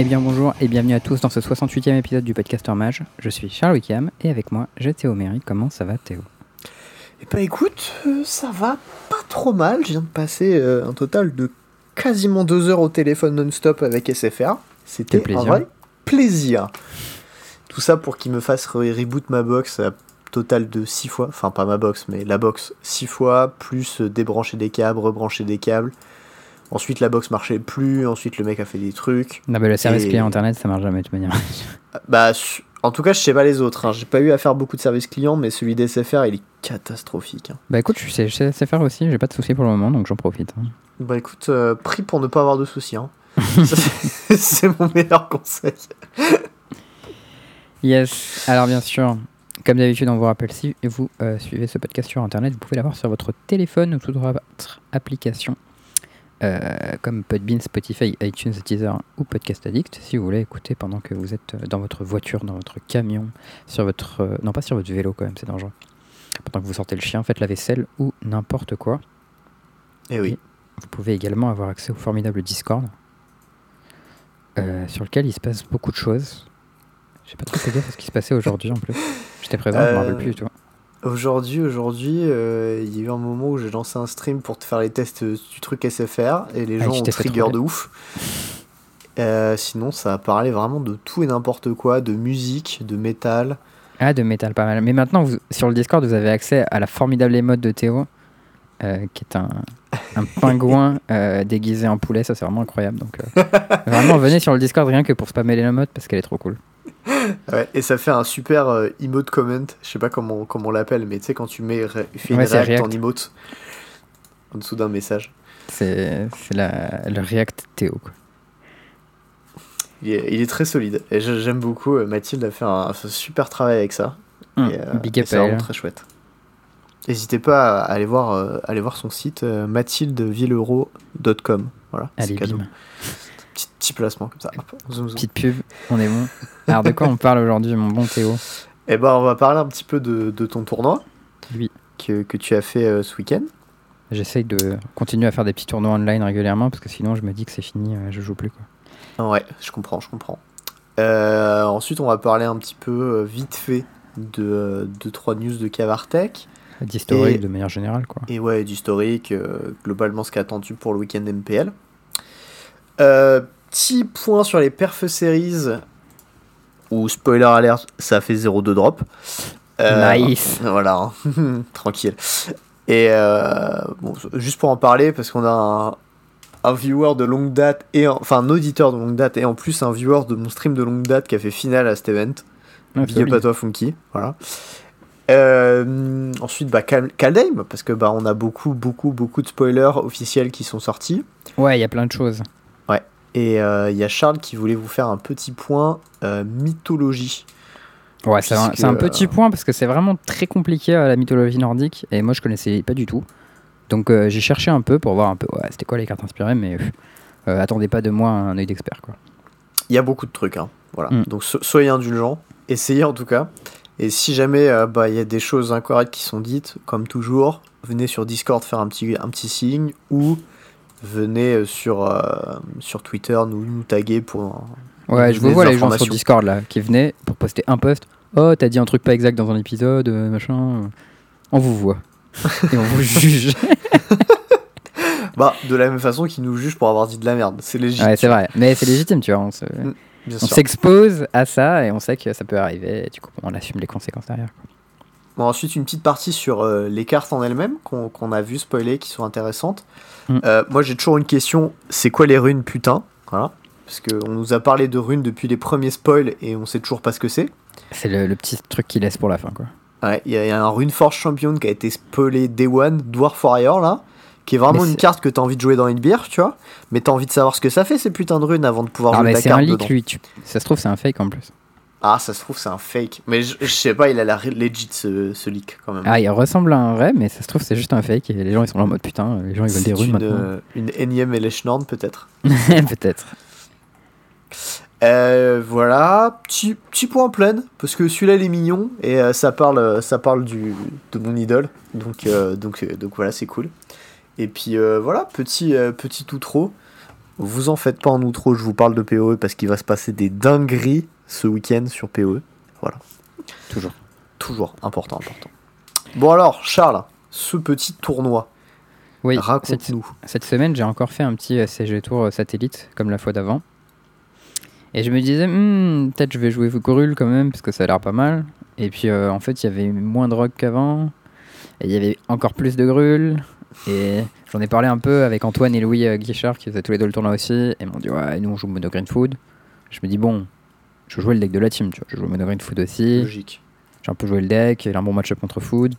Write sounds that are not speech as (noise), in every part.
Eh bien bonjour et bienvenue à tous dans ce 68e épisode du Podcaster Mage. Je suis Charles Wickham et avec moi j'ai Théo Méry. Comment ça va Théo? Eh ben écoute, euh, ça va pas trop mal. Je viens de passer euh, un total de quasiment deux heures au téléphone non-stop avec SFR. C'était un plaisir. vrai plaisir. Tout ça pour qu'il me fasse re- reboot ma box à total de six fois. Enfin pas ma box, mais la box six fois, plus euh, débrancher des câbles, rebrancher des câbles. Ensuite la box marchait plus, ensuite le mec a fait des trucs. Non mais le service Et- client internet ça marche jamais de toute manière. Bah, su- en tout cas, je sais pas les autres. hein. J'ai pas eu à faire beaucoup de services clients, mais celui d'SFR, il est catastrophique. hein. bah écoute, je sais, je sais faire aussi, j'ai pas de soucis pour le moment donc j'en profite. hein. Bah écoute, euh, prie pour ne pas avoir de soucis. hein. (laughs) (laughs) C'est mon meilleur conseil. (laughs) Yes, alors bien sûr, comme d'habitude on vous rappelle si vous euh, suivez ce podcast sur internet, vous pouvez l'avoir sur votre téléphone ou toute votre application. Euh, comme Podbean, Spotify, iTunes, Teaser ou Podcast Addict, si vous voulez écouter pendant que vous êtes euh, dans votre voiture, dans votre camion, sur votre... euh, non, pas sur votre vélo quand même, c'est dangereux. Pendant que vous sortez le chien, faites la vaisselle ou n'importe quoi. Et oui. Vous pouvez également avoir accès au formidable Discord, euh, sur lequel il se passe beaucoup de choses. Je sais pas trop dire ce qui se passait aujourd'hui en plus. J'étais présent, je me rappelle plus du tout. Aujourd'hui, aujourd'hui, euh, il y a eu un moment où j'ai lancé un stream pour te faire les tests du truc SFR et les Ah, gens ont trigger de ouf. Euh, sinon, ça a parlé vraiment de tout et n'importe quoi, de musique, de métal. Ah, de métal, pas mal. Mais maintenant, vous- sur le Discord, vous avez accès à la formidable émote de Théo, euh, qui est un, un pingouin (laughs) euh, déguisé en poulet. Ça, c'est vraiment incroyable. Donc, euh, vraiment, venez sur le Discord rien que pour spammer les emotes parce qu'elle est trop cool. Ouais, et ça fait un super emote comment, je sais pas comment, comment on l'appelle, mais tu sais, quand tu mets, fais une react en emote en dessous d'un message. C'est le React Théo. Quoi. Il est, il est très solide. Et j'aime beaucoup. Mathilde a fait un, un super travail avec ça. Hum, et, big et up c'est vraiment très chouette. N'hésitez pas à aller voir, euh, aller voir son site euh, mathildevilleuro.com. Voilà, c'est Allez, cadeau. Petit, petit placement comme ça. Hop, zoom, zoom. Petite pub, on est bon. Alors, de quoi on parle aujourd'hui, mon bon Théo? Eh ben, on va parler un petit peu de, de ton tournoi Oui. que, que tu as fait euh, ce week-end. J'essaye de continuer à faire des petits tournois online régulièrement parce que sinon, je me dis que c'est fini, euh, je joue plus. Quoi. Ouais, je comprends, je comprends. Ensuite, on va parler un petit peu vite fait de 2-3 news de Cavartech. D'historique de manière générale. quoi. Et ouais, d'historique, euh, globalement ce qui est attendu pour le week-end MPL. Euh, petit point sur les perf series, ou spoiler alert, ça fait 0-2 drop. Euh, Nice. Voilà, hein. (laughs) tranquille. Et euh, bon, juste pour en parler, parce qu'on a un, un viewer de longue date, et en- enfin un auditeur de longue date, et en plus un viewer de mon stream de longue date qui a fait finale à cet event. Ah, Big up à toi, Funky. Voilà. Euh, ensuite, bah, Kaldheim, parce que bah, on a beaucoup, beaucoup, beaucoup de spoilers officiels qui sont sortis. Ouais, il y a plein de choses. Et euh, il y a Charles qui voulait vous faire un petit point euh, mythologie. Ouais, c'est un, petit point parce que c'est vraiment très compliqué la mythologie nordique et moi je connaissais pas du tout. Donc j'ai cherché un peu pour voir un peu ouais, c'était quoi les cartes inspirées, mais attendez pas de moi un œil d'expert quoi. Il y a beaucoup de trucs. Hein. Voilà. Mm. Donc so- soyez indulgents, essayez en tout cas. Et si jamais euh, bah, il y a des choses incorrectes qui sont dites, comme toujours, venez sur Discord faire un petit, un petit signe ou venez euh, sur, euh, sur Twitter nous, nous taguer pour. Ouais, je vous vois les gens sur. Discord là qui venaient pour poster un post. Oh, t'as dit un truc pas exact dans un épisode, machin. On vous voit (laughs) et on vous juge. Bah, de la même façon qu'ils nous jugent pour avoir dit de la merde. C'est légitime. ouais, c'est vrai, mais c'est légitime, tu vois. On se- Bien on s'expose à ça et on sait que ça peut arriver. Et du coup, on assume les conséquences derrière. quoi. Bon, ensuite, une petite partie sur euh, les cartes en elles-mêmes qu'on a vu spoiler, qui sont intéressantes. Mm. Euh, moi, j'ai toujours une question c'est quoi les runes, putain? Voilà. Parce qu'on nous a parlé de runes depuis les premiers spoils et on sait toujours pas ce que c'est. C'est le, le petit truc qui laisse pour la fin, quoi. Ouais, il y, a- il y a un Rune Force Champion qui a été spoilé Day One, Dwarf Warrior, là, qui est vraiment Mais une c'est- carte que t'as envie de jouer dans une bière, tu vois. Mais t'as envie de savoir ce que ça fait, ces putains de runes, avant de pouvoir Ah, jouer mais c'est carte un leak, dedans. lui. Tu... Ça se trouve, c'est un fake en plus. Ah, ça se trouve, c'est un fake. Mais je, je sais pas, il a l'air legit, ce, ce leak, quand même. Ah, il ressemble à un vrai, mais ça se trouve, c'est juste un fake. Et les gens, ils sont là en mode putain, les gens, ils veulent des C'est runes une, maintenant. euh, une énième Elechnorn, peut-être. (laughs) Peut-être. Euh, voilà, petit, petit point plein, parce que celui-là il est mignon et euh, ça parle, ça parle du, de mon idole, donc, euh, donc, donc voilà, c'est cool. Et puis euh, voilà, petit, euh, petit outro. vous en faites pas en outro, je vous parle de PoE parce qu'il va se passer des dingueries ce week-end sur PoE. Voilà. Toujours. Toujours important, important. Bon alors, Charles, ce petit tournoi, Oui, cette, raconte-nous. cette semaine, j'ai encore fait un petit CG Tour euh, satellite, comme la fois d'avant. Et je me disais, Hmm, peut-être je vais jouer Grul quand même, parce que ça a l'air pas mal. Et puis, euh, en fait, il y avait moins de rock qu'avant. Et il y avait encore plus de Grul. Et j'en ai parlé un peu avec Antoine et Louis euh, Guichard, qui faisaient tous les deux le tournoi aussi. Et ils m'ont dit, ouais, nous on joue Mono Green Food. Je me dis, bon, je jouer le deck de la team, tu vois. Je joue Mono Green Food aussi. Logique. J'ai un peu joué le deck, il a un bon match-up contre Food.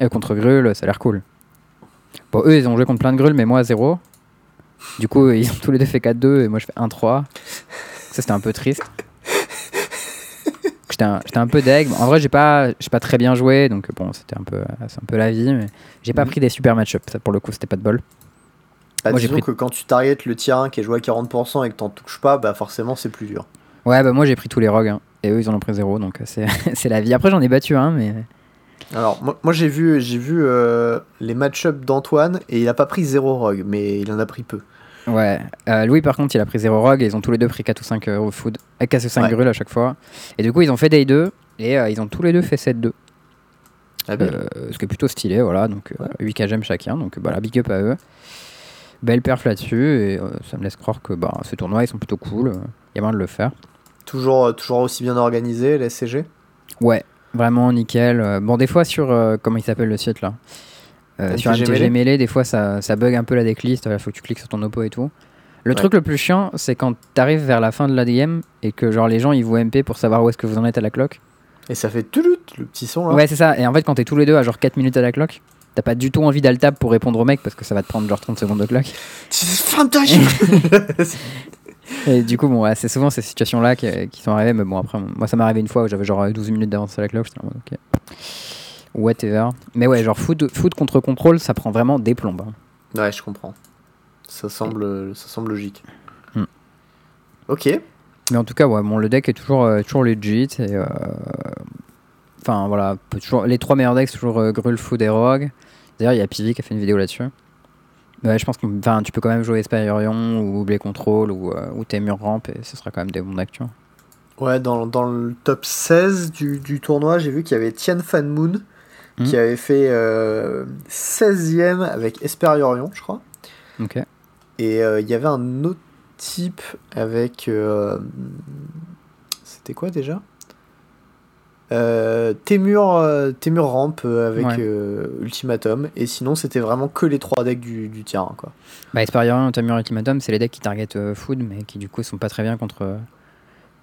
Euh, contre Grul, ça a l'air cool. Bon, eux, ils ont joué contre plein de Grul, mais moi, zéro. Du coup, ils ont tous les deux fait 4-2 et moi, je fais 1-3. Ça, c'était un peu triste. J'étais un, un peu deg. En vrai, j'ai pas, j'ai pas très bien joué, donc bon, c'était un peu, un peu la vie, mais j'ai pas Mhm. pris des super match-up. Ça, pour le coup, c'était pas de bol. Bah, Moi, j'ai disons pris- que quand tu targetes le tier 1 qui est joué à 40% et que t'en touches pas, bah forcément c'est plus dur. Ouais, bah moi, j'ai pris tous les rogues, hein, et eux, ils en ont pris zéro, donc euh, c'est, (laughs) la vie. Après, j'en ai battu un, mais Alors moi, moi, j'ai vu, j'ai vu euh, les match-up d'Antoine et il a pas pris 0 rogue, mais il en a pris peu. Ouais, euh, Louis par contre il a pris 0 rogue et ils ont tous les deux pris 4 ou 5 euros food, euh, 4 ou 5 Ouais. grules à chaque fois. Et du coup ils ont fait day 2 et euh, ils ont tous les deux fait 7-2. Ah. Euh, ce qui est plutôt stylé, voilà, donc euh, 8 KGM chacun, donc voilà, big up à eux. Belle perf là-dessus et euh, ça me laisse croire que bah, ce tournoi ils sont plutôt cool, il y a moyen de le faire. Toujours, euh, toujours aussi bien organisé, les SCG Ouais, vraiment nickel. Euh, Bon, des fois sur. euh, comment il s'appelle le site là? Euh, Sur MTG Melee Melee, des fois ça, ça bug un peu la decklist. Il faut que tu cliques sur ton oppo et tout. Le Ouais. truc le plus chiant, c'est quand t'arrives vers la fin de la DM et que genre les gens ils vous MP pour savoir où est-ce que vous en êtes à la clock. Et ça fait toulout, le petit son là. Ouais, c'est ça. Et en fait, quand t'es tous les deux à genre 4 minutes à la clock, t'as pas du tout envie d'altab pour répondre au mec parce que ça va te prendre genre 30 secondes de clock. (laughs) Ferme ta (laughs) Et du coup, bon, ouais, c'est souvent ces situations-là qui, qui sont arrivées. Mais bon, après, moi ça m'est arrivé une fois où j'avais genre 12 minutes d'avance à la clock. J'étais en mode, ok. Whatever. Mais ouais, genre foot, foot contre contrôle, ça prend vraiment des plombes. hein. Ouais, je comprends. Ça semble, ça semble logique. Hmm. Ok. Mais en tout cas, ouais, bon, le deck est toujours, euh, toujours legit. Et, euh, Enfin, voilà, toujours, les trois meilleurs decks, c'est toujours euh, Grul, Food et Rogue. D'ailleurs, il y a Pivi qui a fait une vidéo là-dessus. Mais ouais, je pense que enfin, tu peux quand même jouer Esperion ou Blé Control ou, euh, ou Temur Ramp et ce sera quand même des bons decks, tu vois. Ouais, dans, dans le top 16 du, du tournoi, j'ai vu qu'il y avait Tian Fan Moon Hmm. qui avait fait euh, 16ème avec Esperiorion, je crois. Ok. Et euh, il y avait un autre type avec. euh, C'était quoi déjà? Euh, Temur, euh, Temur Ramp euh, avec Ouais. euh, Ultimatum. Et sinon, c'était vraiment que les trois decks du, du tiers 1, quoi. Bah, Temur Ultimatum, c'est les decks qui target euh, Food, mais qui du coup sont pas très bien contre,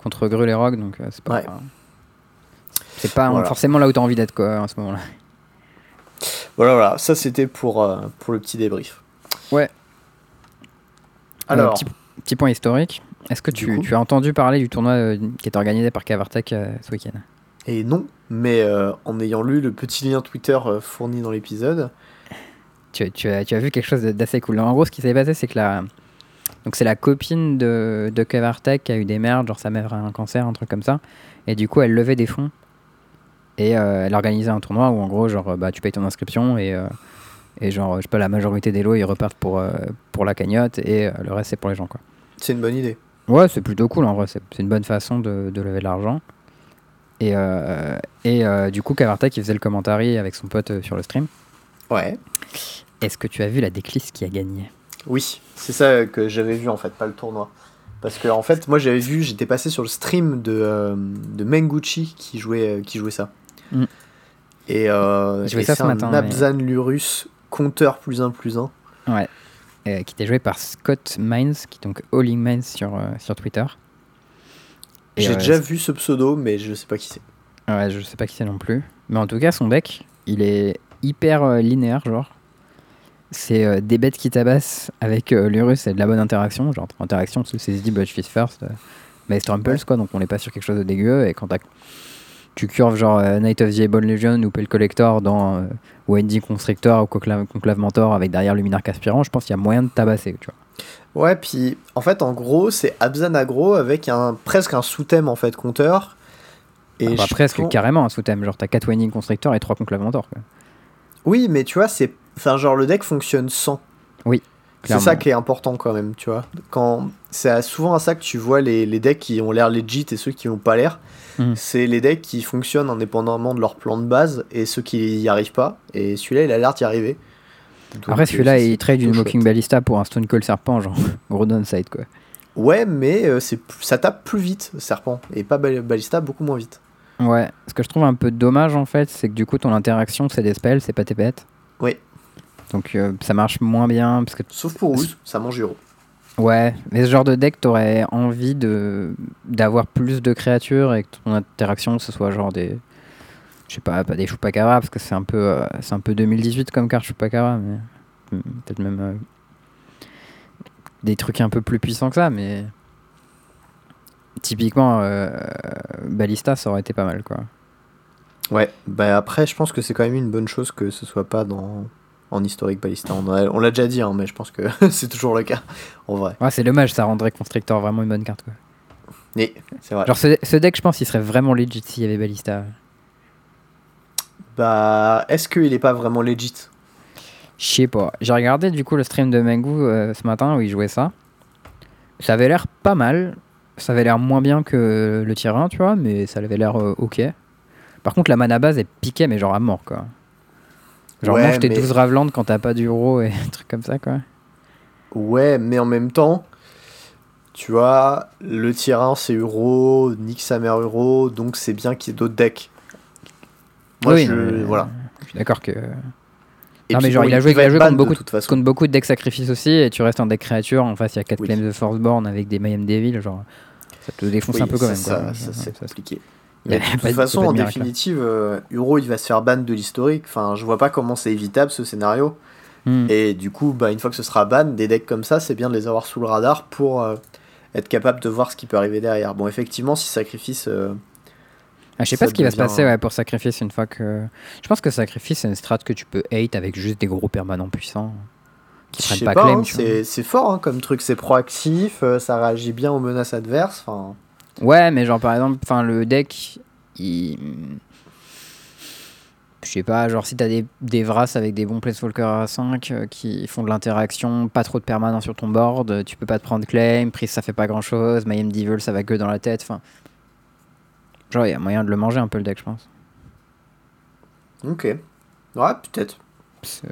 contre Grul et Rogue, donc euh, c'est pas. Ouais. Pas Voilà. forcément là où t'as envie d'être, quoi, en ce moment-là. Voilà, voilà. Ça, c'était pour, euh, pour le petit débrief. Ouais. Alors, Euh, petit, petit point historique. Est-ce que tu, coup tu as entendu parler du tournoi euh, qui est organisé par Kavartek euh, ce week-end? Et non, mais euh, en ayant lu le petit lien Twitter euh, fourni dans l'épisode, tu, tu as, tu as vu quelque chose d'assez cool. En gros, ce qui s'est passé, c'est que la. Donc, c'est la copine de, de Kavartek qui a eu des merdes, genre sa mère a un cancer, un truc comme ça. Et du coup, elle levait des fonds. Et euh, elle organisait un tournoi où, en gros, genre, bah, tu payes ton inscription et. euh, et genre, je sais pas, la majorité des lots, ils repartent pour, euh, pour la cagnotte et euh, le reste, c'est pour les gens, quoi. c'est une bonne idée. Ouais, c'est plutôt cool en vrai, c'est une bonne façon de, de lever de l'argent. Et, euh, et euh, du coup, Kavartek, il faisait le commentary avec son pote euh, sur le stream. Ouais. Est-ce que tu as vu la decklist qui a gagné? Oui, c'est ça que j'avais vu en fait, pas le tournoi. Parce que en fait, moi j'avais vu, j'étais passé sur le stream de, euh, de Menguchi qui jouait, euh, qui jouait ça. Mm. Et, euh, et c'est ce un mais- Lurus, compteur plus un plus un. Ouais. Euh, qui était joué par Scott Mines, qui est donc Alling Mines sur, euh, sur Twitter. J'ai euh, déjà vu ce pseudo, mais je sais pas qui c'est. Ouais, je sais pas qui c'est non plus. Mais en tout cas, son deck, il est hyper euh, linéaire, genre. C'est des bêtes qui tabassent avec l'Urus et de la bonne interaction. Genre, interaction, c'est c'est dit Budge Fist First. mais Strumples, quoi, donc on n'est pas sur quelque chose de dégueu. Et quand t'as- tu curves genre euh, Night of the Ebon Legion ou Pale Collector dans euh, Wendy Constrictor ou Conclave, Conclave Mentor avec derrière Luminarque Aspirant, je pense qu'il y a moyen de tabasser, tu vois. Ouais, puis en fait, en gros, c'est Abzan aggro avec un, presque un sous-thème en fait, compteur. Et Ah bah, presque carrément un sous-thème. Genre, t'as 4 Wendy Constrictor et 3 Conclave Mentor, quoi. Oui, mais tu vois, c'est. Enfin, genre, le deck fonctionne sans. Oui. C'est ça qui est important quand même, tu vois. Quand c'est souvent à ça que tu vois les, les decks qui ont l'air legit et ceux qui n'ont pas l'air. Mhm. C'est les decks qui fonctionnent indépendamment de leur plan de base et ceux qui y arrivent pas. Et celui-là, il a l'air d'y arriver. Donc, Après, euh, celui-là, il trade une. Mocking Ballista pour un Stone Cold Serpent, genre (laughs) gros downside quoi. Ouais, mais euh, c'est ça tape plus vite, Serpent. Et pas Bal- Ballista, beaucoup moins vite. Ouais, ce que je trouve un peu dommage en fait, c'est que du coup ton interaction c'est des spells, c'est pas tes pets. Oui. Donc euh, ça marche moins bien parce que Sauf pour Ooze, ça mange Hero. Ouais, mais ce genre de deck t'aurais envie de d'avoir plus de créatures et que ton interaction ce soit genre des je sais pas, pas des Chupacabra parce que c'est un peu euh, un peu 2018 comme carte Chupacabra mais hmm, peut-être même euh, des trucs un peu plus puissants que ça mais typiquement euh, Ballista ça aurait été pas mal quoi. Ouais, bah après, je pense que c'est quand même une bonne chose que ce soit pas dans en historique Ballista. On l'a déjà dit, hein, mais je pense que (laughs) c'est toujours le cas, en vrai. Ouais, c'est dommage, ça rendrait Constrictor vraiment une bonne carte. Quoi. Mais c'est vrai. Genre, ce, ce deck, je pense, il serait vraiment legit s'il y avait Ballista. Bah, est-ce qu'il est pas vraiment legit? Je sais pas. J'ai regardé du coup le stream de Mengu euh, ce matin où il jouait ça. Ça avait l'air pas mal. Ça avait l'air moins bien que le tir 1, tu vois, mais ça avait l'air euh, ok. Par contre, la mana base est piquée, mais genre à mort, quoi. Genre, Ouais, mange tes mais- 12 Raveland quand t'as pas d'euro et (laughs) un truc comme ça, quoi. Ouais, mais en même temps, tu vois, le tyran c'est Euro, Nick sa mère Euro, donc c'est bien qu'il y ait d'autres decks. Moi, Oui, je. Voilà. Je suis d'accord que. Et non, mais genre, il a joué, il a joué contre de beaucoup, toute façon. contre beaucoup de decks sacrifices aussi, et tu restes en deck créature. En face, il y a 4 Oui. claims de Forceborn avec des Mayhem Devil. Genre, ça te défonce Oui, un peu quand ça, même. quoi. Ça, ça, c'est Ça, compliqué. Mais de toute façon, en définitive, euh, Euro il va se faire ban de l'historique. Enfin, je vois pas comment c'est évitable ce scénario. Hmm. Et du coup, bah, une fois que ce sera ban, des decks comme ça, c'est bien de les avoir sous le radar pour euh, être capable de voir ce qui peut arriver derrière. Bon, effectivement, si sacrifice. euh, Ah, je sais pas ce qui va se passer ouais, pour Sacrifice une fois que. Je pense que Sacrifice, c'est une strat que tu peux hate avec juste des gros permanents puissants qui prennent pas, hein, c'est c'est fort hein, comme truc, c'est proactif, euh, ça réagit bien aux menaces adverses. Enfin, Ouais, mais genre par exemple, enfin le deck, il. Je sais pas, genre si t'as des, des Vras avec des bons Planeswalkers à 5 euh, qui font de l'interaction, pas trop de permanents sur ton board, euh, tu peux pas te prendre claim, prise ça fait pas grand chose, Mayhem Devil ça va que dans la tête, enfin. Genre il y a moyen de le manger un peu le deck, je pense. ok. Ouais, peut-être. C'est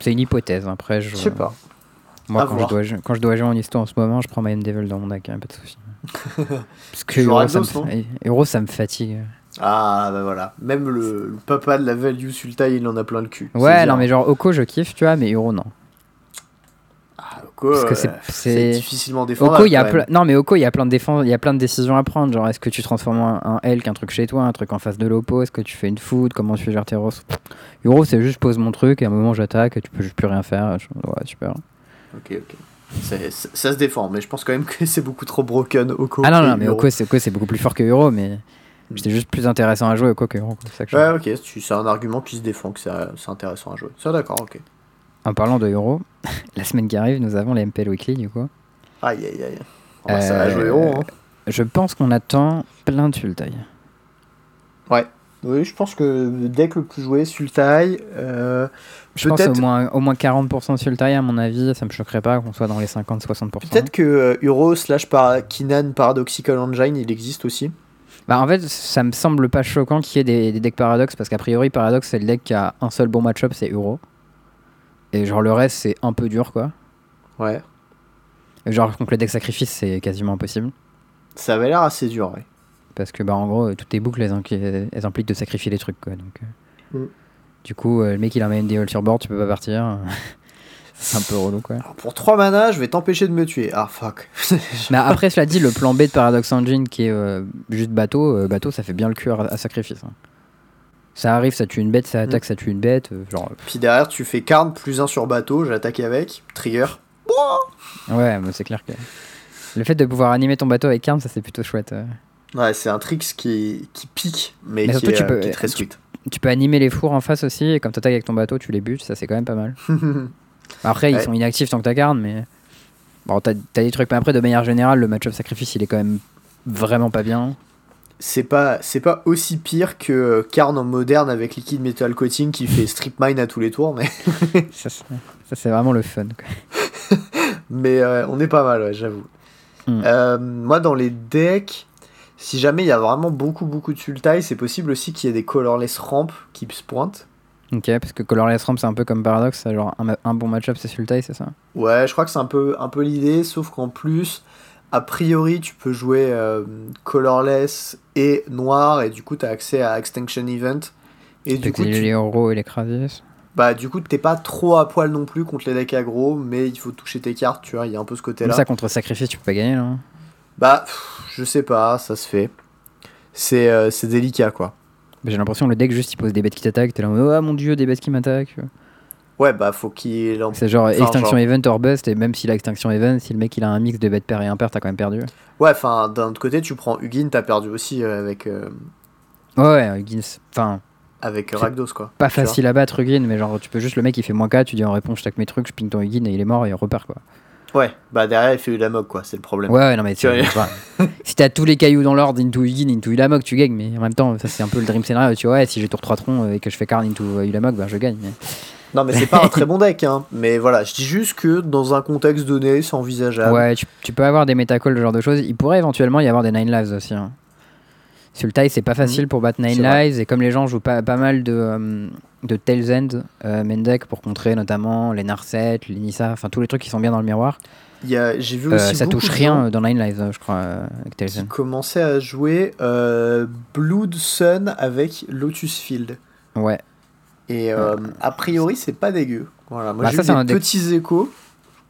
c'est une hypothèse, après je. Je sais pas. Moi, je, dois, quand je dois jouer en histoire en ce moment, je prends Mayhem Devil dans mon deck, hein, pas de soucis. Parce que Euro ça, me, Euro, ça fatigue. Ah, bah voilà. Même le, le papa de la value Sultai, il en a plein le cul. Ouais, non, mais genre Oko, je kiffe, tu vois, mais Euro, non. Ah, Oko, parce que c'est- euh, c'est- difficilement défendable. Oko, y a. Non, mais Oko, il y a plein de défenses, il y a plein de décisions à prendre. Genre, est-ce que tu transformes un, un Elk, un truc chez toi, un truc en face de l'oppo? Est-ce que tu fais une food Comment tu gères tes roses Euro, c'est juste pose mon truc, et à un moment j'attaque, et tu peux juste plus rien faire. Je- Ouais, super. Ok, ok. Ça se défend, mais je pense quand même que c'est beaucoup trop broken Oko. Ah non, non, mais. Oko, c'est beaucoup plus fort que Euro, mais c'était juste plus intéressant à jouer Oko que Euro. ça que Ouais, ok, c'est un argument qui se défend, que c'est intéressant à jouer. Ça, d'accord, ok. En parlant de Euro, (laughs) la semaine qui arrive, nous avons les MPL Weekly, du coup. Aïe, aïe, aïe. On va ça va Euh, jouer Euro. Hein. Je pense qu'on attend plein de Sultai. Ouais. Oui, je pense que le deck le plus joué, Sultai. Euh, Je pense au moins, au moins 40% de Sultai, à mon avis, ça me choquerait pas qu'on soit dans les 50-60%. peut-être que euh, Euro slash par Kinan Paradoxical Engine, il existe aussi. Bah, en fait, ça me semble pas choquant qu'il y ait des, des decks Paradox, parce qu'a priori, Paradox, c'est le deck qui a un seul bon match-up, c'est Euro. Et genre, le reste, c'est un peu dur, quoi. Ouais. Et genre, contre le deck Sacrifice, c'est quasiment impossible. Ça avait l'air assez dur, ouais. Parce que, bah, en gros, toutes tes boucles, elles, impli- elles impliquent de sacrifier des trucs, quoi. Donc, euh, Mm. Du coup, euh, le mec, il a une deal sur board, tu peux pas partir. (laughs) c'est un peu relou, quoi. Alors, pour 3 mana, je vais t'empêcher de me tuer. Ah, fuck. (laughs) Mais après, cela dit, le plan B de Paradox Engine qui est euh, juste bateau, euh, bateau, ça fait bien le cul à, à sacrifice. hein. Ça arrive, ça tue une bête, ça attaque, ça tue une bête. euh, genre, Puis derrière, tu fais Karn plus 1 sur bateau, j'attaque avec. Trigger. ouais, mais c'est clair que. Le fait de pouvoir animer ton bateau avec Karn, ça c'est plutôt chouette. euh. Ouais, c'est un tricks qui, qui pique, mais, Mais qui, surtout, est, tu euh, peux- qui est très tu- sweet. Tu peux animer les fours en face aussi, et comme t'attaques avec ton bateau, tu les butes, ça c'est quand même pas mal. (laughs) Après, ils sont inactifs tant que t'as Karn, mais. Bon, t'as des trucs, mais après, de manière générale, le match-up sacrifice il est quand même vraiment pas bien. c'est pas c'est pas aussi pire que Karn en moderne avec Liquid Metal Coating qui fait strip mine à tous les tours, mais (laughs) ça, c'est ça, c'est vraiment le fun. quoi. (laughs) Mais euh, on est pas mal, ouais, j'avoue. Hmm. Euh, moi, dans les decks, si jamais il y a vraiment beaucoup, beaucoup de sultai, c'est possible aussi qu'il y ait des colorless ramp qui se pointent. Ok, parce que Colorless Ramp, c'est un peu comme Paradox, c'est genre un, un bon match-up, c'est Sultai, c'est ça? Ouais, je crois que c'est un peu, un peu l'idée, sauf qu'en plus, a priori, tu peux jouer euh, colorless et noir, et du coup, tu as accès à Extinction Event. Et du coup, les, tu- et les Krasis. bah, du coup, t'es pas trop à poil non plus contre les decks aggro, mais il faut toucher tes cartes, tu vois, il y a un peu ce côté-là. ça, contre Sacrifice, tu peux pas gagner, là hein. Bah, pff, je sais pas, ça se fait. C'est euh, c'est délicat, quoi. Mais J'ai l'impression que le deck, juste, il pose des bêtes qui t'attaquent, t'es là, en mode, oh mon dieu, des bêtes qui m'attaquent. Ouais, bah, faut qu'il. en- C'est genre Enfin, Extinction genre- Event or Bust, et même s'il a Extinction Event, si le mec il a un mix de bêtes paires et impaires, t'as quand même perdu. Ouais, enfin, d'un autre côté, tu prends Hugin, t'as perdu aussi euh, avec, euh, Ouais, ouais, Huggins, enfin, avec Rakdos, quoi. pas facile à battre Huggin, mais genre, tu peux juste le mec il fait moins 4, tu dis en réponse, je tac mes trucs, je ping ton Huggin et il est mort et il repart quoi. Ouais, bah, derrière, il fait la moque, quoi, c'est le problème. Ouais, ouais, non, mais Tu vois. si t'as tous les cailloux dans l'ordre, into Huggin, into Ulamog, tu gagnes, mais en même temps, ça c'est un peu le dream scénario, tu vois, ouais, si j'ai tour 3 troncs euh, et que je fais Karn into Ulamog, bah je gagne. mais- Non, mais c'est pas un très (laughs) bon deck, hein. Mais voilà, je dis juste que dans un contexte donné, c'est envisageable. Ouais, tu, tu peux avoir des métacalls, ce genre de choses. Il pourrait éventuellement y avoir des 9 lives aussi. Hein. Sultai, c'est pas facile pour battre 9. C'est vrai. lives, et comme les gens jouent pas, pas mal de, euh, de Tails End, euh, main deck, pour contrer notamment les Narset, les Nissa, enfin tous les trucs qui sont bien dans le miroir, y a- J'ai vu euh, aussi ça beaucoup touche rien euh, dans 9 lives, euh, je crois, euh, avec qui End. commençaient à jouer euh, Blood Sun avec Lotus Field. Ouais. Et euh, a priori, c'est pas dégueu. Voilà, moi Bah, j'ai ça, eu des deck- petits échos.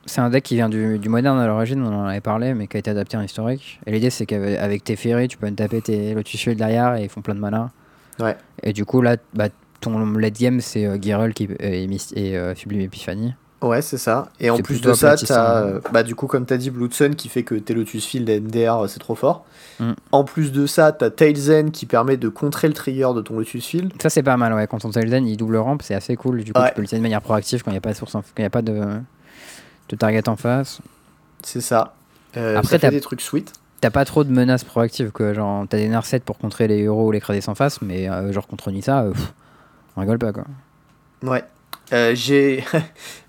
C'est un deck qui vient du, du moderne à l'origine, on en avait parlé, mais qui a été adapté en historique. Et l'idée, c'est qu'avec tes Ferry, tu peux taper tes Lotus Shield derrière et ils font plein de mana. Ouais. Et du coup, là, bah, ton late game, c'est euh, qui, et, Myst- et euh, Sublime Epiphany. Ouais, c'est ça. Et en plus de ça, t'as, euh, bah, du coup, comme t'as dit, Blood Sun qui fait que tes Lotus Field et MDR, euh, c'est trop fort. Mm. En plus de ça, t'as Tailzen qui permet de contrer le trigger de ton Lotus Field. Ça, c'est pas mal, ouais. Quand ton Tailzen, il double rampe, c'est assez cool. Du coup, Ouais. tu peux l'utiliser de manière proactive quand il n'y a pas de source, quand il y a pas de, de target en face. C'est ça. Euh, Après, ça fait t'as- des trucs sweet. T'as pas trop de menaces proactives, quoi. Genre, t'as des Narset pour contrer les héros ou les cradés sans face, mais euh, genre contre Nissa, euh, pff, on rigole pas, quoi. Ouais. (laughs)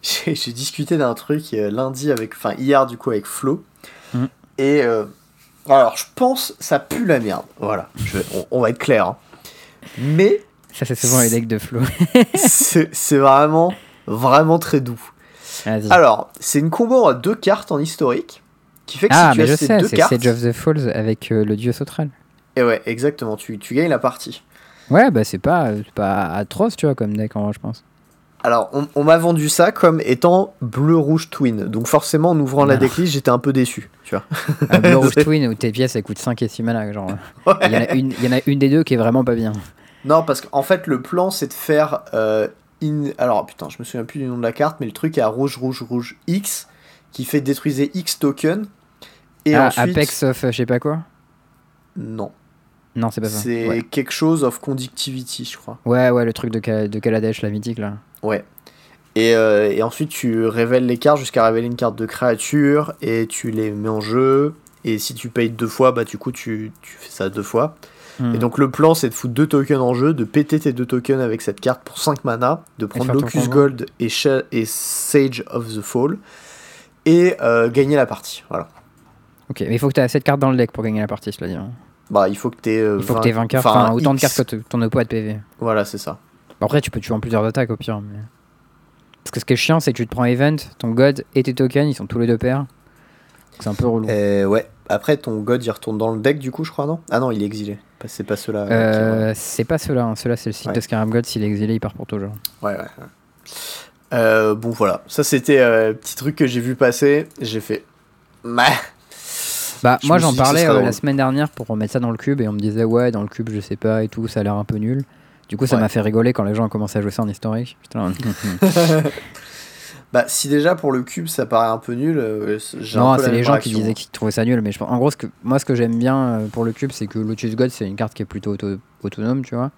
J'ai discuté d'un truc lundi avec enfin hier du coup avec Flo Mhm. et alors je pense ça pue la merde voilà Je on, on va être clair hein. mais Ça, c'est souvent les decks de flow. c'est vraiment vraiment très doux. Alors c'est une combo à deux cartes en historique qui fait que Ah, si tu mais as je ces sais, deux c'est cartes Sage of the Falls avec euh, le dieu Sautral. et ouais exactement tu, tu gagnes la partie Ouais, bah c'est pas, c'est pas atroce, tu vois, comme deck en vrai, je pense. alors on, on m'a vendu ça comme étant bleu rouge twin donc forcément en ouvrant la decklist j'étais un peu déçu tu vois Un Blue (laughs) Rouge Twin où tes pièces elles coûtent 5 et 6 mana. Genre, il y, en a une- il y en a une des deux qui est vraiment pas bien. Non, parce qu'en fait, le plan, c'est de faire. euh, in- Alors, putain, je me souviens plus du nom de la carte, mais le truc est à rouge, rouge, rouge X, qui fait détruire X token. Et ah, ensuite. Apex of euh, je sais pas quoi Non. Non, c'est pas ça. C'est Ouais. quelque chose of conductivity, je crois. ouais, ouais, le truc de, Ka- de Kaladesh, la mythique là. Ouais. Et, euh, et ensuite, tu révèles les cartes jusqu'à révéler une carte de créature, et tu les mets en jeu. Et si tu payes deux fois, bah du coup, tu, tu fais ça deux fois. Hmm. Et donc, le plan, c'est de foutre deux tokens en jeu, de péter tes deux tokens avec cette carte pour 5 mana, de prendre Locus. Gold et, Sage of the Fall, et euh, gagner la partie. Voilà. Ok, mais il faut que tu aies assez de cartes dans le deck pour gagner la partie, cela dit. hein. Bah, il faut que tu aies. Il faut que tu aies 20 cartes, enfin autant de cartes que ton oppo a de PV. Voilà, c'est ça. Bon, Après, tu peux tuer en plusieurs attaques au pire. Mais... Parce que ce qui est chiant, c'est que tu te prends Event, ton God et tes tokens, ils sont tous les deux pairs. C'est un peu relou. Euh, ouais. Après, ton God, il retourne dans le deck, du coup, je crois, non? Ah non, il est exilé. C'est pas ceux-là. qui- Euh, c'est pas ceux-là, hein. ceux-là c'est le site Ouais. de Scarab God, s'il est exilé, il part pour toujours. Ouais, ouais. ouais. Euh, bon, voilà. Ça, c'était euh, petit truc que j'ai vu passer. J'ai fait. Bah. Bah, Je moi j'en parlais euh, la semaine dernière pour remettre ça dans le cube et on me disait ouais, dans le cube je sais pas et tout, ça a l'air un peu nul. Du coup, ça Ouais. m'a fait rigoler quand les gens ont commencé à jouer ça en historique. Putain. (laughs) (laughs) Bah, si déjà pour le cube ça paraît un peu nul, euh, non, c'est les gens qui disaient qu'ils trouvaient ça nul, mais je pense, en gros, ce que, moi ce que j'aime bien euh, pour le cube, c'est que Lotus God c'est une carte qui est plutôt auto- autonome, tu vois.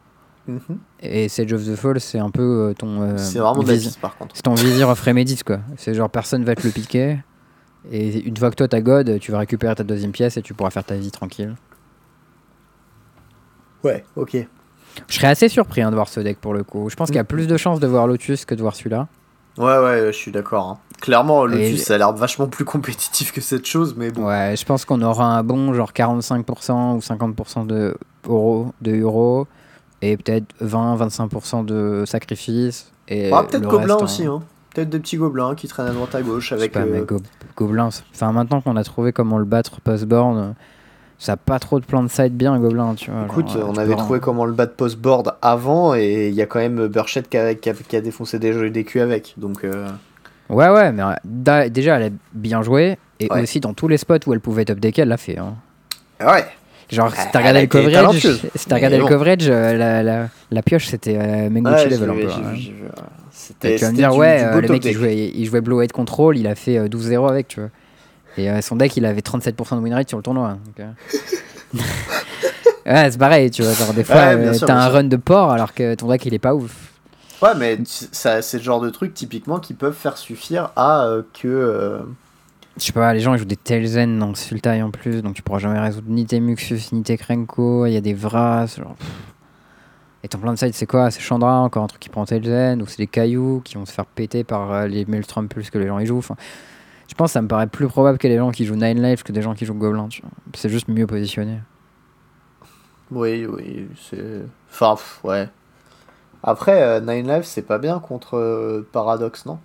Mhm. Et Sage of the Fall, c'est un peu euh, ton. euh, c'est vraiment de la par contre. C'est ton vizir of Remedis, quoi. C'est genre personne va te le piquer. Et une fois que toi t'as God, tu vas récupérer ta deuxième pièce et tu pourras faire ta vie tranquille. Ouais, ok. Je serais assez surpris hein, de voir ce deck pour le coup. Je pense qu'il y a Mm. plus de chances de voir Lotus que de voir celui-là. Ouais, ouais, je suis d'accord. hein. Clairement, Lotus, ça a l'air vachement plus compétitif que cette chose, mais bon. Ouais, je pense qu'on aura un bon genre 45% ou 50% de euros, de euros et peut-être 20-25% de sacrifices. Et Ah, peut-être gobelins reste aussi, hein. Peut-être des petits gobelins qui traînent à droite à gauche avec. pas, mais euh, go- Gobelins. Enfin, maintenant qu'on a trouvé comment le battre post-board, euh, ça a pas trop de plan de side bien, Gobelin, tu vois. Écoute, genre, on tu avait trouvé comment le battre post-board avant, et il y a quand même Burchett qui a, qui a- qui a défoncé des jeux des culs avec. Donc, euh, Ouais, ouais, mais euh, da- déjà, elle a bien joué. Et Ouais. aussi, dans tous les spots où elle pouvait top deck, elle l'a fait. hein. ouais. Genre, si t'as regardé le coverage, si t'as regardé le coverage, euh, la, la, la pioche, c'était euh, Menguchi Ouais, level un peu. hein. C'était tu vas me dire, du- ouais, du euh, le mec il jouait, il jouait Blue White Control, il a fait euh, 12-0 avec, tu vois. Et euh, son deck, il avait 37% de win rate sur le tournoi. donc, euh. (laughs) ouais, c'est pareil, tu vois. Genre, des fois, Ouais, euh, t'as un sûr. run de port alors que ton deck, il est pas ouf. Ouais, mais ça, c'est le genre de truc typiquement qui peuvent faire suffire à euh, que. euh, Je sais pas, les gens ils jouent des Tailzen dans Sultai en plus, donc tu pourras jamais résoudre ni tes Muxus, ni tes Krenko, il y a des Vras, genre. Et ton plan de side, c'est quoi? C'est Chandra, encore un truc qui prend Tailzen, ou c'est des cailloux qui vont se faire péter par euh, les Maelstrom plus que les gens y jouent. Je pense que ça me paraît plus probable que les gens qui jouent Nine Lives que des gens qui jouent Goblin, tu. C'est juste mieux positionné. Oui, oui, c'est. Enfin, pff, ouais. Après, euh, Nine Lives, c'est pas bien contre euh, Paradox, non?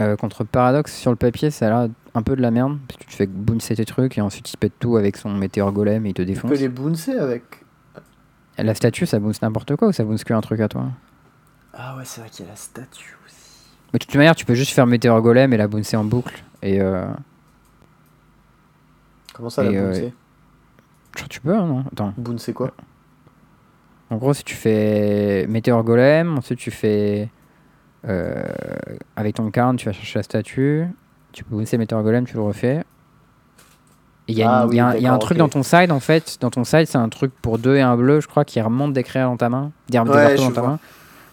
Euh, contre Paradox, sur le papier, ça a l'air un peu de la merde, parce que tu fais bouncer tes trucs et ensuite il pète tout avec son météore golem et il te Tu défonce. peux les bouncer avec? La statue, ça bounce n'importe quoi ou ça bounce qu'un truc à toi? Ah ouais, c'est vrai qu'il y a la statue aussi. Mais de toute manière, tu peux juste faire Météor Golem et la bouncer en boucle. Et euh, Comment ça, Et, la euh, bouncer tu peux, hein, non? Attends. Bouncer quoi? En gros, si tu fais Météor Golem, ensuite tu fais. euh, avec ton carne, tu vas chercher la statue. Tu peux bouncer Météor Golem, tu le refais. Il y, a Ah une- oui, il y a un- il y a un d'accord, truc dans ton side en fait. Dans ton side, c'est un truc pour 2 et un bleu, je crois, qui remonte des créas dans ta main. Des, Ouais, dans ta vois. main.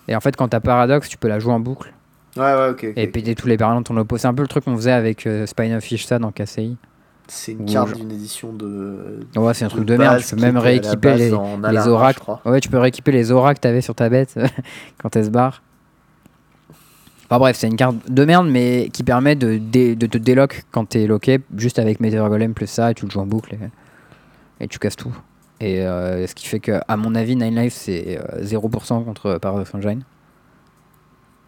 Et en fait, quand t'as Paradox, tu peux la jouer en boucle. Ouais, ouais, ok. ok, Et péter tous les barils dans ton oppo. C'est un peu le truc qu'on faisait avec euh, Spine of Ishta dans KCI. C'est une carte d'une édition de. Ouais, c'est un truc de merde. Tu peux même rééquiper les, les oracles. Ouais, tu peux rééquiper les auras que t'avais sur ta bête (laughs) quand elle se barre. Enfin bref, c'est une carte de merde, mais qui permet de, dé- de te délock quand t'es locké, juste avec Meteor Golem plus ça, et tu le joues en boucle et, et tu casses tout. Et euh, ce qui fait que, à mon avis, Nine Life c'est euh, 0% contre Paradox Engine.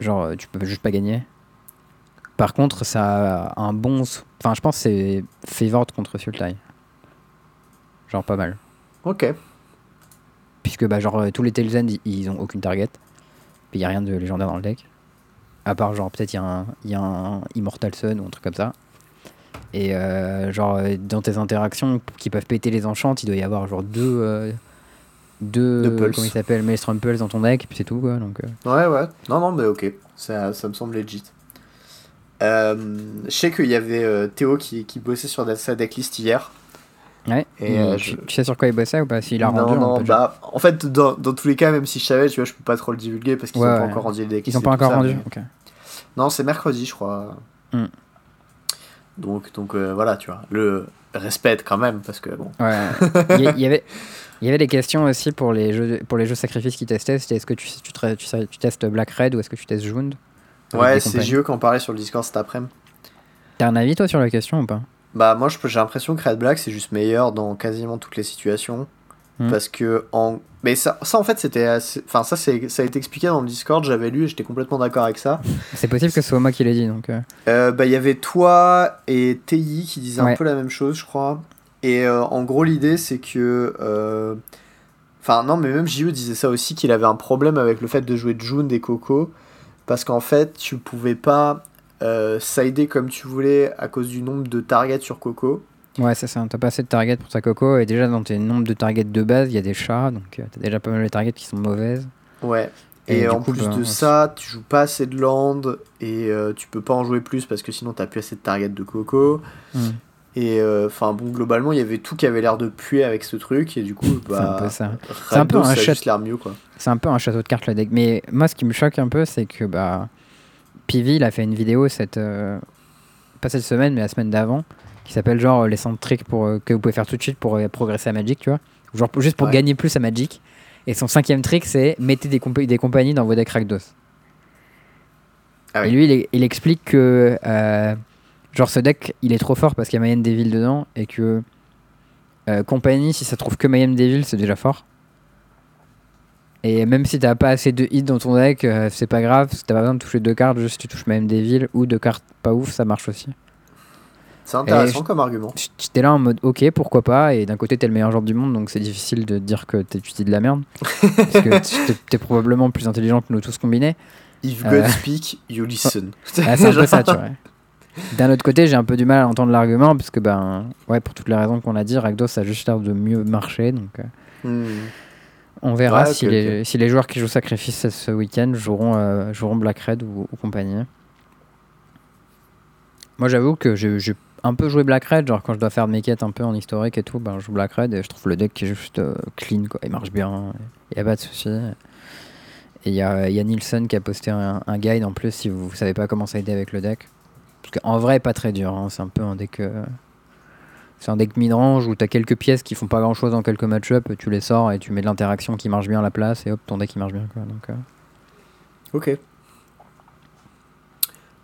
Genre, euh, tu peux juste pas gagner. Par contre, ça a un bon. Enfin, je pense que c'est favored contre Sultai. Genre, pas mal. Ok. Puisque bah, genre, tous les Tailsend, ils- ils ont aucune target. Puis il n'y a rien de légendaire dans le deck. À part, genre, peut-être il y, a un- y a un Immortal Sun ou un truc comme ça. Et euh, genre, dans tes interactions qui peuvent péter les enchants, il doit y avoir genre deux. euh, deux. Deux pulse. comment il s'appelle Maelstrom Pulse dans ton deck, et puis c'est tout quoi. Donc, euh, Ouais, ouais. Non, non, mais ok. Ça, ça me semble legit. Euh, je sais qu'il y avait euh, Théo qui, qui bossait sur sa decklist hier. Ouais. Et, euh, tu, je- tu sais sur quoi il bossait ou pas? S'il a non, rendu on non, juste- bah, en fait, dans, dans tous les cas, même si je savais, tu vois, je peux pas trop le divulguer parce qu'ils Ouais, ont pas ouais. encore rendu les decklist. Ils ont pas encore ça, rendu mais- Ok. Non, c'est mercredi, je crois. Hmm. Donc, donc euh, voilà, tu vois. Le respect quand même, parce que bon. Ouais. il, y, il y avait, (laughs) il y avait des questions aussi pour les jeux, pour les jeux sacrifices qui testaient. C'était est-ce que tu, tu, tu, testes Black Red ou est-ce que tu testes Jund Ouais, c'est compagnies. JE qui en parlait sur le Discord cet après-midi. T'as un avis toi sur la question ou pas? Bah moi j'ai l'impression que Red Black c'est juste meilleur dans quasiment toutes les situations Hmm. parce que en mais ça, ça en fait c'était assez... enfin ça c'est ça a été expliqué dans le Discord j'avais lu et j'étais complètement d'accord avec ça C'est possible que ce soit moi qui l'ai dit donc. euh, Euh, bah il y avait toi et TI qui disaient un peu la même chose je crois et euh, en gros l'idée c'est que euh, enfin non mais même JE disait ça aussi qu'il avait un problème avec le fait de jouer June et Coco parce qu'en fait tu pouvais pas euh, sider comme tu voulais à cause du nombre de targets sur Coco Ouais, c'est ça. T'as pas assez de targets pour ta coco et déjà dans tes nombres de targets de base, il y a des chats donc t'as déjà pas mal de targets qui sont mauvaises. Ouais. Et en coup, plus ben, de ça, tu joues pas assez de land et euh, tu peux pas en jouer plus parce que sinon t'as plus assez de target de Coco. Hmm. Et euh, enfin bon, globalement, il y avait tout qui avait l'air de puer avec ce truc et du coup, C'est un bah. peu ça. C'est un peu un. C'est un peu un château de cartes le deck. Mais moi, ce qui me choque un peu, c'est que bah, Pivi, il a fait une vidéo cette. euh, pas cette semaine, mais la semaine d'avant, qui s'appelle genre euh, les 100 tricks pour, euh, que vous pouvez faire tout de suite pour euh, progresser à Magic, tu vois. Genre juste pour Ouais. gagner plus à Magic. Et son cinquième trick, c'est mettez des, des compagnies dans vos decks Rakdos. Ah Et lui, il, explique que euh, genre ce deck, il est trop fort parce qu'il y a Mayhem Devil dedans et que euh, compagnie, si ça trouve que Mayhem Devil, c'est déjà fort. Et même si t'as pas assez de hits dans ton deck, euh, c'est pas grave. Si t'as pas besoin de toucher deux cartes, juste tu touches Mayhem Devil ou deux cartes pas ouf, ça marche aussi. C'est intéressant je- comme argument. J'étais là en mode ok, pourquoi pas. Et d'un côté, t'es le meilleur joueur du monde, donc c'est difficile de dire que tu dis de la merde. (laughs) parce que t'es- probablement plus intelligent que nous tous combinés. If Euh. God speak, you listen. Ah, c'est un peu ça, tu vois. (laughs) D'un autre côté, j'ai un peu du mal à entendre l'argument parce que, ben, ouais, pour toutes les raisons qu'on a dit, Rakdos a juste l'air de mieux marcher. Donc, euh, Hmm. on verra Ouais, si, les, si les joueurs qui jouent Sacrifice ce- week-end joueront, euh, joueront Black Red ou, ou compagnie. Moi, j'avoue que j'ai un peu joué Black Red. Genre, quand je dois faire mes quêtes un peu en historique et tout, ben, je joue Black Red et je trouve le deck qui est juste euh, clean, quoi. Il marche bien, il n'y a pas de souci. Et il y a, y a Nielsen qui a posté un, un guide en plus si vous ne savez pas comment ça aider avec le deck. Parce qu'en vrai, pas très dur. hein. C'est un peu un deck. euh, C'est un deck mid-range où tu as quelques pièces qui font pas grand chose dans quelques match-up. Tu les sors et tu mets de l'interaction qui marche bien à la place et hop, ton deck il marche bien. Quoi. Donc, euh, Ok.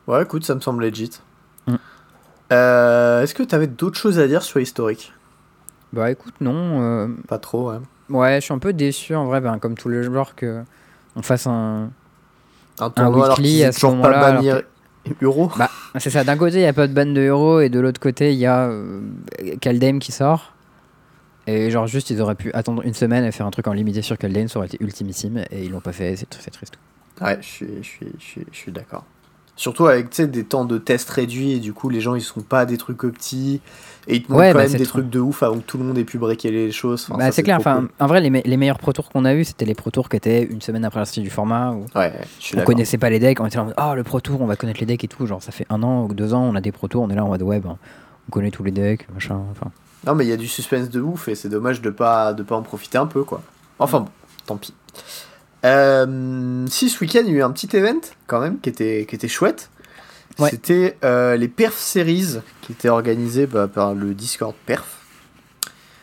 Ouais, écoute, ça me semble legit. Mm. Euh, Est-ce que tu avais d'autres choses à dire sur historique Bah écoute, non. euh, Pas trop, ouais. Ouais, je suis un peu déçu en vrai, ben, comme tous les joueurs, que on fasse un. Un tournoi alors weekly à ce moment-là, alors Euro Bah, c'est ça. D'un côté, il n'y a pas de ban de héros et de l'autre côté, il y a euh, Kaldheim qui sort. Et genre, juste, ils auraient pu attendre une semaine et faire un truc en limité sur Kaldheim, ça aurait été ultimissime. Et ils l'ont pas fait, c'est tr- c'est triste. Ouais, je suis, je suis, je suis, je suis d'accord. Surtout avec des temps de test réduits et du coup les gens ils sont pas des trucs petits et ils te montrent Ouais, quand bah, même des trucs de ouf avant que tout le monde ait pu breaker les choses. Enfin, bah, c'est clair. trop Enfin, cool. en vrai, les, me- les meilleurs pro tours qu'on a eu, c'était les pro tours qui étaient une semaine après la sortie du format. Où Ouais, on connaissait pas les decks, on était là en mode, oh le pro tour, on va connaître les decks et tout. Genre, ça fait un an ou deux ans, on a des pro tours, on est là en mode, ouais, ben, on connaît tous les decks, machin. Enfin, Non mais il y a du suspense de ouf et c'est dommage de pas de pas en profiter un peu quoi. Enfin bon, tant pis. Euh, si ce week-end il y a eu un petit event quand même qui était qui était chouette. Ouais. C'était euh, les Perf Series qui étaient organisées bah, par le Discord Perf.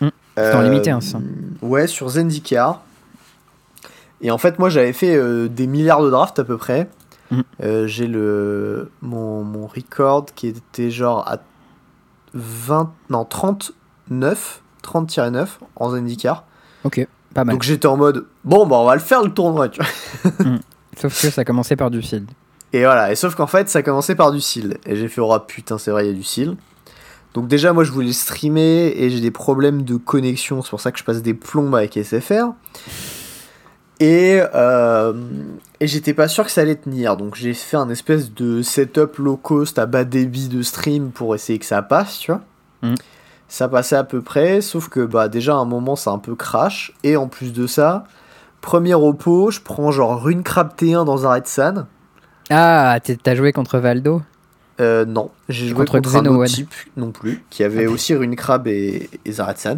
Mm. C'était en limité, hein, ça. Ouais, sur Zendikar. Et en fait, moi j'avais fait euh, des milliards de drafts à peu près. Mm. Euh, J'ai le mon, mon record qui était genre à 20 non 39 30-9 en Zendikar. ok, pas mal. Donc j'étais en mode bon bah on va le faire le tournoi tu vois. (laughs) Sauf que ça commençait par du field. Et voilà, et sauf qu'en fait ça commençait par du seal. Et j'ai fait oh putain c'est vrai il y a du seal. Donc déjà moi je voulais streamer et j'ai des problèmes de connexion, c'est pour ça que je passe des plombes avec SFR. Et, euh, et j'étais pas sûr que ça allait tenir, donc j'ai fait un espèce de setup low cost à bas débit de stream pour essayer que ça passe, tu vois. Mhm. Ça passait à peu près, sauf que bah déjà à un moment ça un peu crash, et en plus de ça, premier repos, je prends genre Rune Crab T1 dans un Red Sun. Ah, t'as joué contre Valdo? Euh, non, j'ai joué Contre contre, un autre type non plus, qui avait aussi Rune Crab et, et Zaratsan.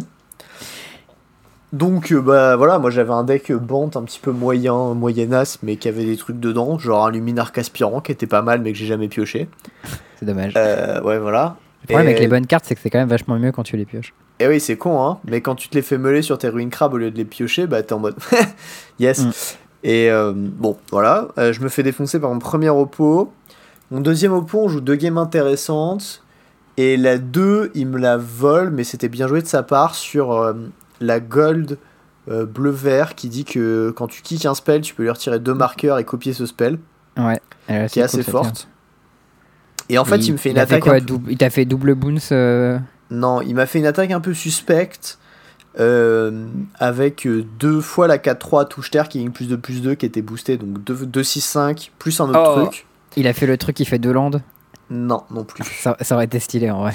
Donc euh, bah voilà, moi j'avais un deck Bant un petit peu moyen, moyennasse, mais qui avait des trucs dedans, genre un Luminarque aspirant qui était pas mal mais que j'ai jamais pioché. C'est dommage. Euh, ouais voilà. Le problème et- avec les bonnes cartes, c'est que c'est quand même vachement mieux quand tu les pioches. Et oui c'est con hein, mais quand tu te les fais meuler sur tes Ruines Crab au lieu de les piocher, bah t'es en mode (laughs) yes. Mm. Et euh, bon voilà, Euh, je me fais défoncer par mon premier oppo. Mon deuxième oppo, on joue deux games intéressantes. Et la 2, il me la vole, mais c'était bien joué de sa part sur euh, la gold bleu-vert qui dit que quand tu kicks un spell, tu peux lui retirer deux marqueurs et copier ce spell. Ouais. Qui est c'est assez cool, forte. Et en fait, il me fait une a fait attaque. quoi, un peu- double- Il t'a fait double bounce euh, Non, il m'a fait une attaque un peu suspecte. euh, avec euh, deux fois la 4-3 touche terre qui gagne plus de plus 2 qui était boosté donc 2-6-5 plus un autre Oh. truc. Il a fait le truc qui fait deux landes? Non, non plus. Ça, ça aurait été stylé en vrai.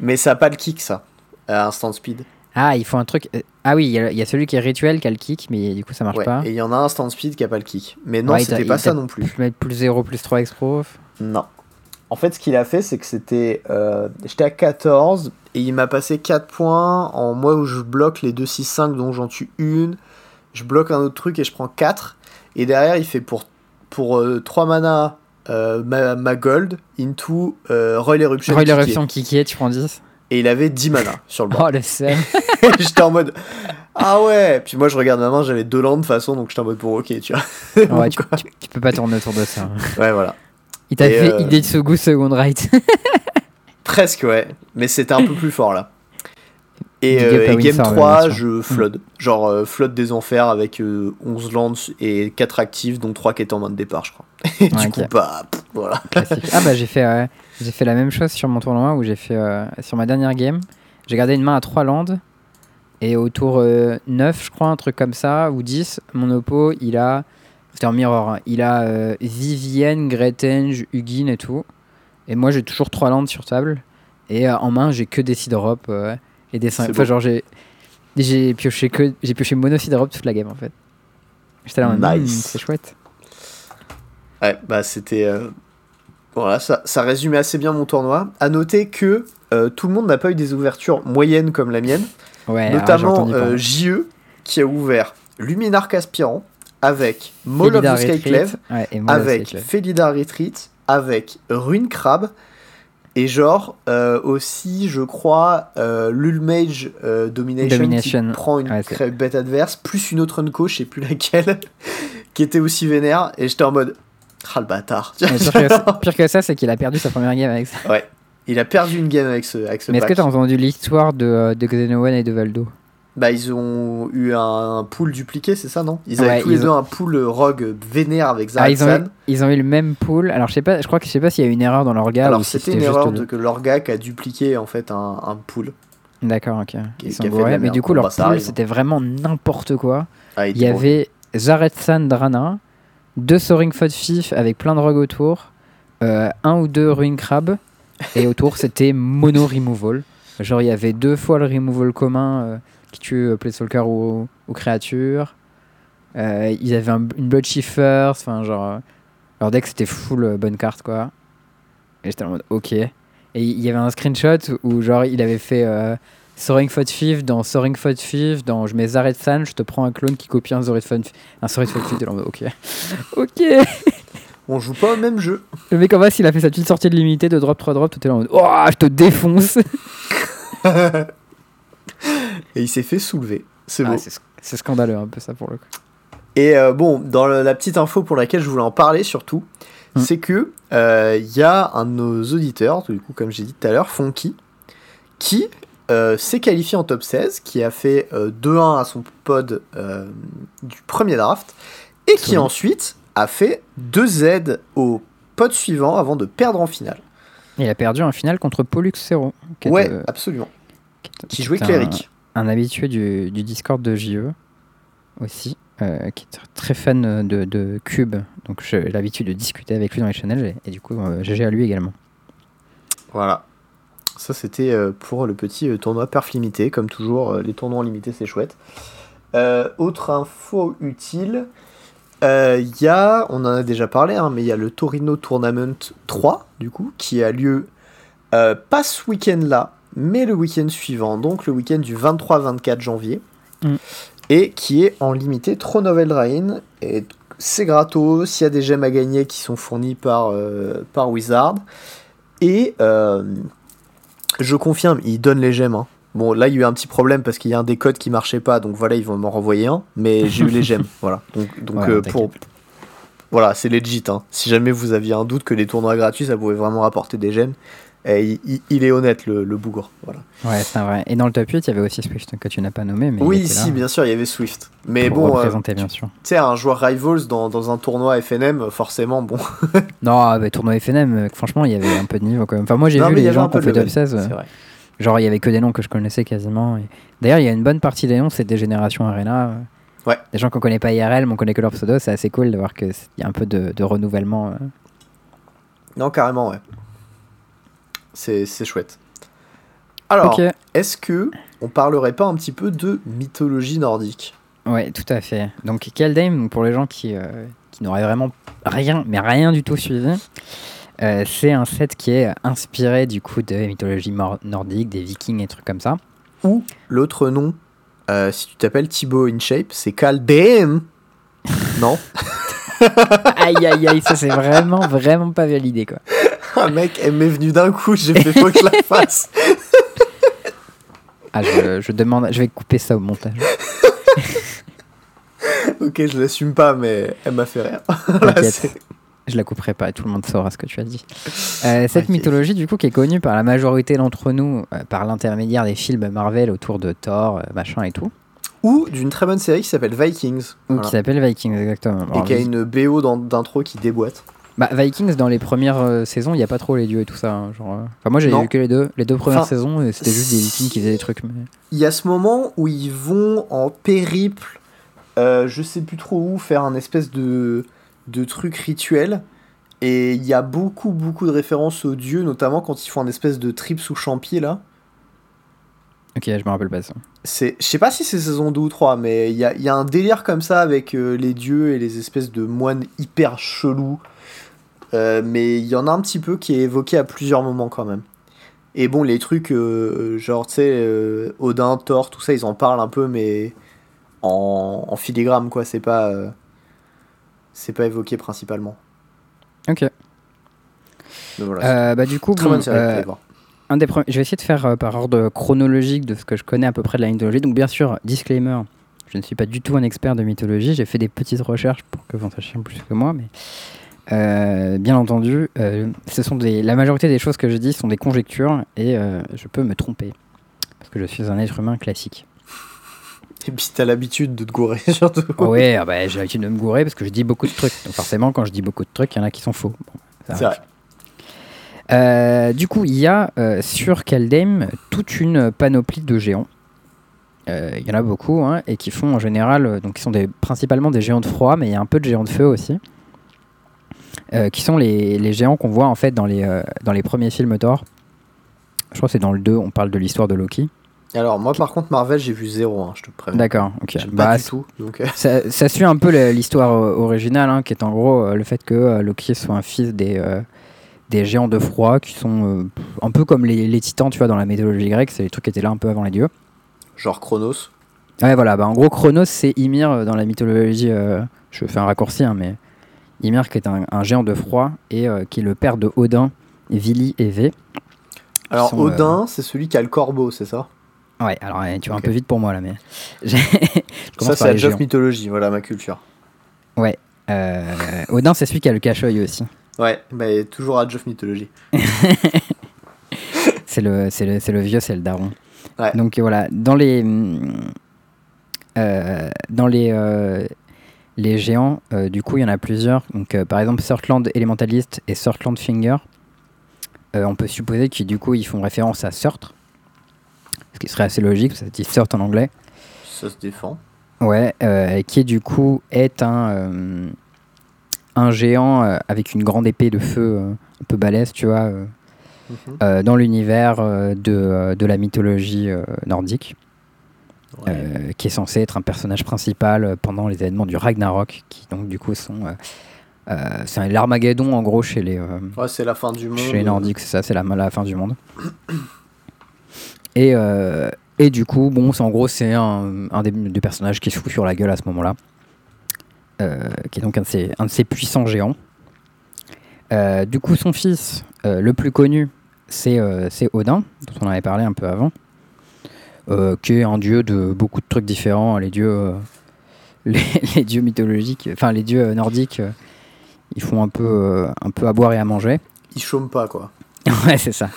Mais ça a pas le kick ça. À instant speed. Ah, il faut un truc. Ah oui, il y, a- il y a celui qui est rituel qui a le kick, mais du coup ça marche Ouais, pas. et il y en a un instant speed qui a pas le kick. Mais non, Ouais, il t'a- c'était il pas ça non plus. Peux mettre plus 0, plus 3 exprof. Non. En fait, ce qu'il a fait, c'est que c'était. euh, J'étais à 14 et il m'a passé 4 points en moi où je bloque les 2-6-5 dont j'en tue une. Je bloque un autre truc et je prends 4. Et derrière, il fait pour, pour 3 mana euh, ma, ma gold into euh, Royal Eruption. Royal. Eruption kické, tu prends 10. Et il avait 10 mana sur le (laughs) bord. Oh le seum. (laughs) j'étais en mode. Ah ouais Puis moi, je regarde ma main, j'avais deux landes de toute façon, donc j'étais en mode bon, ok, tu vois. ouais, (laughs) tu, tu- tu peux pas tourner autour de ça. Ouais, voilà. Il t'a fait euh, Hidetsugu Second Right. (laughs) Presque, ouais. Mais c'était un peu plus fort là. Et, euh, et Game Winsor, 3, bien sûr. je flood. Genre euh, flood des enfers avec euh, 11 lands et 4 actifs, dont 3 qui étaient en main de départ, je crois. (laughs) Et Ouais, du ok. coup, bah, pff, voilà. Classique. Ah bah j'ai fait, j'ai fait la même chose sur mon tournoi où j'ai fait euh, sur ma dernière game. J'ai gardé une main à 3 landes et au tour euh, 9 je crois un truc comme ça ou 10 mon oppo il a c'était en mirror hein, il a euh, Vivienne, Gretenge, Hugin et tout et moi j'ai toujours 3 landes sur table et euh, en main j'ai que des seed drop euh, et des C'est enfin beau. genre j'ai j'ai pioché que j'ai pioché mono seed drop toute la game en fait. J'étais là en mode, Nice. Hmm, c'est chouette. Ouais, bah c'était. euh, Voilà, ça, ça résumait assez bien mon tournoi. À noter que euh, tout le monde n'a pas eu des ouvertures moyennes comme la mienne. Ouais, ah, j'ai notamment entendu parler. euh, JE qui a ouvert Luminarch Aspirant avec Maul of the Skyclave, ouais, avec. Felida Retreat, avec Rune Crab. Et genre euh, aussi, je crois, euh, Lulmage euh, Domination, Domination. qui prend une Ouais, bête adverse, plus une autre unco, je sais plus laquelle, (laughs) qui était aussi vénère. Et j'étais en mode, ah le bâtard. Pire, que ça, (laughs) pire que ça, c'est qu'il a perdu sa première game avec ça. ouais, il a perdu une game avec ce, avec ce Mais est-ce que t'as entendu l'histoire de, de et de Valdo? Bah, ils ont eu un pool dupliqué, c'est ça, non? Ils avaient Ouais, tous les ils deux ont- un pool rogue vénère avec Ah, ils ont, eu, Zaratsan. ils ont eu le même pool. Alors, je sais pas, je crois que je sais pas s'il y a eu une erreur dans l'orga. Alors, si c'était une erreur le- de que l'orga qui a dupliqué en fait un, un pool. D'accord, ok. Ils sont bourrés, mais du coup, leur bah, pool, c'était vraiment n'importe quoi. Ah, Il y avait Zaretsan Drana, deux Soaring Fod Fif avec plein de rogues autour, euh, un ou deux Ruin Crab, et autour, (laughs) c'était mono removal. Genre, il y avait deux fois le removal commun euh, qui tue euh, Planeswalker ou, ou créature. Euh, ils avaient un- une Blood Shifter, enfin, genre. euh, leur deck, c'était full euh, bonne carte, quoi. Et j'étais en mode, ok. Et il y avait un screenshot où, genre, il avait fait. Soaring Fod Fif dans Soaring Fod Fif dans je mets Zaret San, je te prends un clone qui copie un Fod un Soaring Fod Fif de l'en- ok. (laughs) ok. On joue pas au même jeu. Le mec en face, il a fait sa petite sortie de limité de drop 3 drop, tout est là en mode Oh, je te défonce. (laughs) Et il s'est fait soulever. C'est Ah, c'est scandaleux un peu ça pour le coup. Et euh, bon, dans la petite info pour laquelle je voulais en parler surtout, Mm. c'est que euh, il y a un de nos auditeurs, du coup, comme j'ai dit tout à l'heure, Fonky, qui euh, s'est qualifié en top 16, qui a fait euh, 2-1 à son pod du premier draft, et qui ensuite a fait 2 Z au pod suivant avant de perdre en finale. Il a perdu un final contre Pollux Zero. Ouais, absolument. qui jouait un- cléric. Un, habitué du, Discord de JE aussi, euh, qui est tr- très fan de, Cube. Donc j'ai l'habitude de discuter avec lui dans les channels et, du coup euh, GG à lui également. Voilà. Ça, c'était euh, pour le petit euh, tournoi perf limité. Comme toujours, euh, les tournois limités, c'est chouette. Euh, autre info utile. euh, Il y a, on en a déjà parlé, hein, mais il y a le Torino Tournament 3, du coup, qui a lieu euh, pas ce week-end-là, mais le week-end suivant, donc le week-end du 23-24 janvier, Mm. et qui est en limité trop Novel Drain. Et c'est gratos, il y a des gemmes à gagner qui sont fournis par, euh, par Wizard. Et euh, je confirme, ils donnent les gemmes. hein. Bon, là, il y a eu un petit problème parce qu'il y a un des codes qui marchait pas, donc voilà, ils vont m'en renvoyer un. Mais j'ai eu les (laughs) gemmes, voilà. Donc, donc Ouais, euh, pour. Voilà, c'est legit. hein. Si jamais vous aviez un doute que les tournois gratuits, ça pouvait vraiment rapporter des gemmes, eh, il, est honnête, le, le bougre. Voilà. Ouais, c'est vrai. Et dans le top 8, il y avait aussi Swift que tu n'as pas nommé. Mais oui, si, bien sûr, il y avait Swift. Mais pour bon, euh, bien sûr. tu sais, un joueur Rivals dans, dans un tournoi FNM, forcément, bon. (laughs) Non, mais tournoi FNM, euh, franchement, il y avait un peu de niveau quand même. Enfin, moi j'ai vu les gens qui ont fait top level, 16. euh, c'est vrai. Genre, il y avait que des noms que je connaissais quasiment. et- D'ailleurs, il y a une bonne partie des noms, c'est des générations Arena. euh, Ouais. Des gens qu'on connaît pas IRL, mais on connaît que leur pseudo. C'est assez cool de voir qu'il y a un peu de, de renouvellement. euh. Non, carrément, ouais. C'est c'est chouette. Alors, est-ce que on parlerait pas un petit peu de mythologie nordique? Ouais, tout à fait. Donc, Kaldheim, pour les gens qui, euh, qui n'auraient vraiment rien, mais rien du tout suivi, euh, c'est un set qui est inspiré du coup de mythologie nordique, des vikings et trucs comme ça. Ou l'autre nom, euh, si tu t'appelles Thibaut InShape, c'est Kaldheim Non? (laughs) Aïe aïe aïe, ça c'est vraiment, vraiment pas validé quoi. (laughs) Un mec, elle m'est venue d'un coup, j'ai fait faut que je la fasse. Ah, je, je demande, je vais couper ça au montage. (laughs) ok, je l'assume pas, mais elle m'a fait rire. (laughs) Je la couperai pas, tout le monde saura ce que tu as dit. Euh, cette mythologie, du coup, qui est connue par la majorité d'entre nous, euh, par l'intermédiaire des films Marvel autour de Thor, euh, machin et tout, Ou d'une très bonne série qui s'appelle Vikings. ou Voilà. qui s'appelle Vikings, exactement. Et Alors, qui a une BO d'intro qui déboîte. Bah, Vikings, dans les premières euh, saisons, il n'y a pas trop les dieux et tout ça. hein, genre, euh. Enfin, moi, j'ai Non. vu que les deux, les deux premières Enfin, saisons, et c'était juste des vikings qui faisaient des trucs. Mais... Il y a ce moment où ils vont en périple, euh, je sais plus trop où, faire un espèce de, de truc rituel. Et il y a beaucoup, beaucoup de références aux dieux, notamment quand ils font un espèce de trip sous champier là. Ok, je me rappelle pas ça. C'est, je sais pas si c'est saison 2 ou 3, mais il y a, y a un délire comme ça avec euh, les dieux et les espèces de moines hyper chelous. Euh, mais il y en a un petit peu qui est évoqué à plusieurs moments quand même. Et bon, les trucs, euh, genre, tu sais, Odin, Thor, tout ça, ils en parlent un peu, mais en, en filigrane, quoi. C'est pas, c'est pas évoqué principalement. Ok. Voilà, bah, du coup, très bon, bonne série. Un des je vais essayer de faire euh, par ordre chronologique de ce que je connais à peu près de la mythologie. Donc, bien sûr, disclaimer, je ne suis pas du tout un expert de mythologie. J'ai fait des petites recherches pour que vous en sachiez plus que moi, mais euh, bien entendu, euh, ce sont des, la majorité des choses que je dis sont des conjectures et euh, je peux me tromper parce que je suis un être humain classique. Et puis t'as l'habitude de te gourer, (laughs) surtout. Oh ouais, ah bah, j'ai l'habitude de me gourer parce que je dis beaucoup de trucs. Donc forcément, quand je dis beaucoup de trucs, il y en a qui sont faux. Bon, C'est vrai. Euh, du coup, il y a euh, sur Kaldheim toute une panoplie de géants. Euh, Il y en a beaucoup, hein, et qui font en général, donc qui sont des, principalement des géants de froid, mais il y a un peu de géants de feu aussi, qui sont les, les géants qu'on voit en fait dans les, dans les premiers films Thor. Je crois que c'est dans le 2, on parle de l'histoire de Loki. Alors, moi, par contre, Marvel, j'ai vu zéro, hein, je te préviens. D'accord, ok. Bah, pas du tout. Donc, ça, ça suit un peu (laughs) l'histoire originale, hein, qui est en gros le fait que Loki soit un fils des, euh, des géants de froid, qui sont euh, un peu comme les, les titans, tu vois, dans la mythologie grecque, c'est les trucs qui étaient là un peu avant les dieux. genre Chronos. Ouais, voilà, bah, en gros, Chronos, c'est Ymir euh, dans la mythologie, euh, je fais un raccourci, hein, mais Ymir qui est un, un géant de froid et qui est le père de Odin, Vili et Vé. Alors, sont, Odin, c'est celui qui a le corbeau, c'est ça? Ouais, alors ouais, tu vas un peu vite pour moi là, mais. (laughs) je Ça, c'est la mythologie, voilà ma culture. Euh, Odin, c'est celui qui a le cache-œil aussi. Ouais, bah, toujours à Geoff mythologie. (laughs) C'est le, c'est le, c'est le vieux, c'est le daron. Ouais. Donc voilà, dans les, euh, dans les, euh, les géants, euh, du coup, il y en a plusieurs. Donc euh, par exemple, Surtland Elementalist et Surtland Finger. Euh, on peut supposer qu'ils du coup ils font référence à Surtr, ce qui serait assez logique, ça se dit Surt en anglais. Ça se défend. Ouais, euh, qui du coup est un, un géant euh, avec une grande épée de feu euh, un peu balèze, tu vois. euh, Mhm. dans l'univers de, de la mythologie nordique, Ouais. qui est censé être un personnage principal pendant les événements du Ragnarok, qui donc du coup sont... c'est l'Armageddon en gros chez les, Ouais, c'est la fin du monde. chez les Nordiques, c'est ça, c'est la, la fin du monde. Et, euh, et du coup, bon, c'est en gros, c'est un, un des, des personnages qui se fout sur la gueule à ce moment-là, qui est donc un de ces, un de ces puissants géants. Euh, du coup, son fils, euh, le plus connu, c'est euh, Odin, dont on avait parlé un peu avant, euh, qui est un dieu de beaucoup de trucs différents. Les dieux, euh, (laughs) les, les dieux mythologiques, enfin les dieux nordiques, euh, ils font un peu, euh, un peu à boire et à manger. Il chôme pas, quoi. (laughs) Ouais, c'est ça.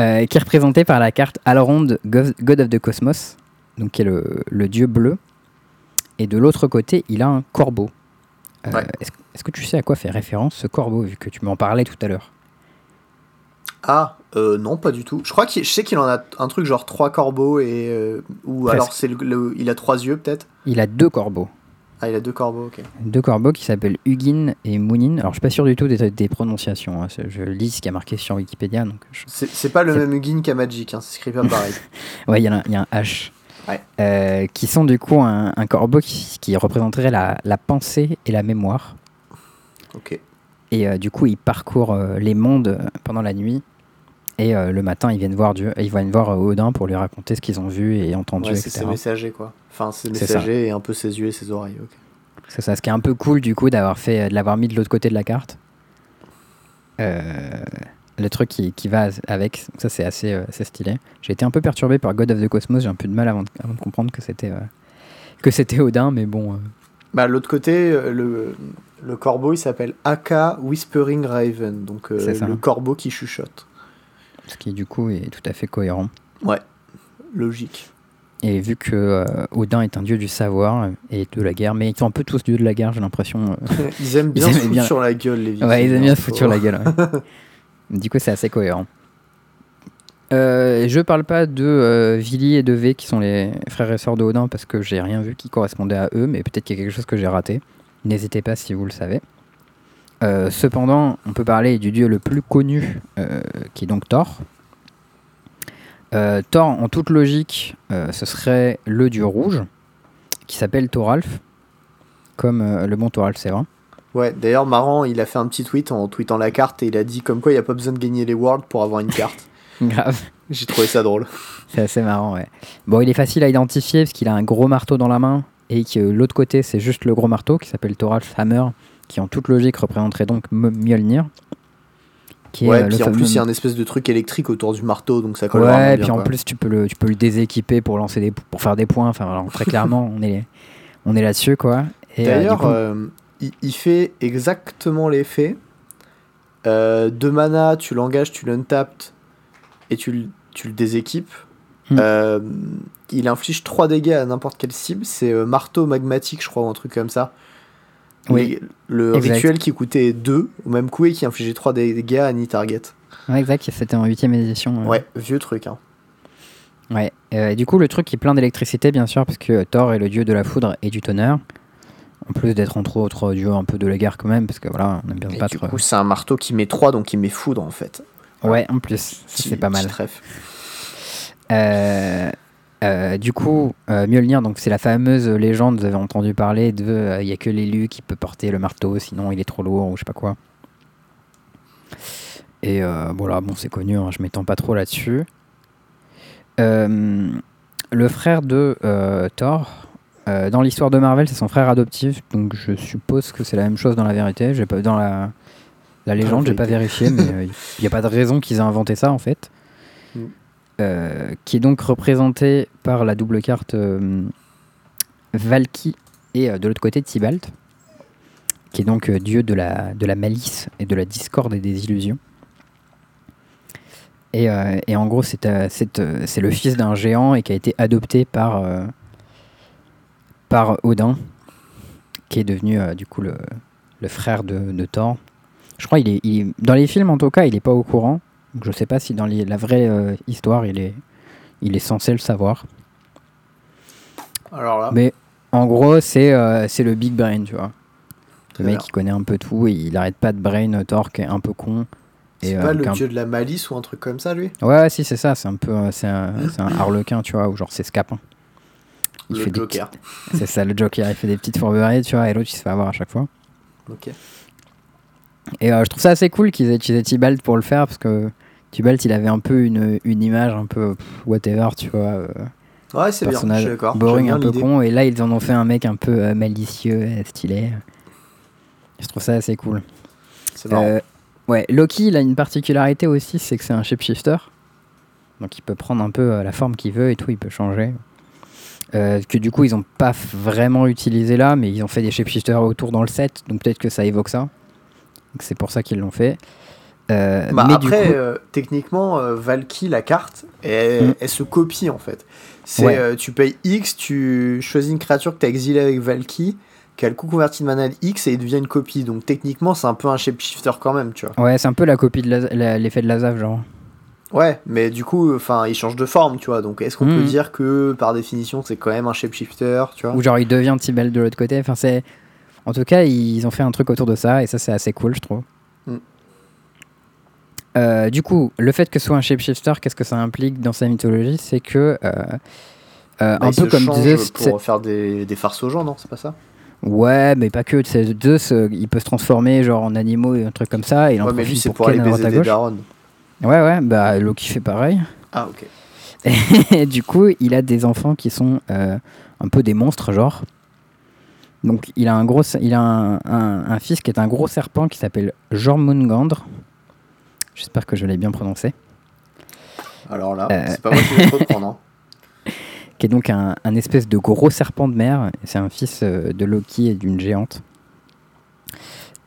Euh, qui est représenté par la carte Alrond, Go- God of the Cosmos, donc qui est le, le dieu bleu. Et de l'autre côté, il a un corbeau. Euh, Ouais. Est-ce que tu sais à quoi fait référence ce corbeau, vu que tu m'en parlais tout à l'heure Ah, euh, non, pas du tout. Je crois je sais qu'il en a un truc genre trois corbeaux et. euh, ou Presque. alors c'est le, le- il a trois yeux peut-être. Il a deux corbeaux. Ah, il a deux corbeaux, ok. Deux corbeaux qui s'appellent Hugin et Munin. Alors, je suis pas sûr du tout des, des prononciations. hein. Je lis ce qui a marqué sur Wikipédia. Donc je- C'est, pas le même Hugin qu'à Magic, hein, c'est écrit pas pareil. Ouais, il y, y a un H. Ouais. Euh, qui sont du coup un, un corbeau qui, qui représenterait la, la pensée et la mémoire. ok. Et euh, du coup, ils parcourent euh, les mondes pendant la nuit. Et le matin, ils viennent voir Dieu. Ils viennent voir Odin pour lui raconter ce qu'ils ont vu et entendu, Ouais, c'est ses messagers, quoi. Enfin, ses C'est ça. messagers et un peu ses yeux et ses oreilles. C'est ça, ce qui est un peu cool du coup d'avoir fait, de l'avoir mis de l'autre côté de la carte. Euh, le truc qui, qui va avec, ça c'est assez, euh, assez stylé. J'ai été un peu perturbé par God of the Cosmos. J'ai un peu de mal avant de, avant de comprendre que c'était euh, que c'était Odin, mais bon. euh, Bah, l'autre côté, le, Le corbeau, il s'appelle Aka Whispering Raven, donc le corbeau qui chuchote. Ce qui du coup est tout à fait cohérent. Ouais, logique. Et vu que euh, Odin est un dieu du savoir et de la guerre, mais ils sont un peu tous dieux de la guerre, j'ai l'impression. euh. (laughs) Ils aiment (laughs) bien Ils se foutre bien- sur la gueule, les Vikings. Ouais, ils aiment hein, bien se foutre sur la gueule. ouais. (laughs) du coup, c'est assez cohérent. Euh, je parle pas de euh, Vili et de V qui sont les frères et sœurs de Odin parce que j'ai rien vu qui correspondait à eux, mais peut-être qu'il y a quelque chose que j'ai raté. N'hésitez pas si vous le savez. Euh, cependant, on peut parler du dieu le plus connu, euh, qui est donc Thor. Euh, Thor, en toute logique, euh, ce serait le dieu rouge, qui s'appelle Thoralf, comme euh, le bon Thoralf, vrai. Ouais, d'ailleurs, marrant, il a fait un petit tweet en tweetant la carte et il a dit comme quoi il n'y a pas besoin de gagner les Worlds pour avoir une carte. (laughs) Grave. J'ai trouvé ça drôle. (laughs) C'est assez marrant, ouais. Bon, il est facile à identifier parce qu'il a un gros marteau dans la main et que l'autre côté, c'est juste le gros marteau qui s'appelle Thoralf Hammer, qui en toute logique représenterait donc Mjolnir. Qui est, Ouais, euh, puis en plus, il y a un espèce de truc électrique autour du marteau, donc ça colle Ouais, bien. puis en quoi. plus, tu peux, le, tu peux le déséquiper pour, lancer des, pour faire des points. Enfin, très clairement, (laughs) on est, on est là-dessus, quoi. Et, euh, D'ailleurs, euh, il, il fait exactement l'effet. Euh, deux mana, tu l'engages, tu l'untapped et tu, le- tu le déséquipes. Hmm. Euh, il inflige 3 dégâts à n'importe quelle cible. C'est euh, marteau magmatique, je crois, ou un truc comme ça. Oui. Mais le Exact. rituel qui coûtait 2 au même coup et qui infligeait 3 dégâts à any target. Ouais, exact, c'était en 8ème édition. euh. Ouais, vieux truc. Hein. Ouais. Et du coup, le truc qui est plein d'électricité, bien sûr, parce que Thor est le dieu de la foudre et du tonnerre. En plus d'être entre autres dieu un peu de la guerre quand même, parce que voilà, on aime bien Et battre. du coup, c'est un marteau qui met 3, donc il met foudre en fait. Ouais, en plus, c'est pas mal. Euh, euh, du coup, euh, Mjolnir, donc c'est la fameuse légende, vous avez entendu parler de euh, il y a que l'élu qui peut porter le marteau, sinon il est trop lourd ou je sais pas quoi. Et euh, voilà, bon, c'est connu, hein, je m'étends pas trop là-dessus. Le frère de Thor, euh, dans l'histoire de Marvel, c'est son frère adoptif, donc je suppose que c'est la même chose dans la vérité. J'ai pas dans la, la légende, j'ai pas vérifié, mais (laughs) euh, il n'y a pas de raison qu'ils aient inventé ça en fait. Mm. Euh, qui est donc représenté par la double carte euh, Valky et euh, de l'autre côté Tybalt, qui est donc euh, dieu de la, de la malice et de la discorde et des illusions. Et, euh, et en gros, c'est euh, euh, le fils d'un géant et qui a été adopté par, euh, par Odin, qui est devenu euh, du coup le, le frère de, de Thor. Je crois il est, il est- dans les films en tout cas, il n'est pas au courant. Donc, je sais pas si dans les- la vraie euh, histoire, il est, il est censé le savoir. Alors là, Mais en gros, c'est euh, c'est le big brain, tu vois. Très Le mec bien. qui connaît un peu tout et il arrête pas de brain Thor qui est un peu con. c'est pas le dieu de la malice ou un truc comme ça, lui? Ouais, si, c'est ça. C'est un peu. C'est un, c'est un (coughs) harlequin, tu vois, ou genre c'est Scapin. Il Le fait des Joker. petits- C'est ça, le Joker. Il fait des petites fourberies, tu vois, et l'autre il se fait avoir à chaque fois. Ok. Et euh, je trouve ça assez cool qu'ils aient utilisé Tybalt pour le faire parce que Tybalt il avait un peu une, une image un peu whatever, tu vois. euh, Ouais, c'est bien, je suis d'accord. boring, un peu con. Et là, ils en ont fait un mec un peu euh, malicieux, stylé. Je trouve ça assez cool. C'est marrant. Euh, ouais, Loki, il a une particularité aussi, c'est que c'est un shapeshifter. Donc il peut prendre un peu la forme qu'il veut et tout, il peut changer. Euh, que du coup, ils n'ont pas vraiment utilisé là, mais ils ont fait des shapeshifters autour dans le set, donc peut-être que ça évoque ça. C'est pour ça qu'ils l'ont fait. Euh, Bah, mais après, coup- euh, techniquement, Valky, la carte, elle, Mm. elle se copie en fait. C'est Ouais. tu payes X, tu choisis une créature que tu as exilée avec Valky, qui a le coût converti de mana de X et il devient une copie. Donc techniquement, c'est un peu un shapeshifter quand même, tu vois. Ouais, c'est un peu la copie de la- la- l'effet de Lazav, genre. Ouais, mais du coup, enfin, il change de forme, tu vois. Donc est-ce qu'on peut dire que par définition, c'est quand même un shapeshifter, tu vois? Ou genre il devient Tibel de l'autre côté. Enfin, c'est... En tout cas, ils ont fait un truc autour de ça et ça, c'est assez cool, je trouve. Mm. Euh, du coup, le fait que ce soit un shapeshifter, qu'est-ce que ça implique dans sa mythologie? C'est que, euh, euh, Bah, un peu comme Zeus. pour faire des, des farces aux gens, non? C'est pas ça? Ouais, mais pas que. Zeus, il peut se transformer genre en animaux et un truc comme ça. Et il en Ouais, mais lui, c'est pour, pour aller baiser des gauche. darons. Ouais, ouais, bah Loki fait pareil. Ah, ok. Et (laughs) du coup, il a des enfants qui sont euh, un peu des monstres, genre. Donc, il a un gros, il a un, un- un fils qui est un gros serpent qui s'appelle Jormungandr. J'espère que je l'ai bien prononcé. Alors là, Euh. c'est pas moi qui vais reprendre. hein. (laughs) Qui est donc un, un espèce de gros serpent de mer. C'est un fils euh, de Loki et d'une géante.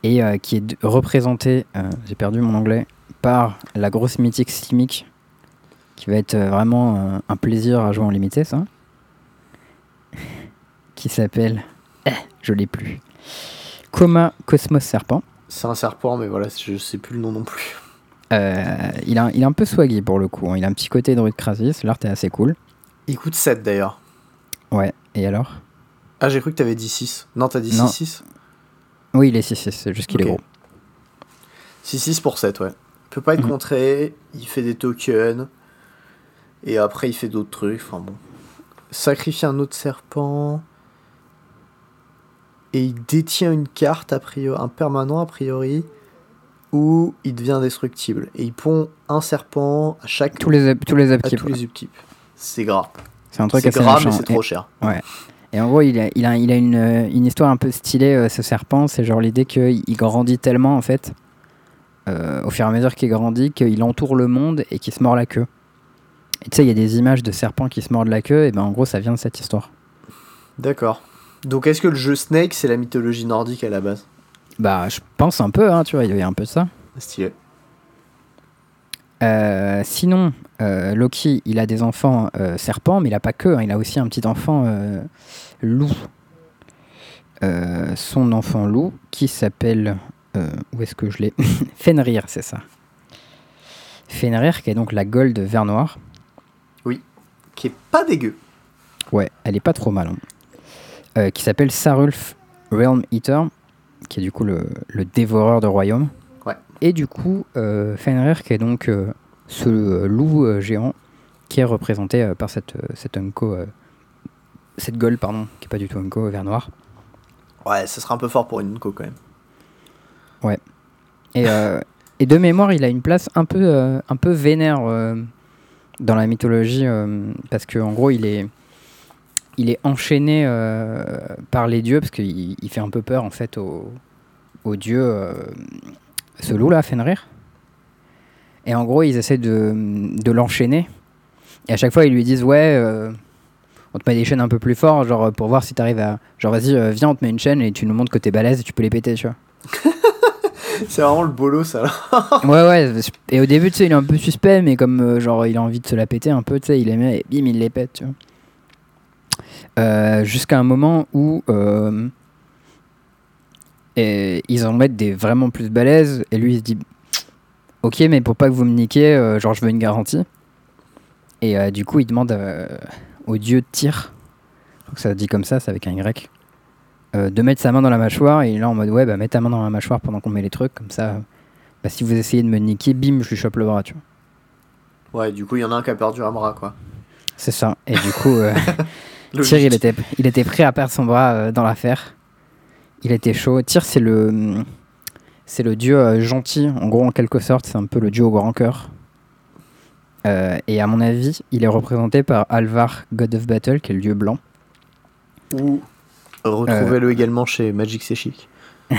et euh, qui est représenté, j'ai perdu mon anglais, par la grosse mythique Simic, qui va être euh, vraiment euh, un plaisir à jouer en limité, ça. (laughs) qui s'appelle. Eh, je l'ai plus. Coma Cosmos Serpent. C'est un serpent, mais voilà, je sais plus le nom non plus. Euh, il, a, il est un peu swaggy pour le coup. hein. Il a un petit côté Druid Crasis. L'art est assez cool. Il coûte 7 d'ailleurs. Ouais, et alors? Ah, j'ai cru que t'avais dit 6. Non, t'as dit Non. 6-6 Oui, il est 6-6, c'est juste qu'il est Ok. gros. 6-6 pour 7, ouais. Il peut pas être Mhm. contré, il fait des tokens, et après il fait d'autres trucs, enfin bon. Sacrifie un autre serpent, et il détient une carte, a priori, un permanent a priori, où il devient indestructible. Et il pond un serpent à chaque... Tous les, tous les tous. C'est gras. C'est un truc assez gras, mais c'est Et- trop cher. Et en gros, il a, il a, il a une, une histoire un peu stylée, euh, ce serpent. C'est genre l'idée qu'il il grandit tellement, en fait, euh, au fur et à mesure qu'il grandit, qu'il entoure le monde et qu'il se mord la queue. Et tu sais, il y a des images de serpents qui se mordent la queue, et ben en gros, ça vient de cette histoire. D'accord. Donc est-ce que le jeu Snake, c'est la mythologie nordique à la base? Bah, je pense un peu, hein, tu vois, il y a un peu de ça. Stylé. Euh, sinon, euh, Loki, il a des enfants euh, serpents, mais il a pas que, hein, il a aussi un petit enfant loup. Son enfant loup qui s'appelle. Euh, où est-ce que je l'ai (laughs) Fenrir, c'est ça. Fenrir, qui est donc la Gold vert noir. Qui est pas dégueu. Ouais, elle est pas trop mal. hein. Euh, qui s'appelle Sarulf Realm Eater, qui est du coup le, le dévoreur de royaumes. Ouais. Et du coup, euh, Fenrir, qui est donc ce loup géant, qui est représenté par cette, cette Unco, cette gueule, pardon, qui est pas du tout Unco, vert noir. Ouais, ça sera un peu fort pour une Unco quand même. Et, euh, (laughs) et de mémoire, il a une place un peu, euh, un peu vénère euh, dans la mythologie, euh, parce qu'en gros, il est, il est enchaîné par les dieux, parce qu'il il fait un peu peur en fait aux, dieux, ce loup-là, Fenrir. Et en gros, ils essaient de, de l'enchaîner. Et à chaque fois, ils lui disent Ouais, on te met des chaînes un peu plus fort, genre pour voir si t'arrives à. Genre, vas-y, viens, on te met une chaîne et tu nous montres que t'es balèze et tu peux les péter, tu vois. (laughs) C'est vraiment le bolo ça là. (laughs) Ouais, ouais. Et au début, tu sais, il est un peu suspect, mais comme euh, genre il a envie de se la péter un peu, tu sais, il aimait et bim, il les pète, tu vois. Euh, Jusqu'à un moment où euh, ils en mettent des vraiment plus balèzes, et lui il se dit Ok, mais pour pas que vous me niquiez, genre je veux une garantie. Et du coup, il demande au dieu de tir, je crois que ça dit comme ça, c'est avec un Y, euh, de mettre sa main dans la mâchoire, et il est là en mode Ouais, bah mets ta main dans la mâchoire pendant qu'on met les trucs, comme ça. Bah, si vous essayez de me niquer, bim, je lui chope le bras, tu vois. Ouais, du coup, il y en a un qui a perdu un bras quoi. C'est ça. Et du coup, euh, (laughs) il était, il était prêt à perdre son bras euh, dans l'affaire. Il était chaud. Tyr, c'est le, c'est le dieu gentil. En gros, en quelque sorte, c'est un peu le dieu au grand cœur. Euh, et à mon avis, il est représenté par Alvar, God of Battle, qui est le dieu blanc. Ou retrouvez-le également chez Magic C'est Chic. (laughs)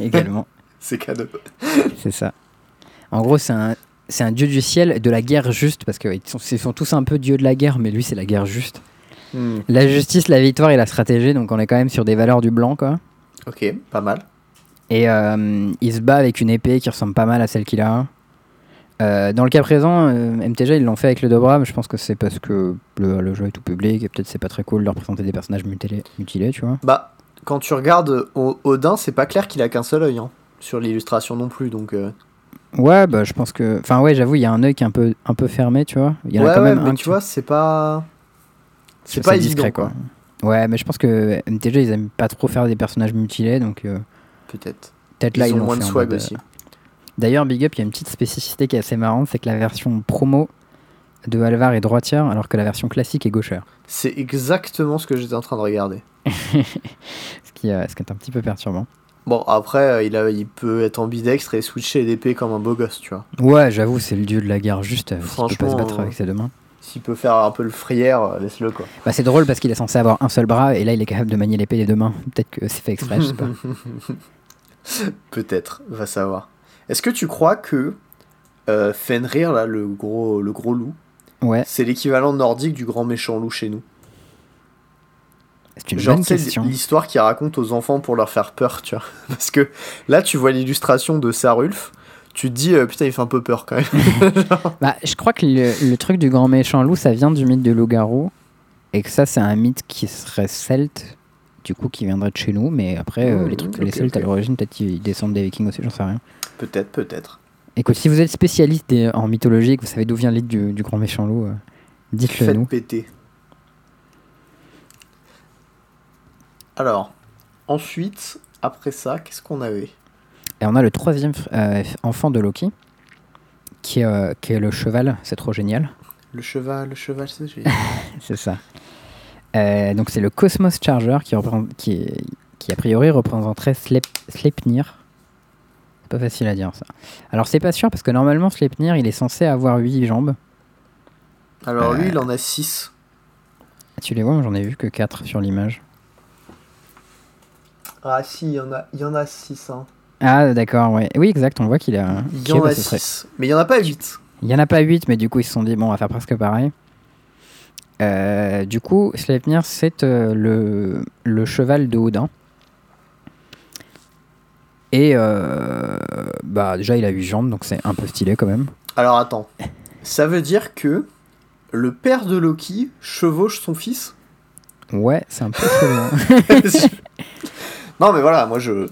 Également, (laughs) C'est cadeau. c'est ça. En gros, c'est un, c'est un dieu du ciel, de la guerre juste, parce qu'ils sont, ils sont tous un peu dieux de la guerre, mais lui, c'est la guerre juste. Hmm, La justice, la victoire et la stratégie, donc on est quand même sur des valeurs du blanc, quoi. Ok, pas mal. Et euh, il se bat avec une épée qui ressemble pas mal à celle qu'il a. Euh, dans le cas présent, euh, MTG ils l'ont fait avec le Dobra, mais je pense que c'est parce que le, le jeu est tout public et peut-être c'est pas très cool de représenter des personnages mutilés, mutilés tu vois. Bah, quand tu regardes O- Odin, c'est pas clair qu'il a qu'un seul œil hein, sur l'illustration non plus, donc. euh, Ouais, bah je pense que. Enfin, ouais, j'avoue, il y a un œil qui est un peu, un peu fermé, tu vois. Il y en ouais, a quand ouais, même mais un tu vois, c'est pas. C'est pas évident, discret, quoi. Ouais, mais je pense que MTG ils aiment pas trop faire des personnages mutilés, donc euh, Peut-être. peut-être là Ils ils ont l'ont moins de swag aussi. D'ailleurs, Big Up, il y a une petite spécificité qui est assez marrante, c'est que la version promo de Alvar est droitière, alors que la version classique est gauchère. C'est exactement ce que j'étais en train de regarder. (laughs) Ce qui, euh, ce qui est un petit peu perturbant. Bon, après, euh, il, a, il peut être ambidextre et switcher d'épée comme un beau gosse, tu vois. Ouais, j'avoue, c'est le dieu de la guerre juste. euh, Il peut pas se Franchement, battre avec ses deux mains. S'il peut faire un peu le frière, laisse-le, quoi. Bah, c'est drôle parce qu'il est censé avoir un seul bras et là il est capable de manier l'épée des deux mains. Peut-être que c'est fait exprès, je sais pas. (laughs) Peut-être, va savoir. Est-ce que tu crois que euh, Fenrir, là, le gros, le gros loup, Ouais, c'est l'équivalent nordique du grand méchant loup chez nous? C'est une Genre, bonne question. l'histoire qu'il raconte aux enfants pour leur faire peur, tu vois. (laughs) Parce que là, tu vois l'illustration de Sarulf, tu te dis, euh, putain, il fait un peu peur quand même. (laughs) (laughs) Bah, je crois que le, le truc du grand méchant loup, ça vient du mythe de loup-garou. Et que ça, c'est un mythe qui serait celte, du coup, qui viendrait de chez nous. Mais après, euh, Mmh, les trucs, ok, les celtes, à l'origine, peut-être qu'ils descendent des vikings aussi, j'en sais rien. Peut-être, peut-être. Écoute, si vous êtes spécialiste des- en mythologie et que vous savez d'où vient l'île du, du grand méchant loup, euh, dites-le Faites nous. péter. Alors, ensuite, après ça, qu'est-ce qu'on avait? Et on a le troisième fr- euh, enfant de Loki, qui est, euh, qui est le cheval, c'est trop génial. Le cheval, le cheval, c'est j'ai- (laughs) C'est ça. Euh, donc c'est le Cosmos Charger qui, représente, qui, est- qui a priori représenterait Slep- Sleipnir. Pas facile à dire ça. Alors c'est pas sûr parce que normalement Sleipnir il est censé avoir 8 jambes. Alors lui, Euh. il en a 6. Tu les vois, moi j'en ai vu que 4 sur l'image. Ah si, il y en a, il y en a 6. Hein. Ah d'accord, ouais. Oui exact, on voit qu'il a... Il y en bah, a ce serait- 6. Mais il y en a pas 8. Il y en a pas 8 mais du coup ils se sont dit bon on va faire presque pareil. Euh, du coup Sleipnir c'est euh, le, le cheval de Odin. Et euh, bah déjà il a 8 jambes donc c'est un peu stylé quand même. Alors attends. Ça veut dire que le père de Loki chevauche son fils? Ouais, c'est un peu (laughs) chelou. hein. (laughs) Non mais voilà, moi je,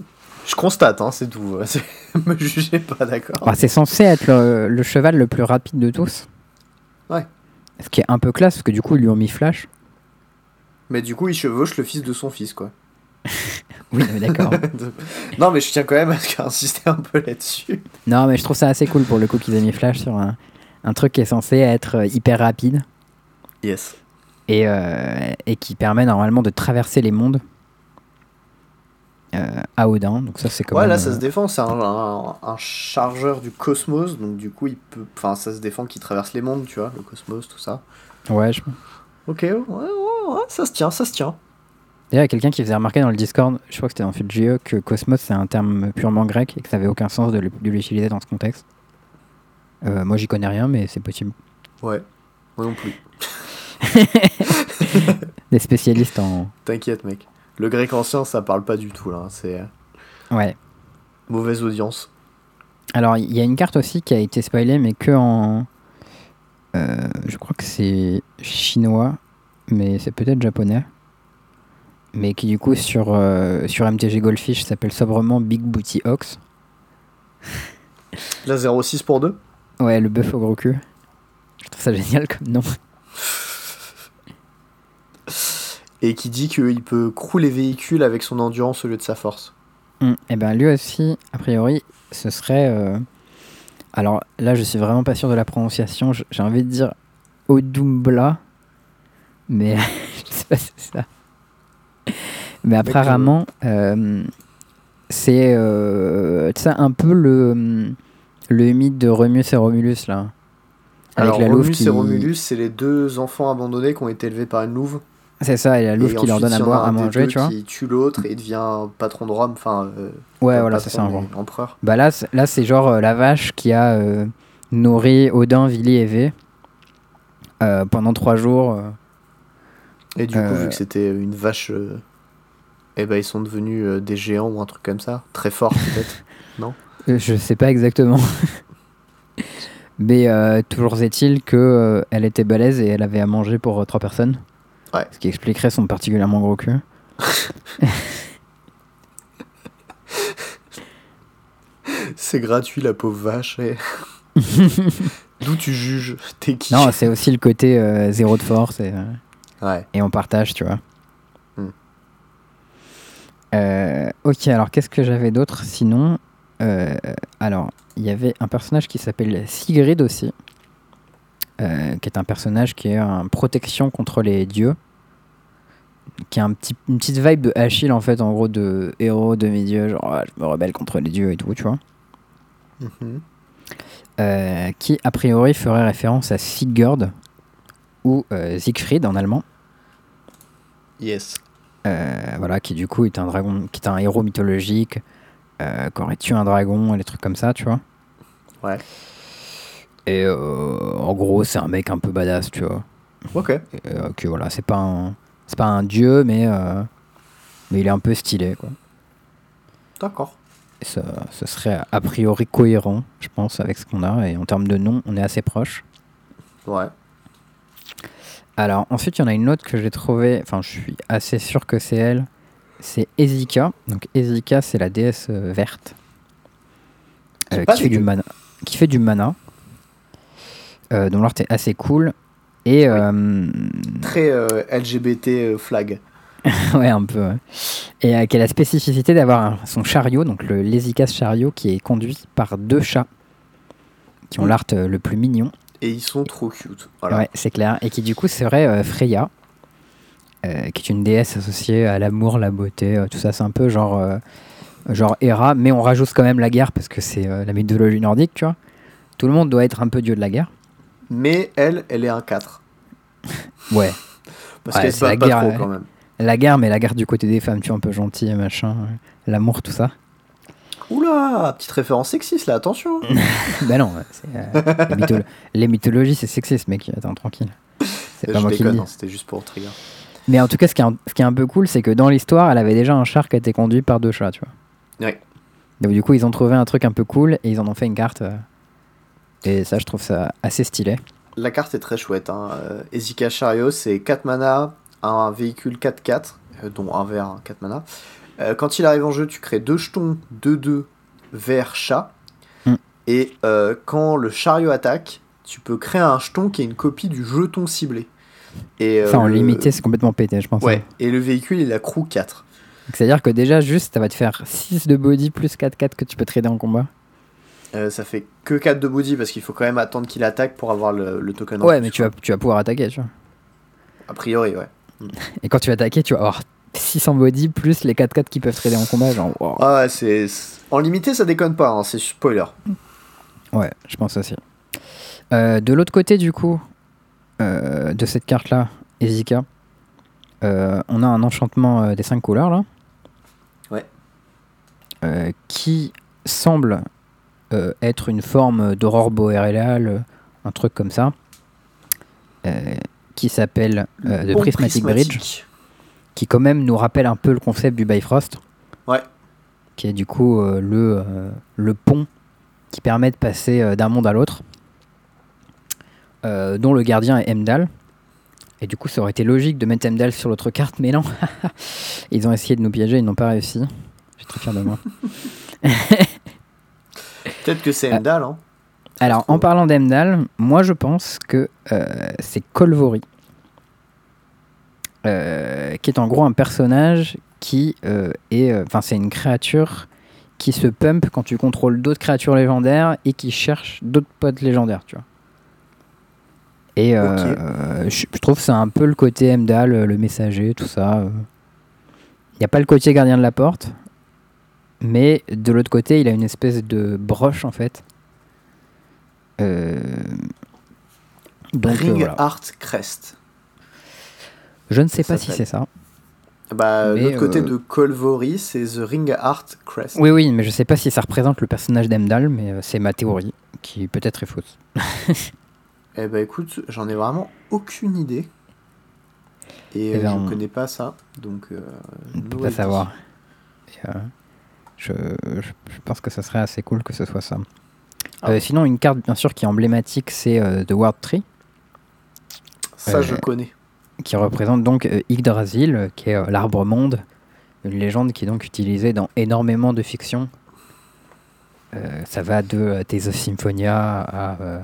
je constate, hein, c'est tout. (laughs) Me jugez pas, d'accord Bah, c'est censé être le, le cheval le plus rapide de tous. Ouais. Ce qui est un peu classe parce que du coup ils lui ont mis Flash. Mais du coup, il chevauche le fils de son fils, quoi. (laughs) Oui, mais d'accord. (laughs) non mais je tiens quand même à insister un peu là-dessus. non, mais je trouve ça assez cool pour le coup qu'ils aient mis Flash sur un, un truc qui est censé être euh, hyper rapide Yes. et, euh, et qui permet normalement de traverser les mondes euh, à Odin. Donc ça c'est quand Ouais, là ça euh, se défend, c'est un, un- un chargeur du cosmos, donc du coup il peut. Enfin, ça se défend qu'il traverse les mondes, tu vois, le cosmos, tout ça. Ouais, je... Ok, ouais, ouais, ouais, ça se tient, ça se tient. D'ailleurs, il y a quelqu'un qui faisait remarquer dans le Discord, je crois que c'était dans FuGE, que Cosmos c'est un terme purement grec et que ça avait aucun sens de l'utiliser dans ce contexte. Euh, moi j'y connais rien, mais c'est possible. Ouais, moi non plus. (laughs) Des spécialistes en. T'inquiète, mec. Le grec ancien, ça parle pas du tout, là. C'est euh, Ouais. mauvaise audience. Alors il y a une carte aussi qui a été spoilée, mais que en. euh, je crois que c'est chinois, mais c'est peut-être japonais. Mais qui du coup sur, euh, sur MTG Goldfish s'appelle sobrement Big Booty Ox. (laughs) Là, 0,6 pour 2 Ouais, le bœuf au gros cul. Je trouve ça génial comme nom. (laughs) Et qui dit qu'il peut crouler les véhicules avec son endurance au lieu de sa force. Et ben lui aussi, a priori, ce serait. euh, Alors là, je suis vraiment pas sûr de la prononciation. J'ai envie de dire Odumbla, mais (laughs) je sais pas si c'est ça. Mais apparemment, euh, c'est euh, un peu le, le mythe de Remus et Romulus là. Avec Alors, la qui... et Romulus, c'est les deux enfants abandonnés qui ont été élevés par une louve. C'est ça, et la louve Et qui leur donne à boire, à manger, tu vois. Qui tue l'autre et devient patron de Rome, enfin. euh, Ouais, pas voilà, c'est ça en Empereur. Bah là, c'est- là c'est genre euh, la vache qui a euh, nourri Odin, Vili et V euh, pendant trois jours. Euh. Et du coup, Euh. vu que c'était une vache, euh, eh ben ils sont devenus euh, des géants ou un truc comme ça. Très forts, peut-être. (laughs) Euh, Je sais pas exactement. (laughs) Mais euh, toujours est-il que euh, elle était balèze et elle avait à manger pour euh, trois personnes. Ouais. Ce qui expliquerait son particulièrement gros cul. (laughs) C'est gratuit, la pauvre vache. et- D'où tu juges? T'es qui? Non, c'est aussi le côté euh, zéro de force et, euh, Ouais. et on partage, tu vois. Hmm. Euh, ok, alors qu'est-ce que j'avais d'autre sinon Euh, Alors, il y avait un personnage qui s'appelle Sigrid aussi, euh, qui est un personnage qui est en protection contre les dieux, qui a un petit, une petite vibe de Achille en fait, en gros de héros, demi-dieu, genre ah, je me rebelle contre les dieux et tout, tu vois. Mhm. Euh, qui a priori ferait référence à Sigurd ou euh, Siegfried en allemand. Yes. Euh, voilà, qui du coup est un dragon, qui est un héros mythologique, euh, qui aurait tué un dragon et des trucs comme ça, tu vois. Ouais. Et en gros, c'est un mec un peu badass, tu vois. Ok. Que voilà, c'est pas un, C'est pas un dieu, mais, mais il est un peu stylé, quoi. D'accord. Ça, ce serait a priori cohérent, je pense, avec ce qu'on a. Et en termes de nom, on est assez proche. Ouais. Alors, ensuite, il y en a une autre que j'ai trouvée, enfin, je suis assez sûr que c'est elle. C'est Ezika. Donc, Ezika, c'est la déesse euh, verte. Euh, qui, fait du mana, qui fait du mana. Euh, dont l'art est assez cool. Et. Très LGBT flag. (laughs) ouais, un peu. ouais. Et qui a la spécificité d'avoir son chariot, donc le Lesikas chariot, qui est conduit par deux chats qui ont l'art le plus mignon. Et ils sont trop cute. Voilà. Ouais, c'est clair. Et qui du coup serait euh, Freya, euh, qui est une déesse associée à l'amour, la beauté, euh, tout ça. C'est un peu genre, euh, genre Hera, mais on rajoute quand même la guerre parce que c'est la mythologie nordique, tu vois. Tout le monde doit être un peu dieu de la guerre. Mais elle, elle est un 4. (laughs) Ouais, Parce Ouais, qu'elle c'est se bat la pas guerre, trop quand même. la guerre, mais la guerre du côté des femmes, tu vois, un peu gentil, machin, l'amour, tout ça. Oula, petite référence sexiste là, attention. (laughs) bah non, euh, les, mytholo- (laughs) les mythologies, c'est sexiste, mec. Attends, tranquille. C'est pas moi qui hein, c'était juste pour trigger. Mais en tout cas, ce qui est un, ce qui est un peu cool, c'est que dans l'histoire, elle avait déjà un char qui a été conduit par deux chats, tu vois. Ouais. Donc du coup, ils ont trouvé un truc un peu cool et ils en ont fait une carte. euh, et ça, je trouve ça assez stylé. La carte est très chouette. Hein. Euh, Ezika Chariot, c'est 4 mana, un véhicule 4-4, euh, dont un vert, 4 mana. Euh, quand il arrive en jeu, tu crées deux jetons 2-2 vert chat. Mm. Et euh, quand le chariot attaque, tu peux créer un jeton qui est une copie du jeton ciblé. Et, Ça, euh, en le- limité, c'est complètement pété, je pense. Ouais, et le véhicule, il a crew 4. Donc, C'est-à-dire que déjà, juste, ça va te faire 6 de body plus 4-4 que tu peux trader en combat. Euh, ça fait que 4 de body parce qu'il faut quand même attendre qu'il attaque pour avoir le, le token. en Ouais, mais tu vas, tu vas pouvoir attaquer, tu vois. A priori, ouais. Et quand tu vas attaquer, tu vas avoir 600 body plus les 4-4 qui peuvent trader en combat. Genre, wow. Ah ouais, c'est. En limité, ça déconne pas, hein, c'est spoiler. Ouais, je pense aussi. Euh, de l'autre côté, du coup, euh, de cette carte-là, Ezika, euh, on a un enchantement des 5 couleurs, là. Ouais. Qui semble être une forme d'aurore boréale, un truc comme ça. qui s'appelle The Prismatic Bridge. Qui quand même nous rappelle un peu le concept du Bifrost. Ouais. Qui est du coup euh, le, euh, le pont qui permet de passer euh, d'un monde à l'autre, dont le gardien est Emdal. Et du coup, ça aurait été logique de mettre Emdal sur l'autre carte, mais non. (laughs) ils ont essayé de nous piéger, ils n'ont pas réussi. Je suis très fier de moi. (laughs) Peut-être que c'est. Endal, hein. Alors, en parlant d'Emdal, moi je pense que euh, c'est Kolvori, euh, qui est en gros un personnage qui euh, est. euh, Enfin, c'est une créature qui se pump quand tu contrôles d'autres créatures légendaires et qui cherche d'autres potes légendaires, tu vois. Et euh, euh, je, je trouve que c'est un peu le côté euh, le messager, tout ça. Il n'y a pas le côté gardien de la porte, mais de l'autre côté, il a une espèce de broche en fait. Euh, donc, euh, Ring voilà. Art Crest. Je ne sais pas si c'est ça. Bah, l'autre côté euh, de Colvory, c'est The Ring Art Crest. Oui, oui, mais je sais pas si ça représente le personnage d'Emdal, mais euh, c'est ma théorie, qui peut-être est fausse. (laughs) Eh bah écoute, j'en ai vraiment aucune idée. Et Eh euh, ben, je on- connais pas ça, donc... Euh, On ne peut pas savoir. Et, euh, je, je- je pense que ça serait assez cool que ce soit ça. Ah Euh, sinon, une carte bien sûr qui est emblématique, c'est euh, The World Tree, Ça, je connais. Qui représente donc euh, Yggdrasil, euh, qui est euh, l'arbre monde, une légende qui est donc utilisée dans énormément de fictions. Euh, ça va de of Symphonia à euh,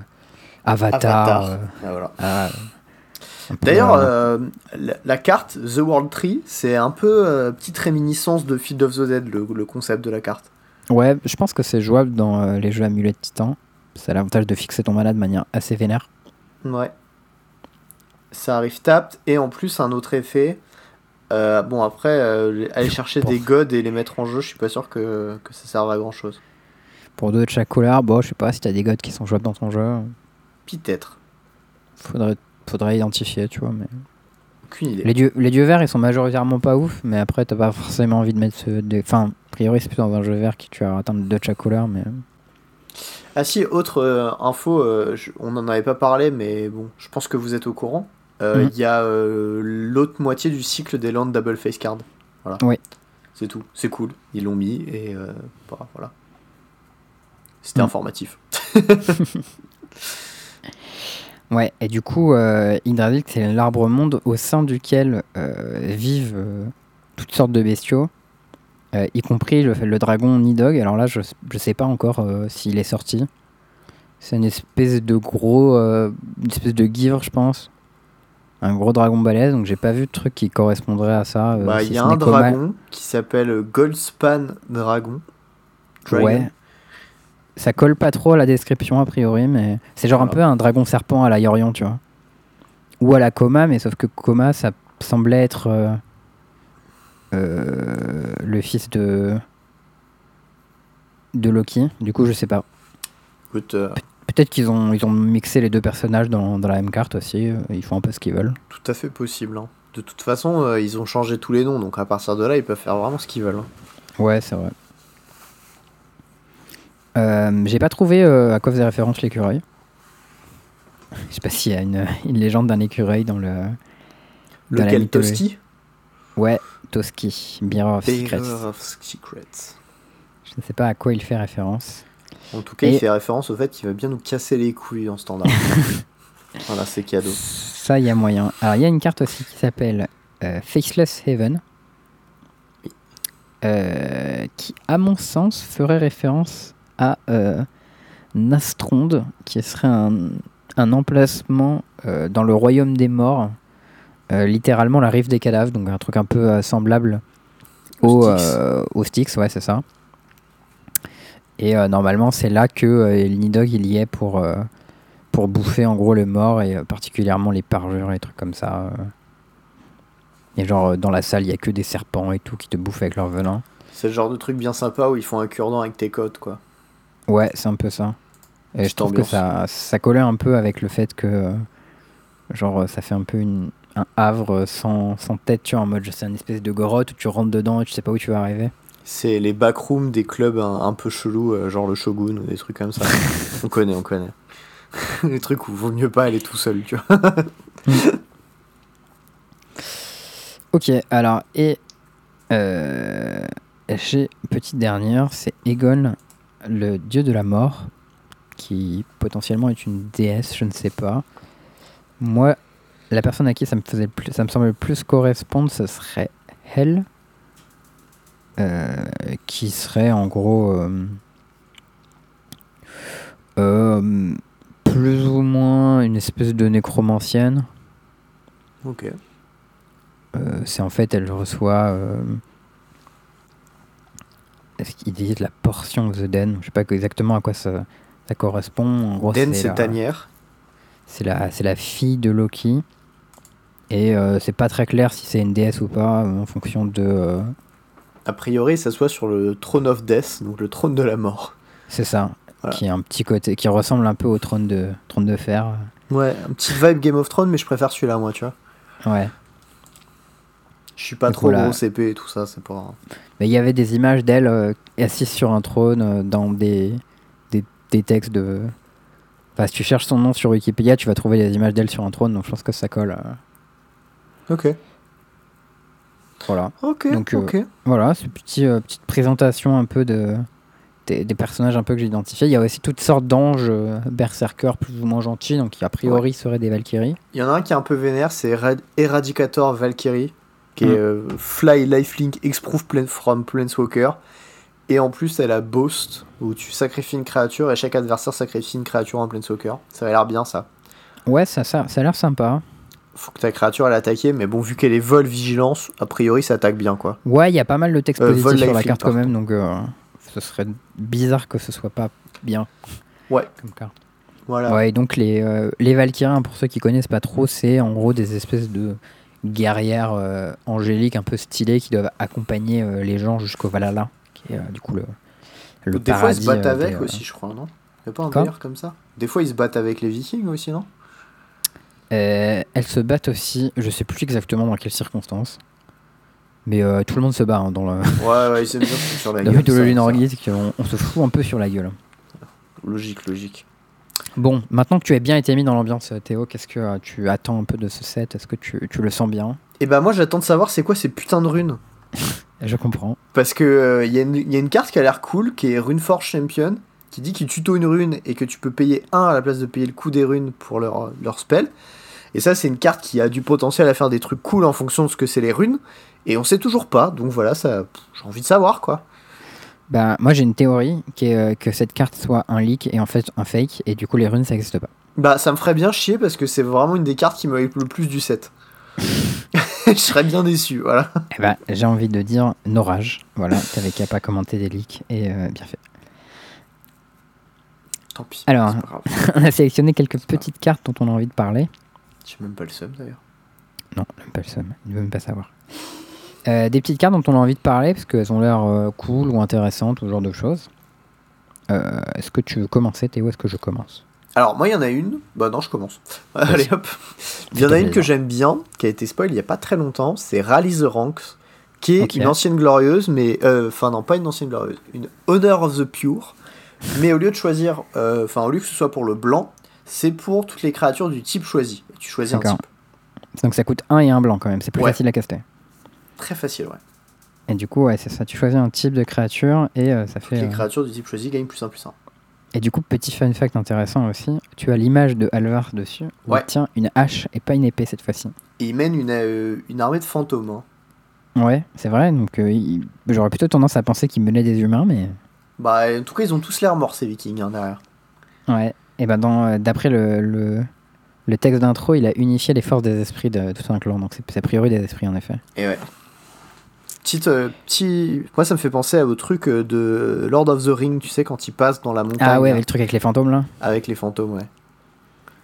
Avatar. Avatar. euh, Ah, voilà. à, D'ailleurs, euh, la, la carte The World Tree, c'est un peu euh, petite réminiscence de Field of the Dead, le, le concept de la carte. Ouais, je pense que c'est jouable dans euh, les jeux Amulet Titan. Ça a l'avantage de fixer ton mana de manière assez vénère. Ouais. Ça arrive tapped, et en plus, un autre effet. euh, bon, après, euh, aller chercher des gods et les mettre en jeu, je suis pas sûr que, que ça serve à grand chose. Pour deux de chaque couleur, bon, je sais pas si t'as des gods qui sont jouables dans ton jeu. Peut-être. Faudrait, faudrait identifier, tu vois. Mais... Aucune idée. Les, dieux, les dieux verts, ils sont majoritairement pas ouf, mais après, t'as pas forcément envie de mettre ce. des- Enfin, a priori, c'est plutôt dans un jeu vert que tu vas atteindre deux de chaque couleur, mais. Ah si, autre euh, info, je- on n'en avait pas parlé, mais bon, je pense que vous êtes au courant. Euh, Il Mhm. y a euh, l'autre moitié du cycle des landes double face card. Voilà. Oui. C'est tout. C'est cool. Ils l'ont mis et euh, bah, voilà. C'était Mhm. informatif. (laughs) Ouais, et du coup, euh, Yggdrasil, c'est l'arbre monde au sein duquel euh, vivent euh, toutes sortes de bestiaux, euh, y compris le, le dragon Nidog. Alors là, je, je sais pas encore s'il est sorti. C'est une espèce de gros. une espèce de givre, je pense. Un gros dragon balèze, donc j'ai pas vu de truc qui correspondrait à ça. euh, Bah, si Il y a un dragon qui s'appelle Goldspan Dragon. Dragon. Ouais. Ça colle pas trop à la description a priori, mais c'est genre un Voilà. peu un dragon serpent à la Yorion, tu vois. Ou à la Koma, mais sauf que Koma, ça semblait être euh, euh, le fils de de Loki. Du coup, je sais pas. Écoute, Peut-être qu'ils ont ils ont mixé les deux personnages dans, dans la même carte aussi. euh, Ils font un peu ce qu'ils veulent. tout à fait possible. hein. De toute façon, euh, ils ont changé tous les noms, donc à partir de là, ils peuvent faire vraiment ce qu'ils veulent. hein. Ouais, c'est vrai. Euh, J'ai pas trouvé à quoi faisait référence l'écureuil. Je sais pas s'il y a une, (laughs) une légende d'un écureuil dans le. Dans Lequel. Toski? Ouais, Toski, Mirror of Secrets. Of Secrets. Je ne sais pas à quoi il fait référence. En tout cas, Et- il fait référence au fait qu'il va bien nous casser les couilles en standard. (laughs) voilà, c'est cadeau. Ça, il y a moyen. Alors, il y a une carte aussi qui s'appelle euh, Faceless Heaven. euh, qui, à mon sens, ferait référence à euh, Nastronde, qui serait un, un emplacement euh, dans le royaume des morts, littéralement la rive des cadavres, donc un truc un peu semblable Aux au, Styx. au Styx, ouais, c'est ça. Et euh, normalement, c'est là que euh, le Nidog il y est pour, euh, pour bouffer en gros les morts et particulièrement les parjures et les trucs comme ça. Et genre, dans la salle, il y a que des serpents et tout qui te bouffent avec leur venin. C'est le genre de truc bien sympa où ils font un cure-dent avec tes côtes, quoi. Ouais, c'est un peu ça. Et je trouve que ça, ça collait un peu avec le fait que, genre, ça fait un peu une, un havre sans, sans tête, tu vois, en mode, c'est une espèce de grotte où tu rentres dedans et tu sais pas où tu vas arriver. C'est les backrooms des clubs un, un peu chelous, euh, genre le Shogun ou des trucs comme ça. (laughs) on connaît, on connaît. (laughs) les trucs où vaut mieux pas aller tout seul, tu vois. (laughs) Ok, alors, et euh, j'ai une petite dernière, c'est Egon, le dieu de la mort, qui potentiellement est une déesse, je ne sais pas. Moi, la personne à qui ça me, faisait le plus, ça me semble le plus correspondre, ce serait Hel, euh, qui serait en gros euh, euh, plus ou moins une espèce de nécromancienne. Ok. Euh, c'est en fait, elle reçoit. euh, Est-ce qu'il dit de la portion of the Den Je sais pas exactement à quoi ça, ça correspond. En gros, Den, c'est tanière. c'est la, la fille de Loki. Et euh, c'est pas très clair si c'est une déesse ou pas euh, en fonction de. A priori, ça soit sur le Throne of Death, donc le trône de la mort. c'est ça. Voilà. Qui a un petit côté. Qui ressemble un peu au trône de, trône de fer. Ouais, un petit vibe Game of Thrones, mais je préfère celui-là, moi, tu vois. Ouais. Je suis pas trop gros CP et tout ça, c'est pas. Mais il y avait des images d'elle euh, assise sur un trône euh, dans des, des, des textes de. Enfin, si tu cherches son nom sur Wikipédia, tu vas trouver des images d'elle sur un trône, donc je pense que ça colle. euh, Ok. Voilà. Ok, Donc, euh. Voilà, c'est une petit, euh, petite présentation un peu de, des, des personnages un peu que j'ai identifiés. Il y a aussi toutes sortes d'anges euh, berserkers plus ou moins gentils, donc qui a priori seraient des Valkyries. Il y en a un qui est un peu vénère, c'est Erad- Eradicator Valkyrie, qui Mm. est euh, Fly Lifelink Exprove plan from Planeswalker. Et en plus, elle a Boast, où tu sacrifies une créature et chaque adversaire sacrifie une créature en Planeswalker. Ça a l'air bien ça. Ouais, ça, ça, ça a l'air sympa. Faut que ta créature elle mais bon, vu qu'elle est vol vigilance, a priori ça attaque bien quoi. Ouais, il y a pas mal de texte Euh, positif sur la carte quand même, donc euh, ce serait bizarre que ce soit pas bien. Ouais, comme carte. voilà. Ouais, et donc les, euh, les Valkyries, pour ceux qui connaissent pas trop, c'est en gros des espèces de guerrières euh, angéliques un peu stylées qui doivent accompagner euh, les gens jusqu'au Valhalla, qui est du coup le, le Des fois ils se battent avec des, aussi, je crois, non? Y'a pas un délire comme ça? Des fois ils se battent avec les vikings aussi, non? Euh, elles se battent aussi, je sais plus exactement dans quelles circonstances, mais euh, tout le monde se bat hein, dans, le, Ouais, ouais, ils se (laughs) sur la dans gueule. ça. nordique, on, on se fout un peu sur la gueule. Logique, logique. Bon, maintenant que tu as bien été mis dans l'ambiance, Théo, qu'est-ce que euh, tu attends un peu de ce set? Est-ce que tu, tu le sens bien? Et bah moi j'attends de savoir c'est quoi ces putains de runes. (laughs) Je comprends. Parce que il y, a une- y a une carte qui a l'air cool, qui est Runeforge Champion, qui dit qu'il tuto une rune et que tu peux payer 1 à la place de payer le coût des runes pour leur, leur spell. Et ça, c'est une carte qui a du potentiel à faire des trucs cool en fonction de ce que c'est les runes. Et on sait toujours pas, donc voilà, ça, j'ai envie de savoir quoi. Bah, moi j'ai une théorie qui est euh, que cette carte soit un leak et en fait un fake, et du coup les runes ça n'existe pas. Bah, ça me ferait bien chier parce que c'est vraiment une des cartes qui me hype le plus du set. (laughs) Je serais bien déçu, voilà. Eh bah, j'ai envie de dire Norage. Voilà, t'avais qu'à pas commenter des leaks et euh, bien fait. Tant pis. Alors. c'est pas grave. (laughs) on a sélectionné quelques petites cartes dont on a envie de parler. J'ai même pas le seum d'ailleurs. Non, même pas le seum, il veut même pas savoir. Euh, des petites cartes dont on a envie de parler parce qu'elles ont l'air euh, cool ou intéressantes ou ce genre de choses. Euh, est-ce que tu veux commencer Théo? Est-ce que je commence? Alors, moi, il y en a une. Bah, non, je commence. (laughs) Allez hop. Il y en a une que j'aime bien, qui a été spoil il y a pas très longtemps. C'est Rally the Ranks, qui est une ancienne glorieuse, mais. Enfin, non, pas une ancienne glorieuse. Une Honor of the Pure. Mais au lieu de choisir. euh, Enfin, au lieu que ce soit pour le blanc, c'est pour toutes les créatures du type choisi. Tu choisis un type. Donc ça coûte un et un blanc quand même, c'est plus Ouais. facile à caster. Très facile, ouais. Et du coup, ouais, c'est ça, tu choisis un type de créature et euh, ça fait. Les euh, créatures du type choisi gagnent plus 1 plus 1. Et du coup, petit fun fact intéressant aussi, tu as l'image de Alvar dessus. où Ouais. Il tient une hache et pas une épée cette fois-ci. Et il mène une, euh, une armée de fantômes. hein. Ouais, c'est vrai, donc il- j'aurais plutôt tendance à penser qu'il menait des humains, mais. Bah, en tout cas, ils ont tous l'air morts, ces vikings, hein, derrière. Ouais. Et ben euh, d'après le, le, le texte d'intro, il a unifié les forces des esprits de tout un clan, donc c'est a priori des esprits en effet. Et ouais. Petite, euh, petit... Moi, ça me fait penser au truc euh, de Lord of the Ring, tu sais, quand il passe dans la montagne Ah ouais, avec le truc avec les fantômes là. avec les fantômes, ouais.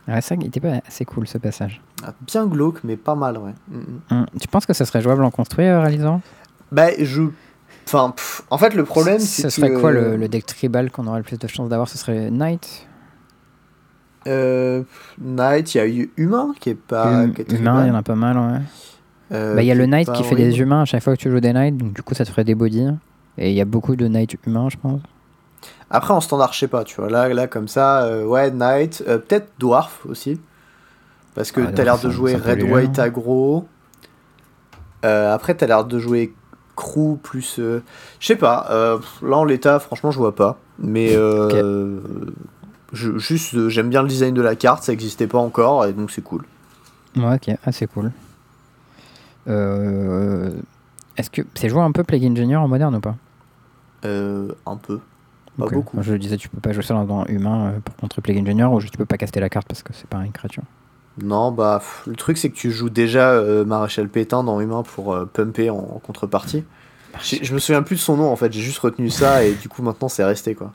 Ouais, ça, il était pas assez cool ce passage. Ah, Bien glauque, mais pas mal, ouais. Mm, mm. Hum, Tu penses que ça serait jouable en construit, euh, réalisant? Bah, je. Enfin, pff, en fait, le problème, c'est Ce que. serait quoi le, le deck tribal qu'on aurait le plus de chances d'avoir? Ce serait Knight? Euh, Knight, il y a eu Humain qui est pas. Hum, qui est très Humain, il y en a pas mal, ouais. Euh, Bah, il y a le Knight qui fait des humains à chaque fois que tu joues des Knights, donc du coup ça te ferait des bodies. Et il y a beaucoup de Knights humains, je pense. Après, en standard, je sais pas, tu vois. Là, là comme ça, euh, ouais, Knight. euh, Peut-être Dwarf aussi. Parce que Ah, t'as l'air de jouer Red White hein. aggro. Euh, après, t'as l'air de jouer Crew plus. euh, Je sais pas. euh, là, en l'état, franchement, je vois pas. Mais. euh, je- juste, j'aime bien le design de la carte. Ça existait pas encore. Et donc, c'est cool. Ouais, ok, ah, c'est cool. Est-ce que c'est joué un peu Plague Engineer en moderne ou pas? Un peu. Pas beaucoup. Je disais, tu peux pas jouer ça dans un humain pour contrer Plague Engineer ou juste tu peux pas caster la carte parce que c'est pas une créature. Non, bah, pff, le truc, c'est que tu joues déjà euh, Maréchal Pétain dans Humain pour euh, pumper en, en contrepartie. Je me souviens plus de son nom en fait, j'ai juste retenu ça et du coup maintenant c'est resté quoi.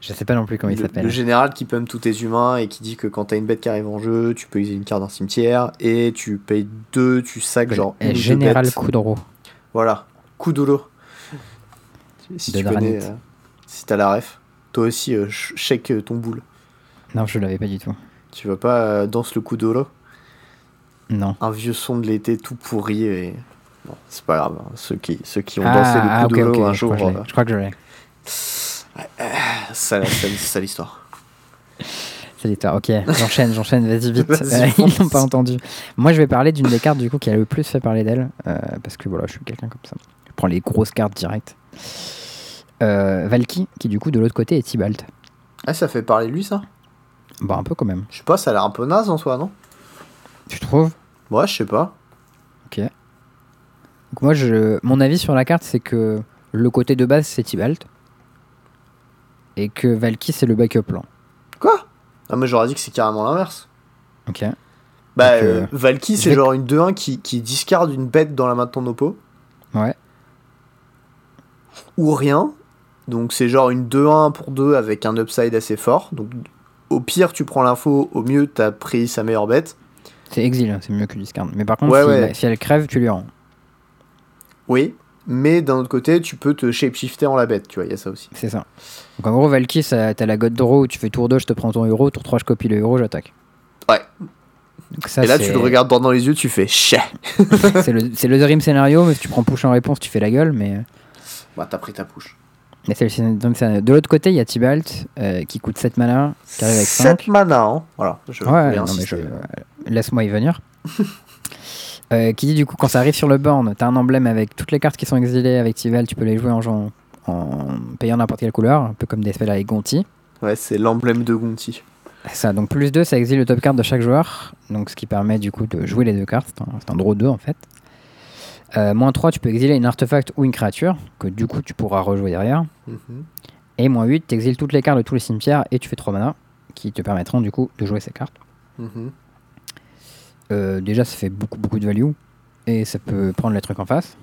Je sais pas non plus comment il le, s'appelle. le général qui pump tous tes humains et qui dit que quand t'as une bête qui arrive en jeu, tu peux exiler une carte d'un cimetière et tu payes deux, tu sacs genre Et une ou deux Général. Kudro. Voilà, Kuduro. Si De tu Dranit. connais, euh, si t'as la ref, toi aussi ch- shake euh, ton boule. Non, je l'avais pas du tout. Tu vas pas euh, danse le Kuduro? Non. Un vieux son de l'été tout pourri et. Bon, c'est pas grave, hein. ceux, qui, ceux qui ont Ah, dansé le ah, ok, Kuduro ok, un je jour, crois euh, Je crois que je l'ai. ça, ça, c'est ça l'histoire. C'est l'histoire. Ok, j'enchaîne, j'enchaîne, vas-y vite. (laughs) (laughs) Ils n'ont pas entendu. Moi, je vais parler d'une des cartes du coup qui a le plus fait parler d'elle euh, parce que voilà, je suis quelqu'un comme ça. Je prends les grosses cartes directes. Euh, Valky, qui du coup de l'autre côté est Tibalt. Ah, ça fait parler de lui ça? Bah un peu quand même. Je sais pas, ça a l'air un peu naze en soi, non? Tu trouves? Ouais, je sais pas. Donc moi, je, mon avis sur la carte, c'est que le côté de base, c'est Tibalt. Et que Valky, c'est le backup plan. Quoi? Ah, mais j'aurais dit que c'est carrément l'inverse. Ok. Bah, Donc, euh, euh, Valky, c'est genre une 2-1 qui, qui discarde une bête dans la main de ton oppo, Ouais. ou rien. Donc, c'est genre une 2-1 pour 2 avec un upside assez fort. Donc, au pire, tu prends l'info, au mieux, t'as pris sa meilleure bête. C'est exil, hein, c'est mieux que discard. Mais par contre, Ouais, si, ouais. si elle crève, tu lui rends. Oui, mais d'un autre côté, tu peux te shapeshifter en la bête, tu vois, il y a ça aussi. C'est ça. Donc en gros, Valky, ça- t'as la God Draw où tu fais tour 2, je te prends ton héros, tour 3, je copie le héros, j'attaque. Ouais. Donc ça, Et là, tu le regardes droit dans les yeux, tu fais chais. (laughs) c'est le, c'est le Dream scénario, mais si tu prends push en réponse, tu fais la gueule, mais Bah, t'as pris ta push. Donc de l'autre côté, il y a Tibalt euh, qui coûte 7 mana, qui arrive avec 7 5. mana, hein. Voilà, je Ouais, non, mais je- laisse-moi y venir. (laughs) Euh, qui dit du coup, quand ça arrive sur le board, t'as un emblème avec toutes les cartes qui sont exilées avec Tibalt, tu peux les jouer en, jouant- en payant n'importe quelle couleur, un peu comme des spells avec Gonti. Ouais, c'est l'emblème de Gonti. Ça, donc plus 2, ça exile le top card de chaque joueur, donc ce qui permet du coup de jouer les deux cartes, c'est un draw 2 en fait. Euh, moins 3, tu peux exiler une artefact ou une créature, que du coup tu pourras rejouer derrière. Mhm. Et moins 8, tu exiles toutes les cartes de tous les cimetières et tu fais 3 mana, qui te permettront du coup de jouer ces cartes. Mhm. Euh, déjà, ça fait beaucoup, beaucoup de value. Et ça peut prendre les trucs en face.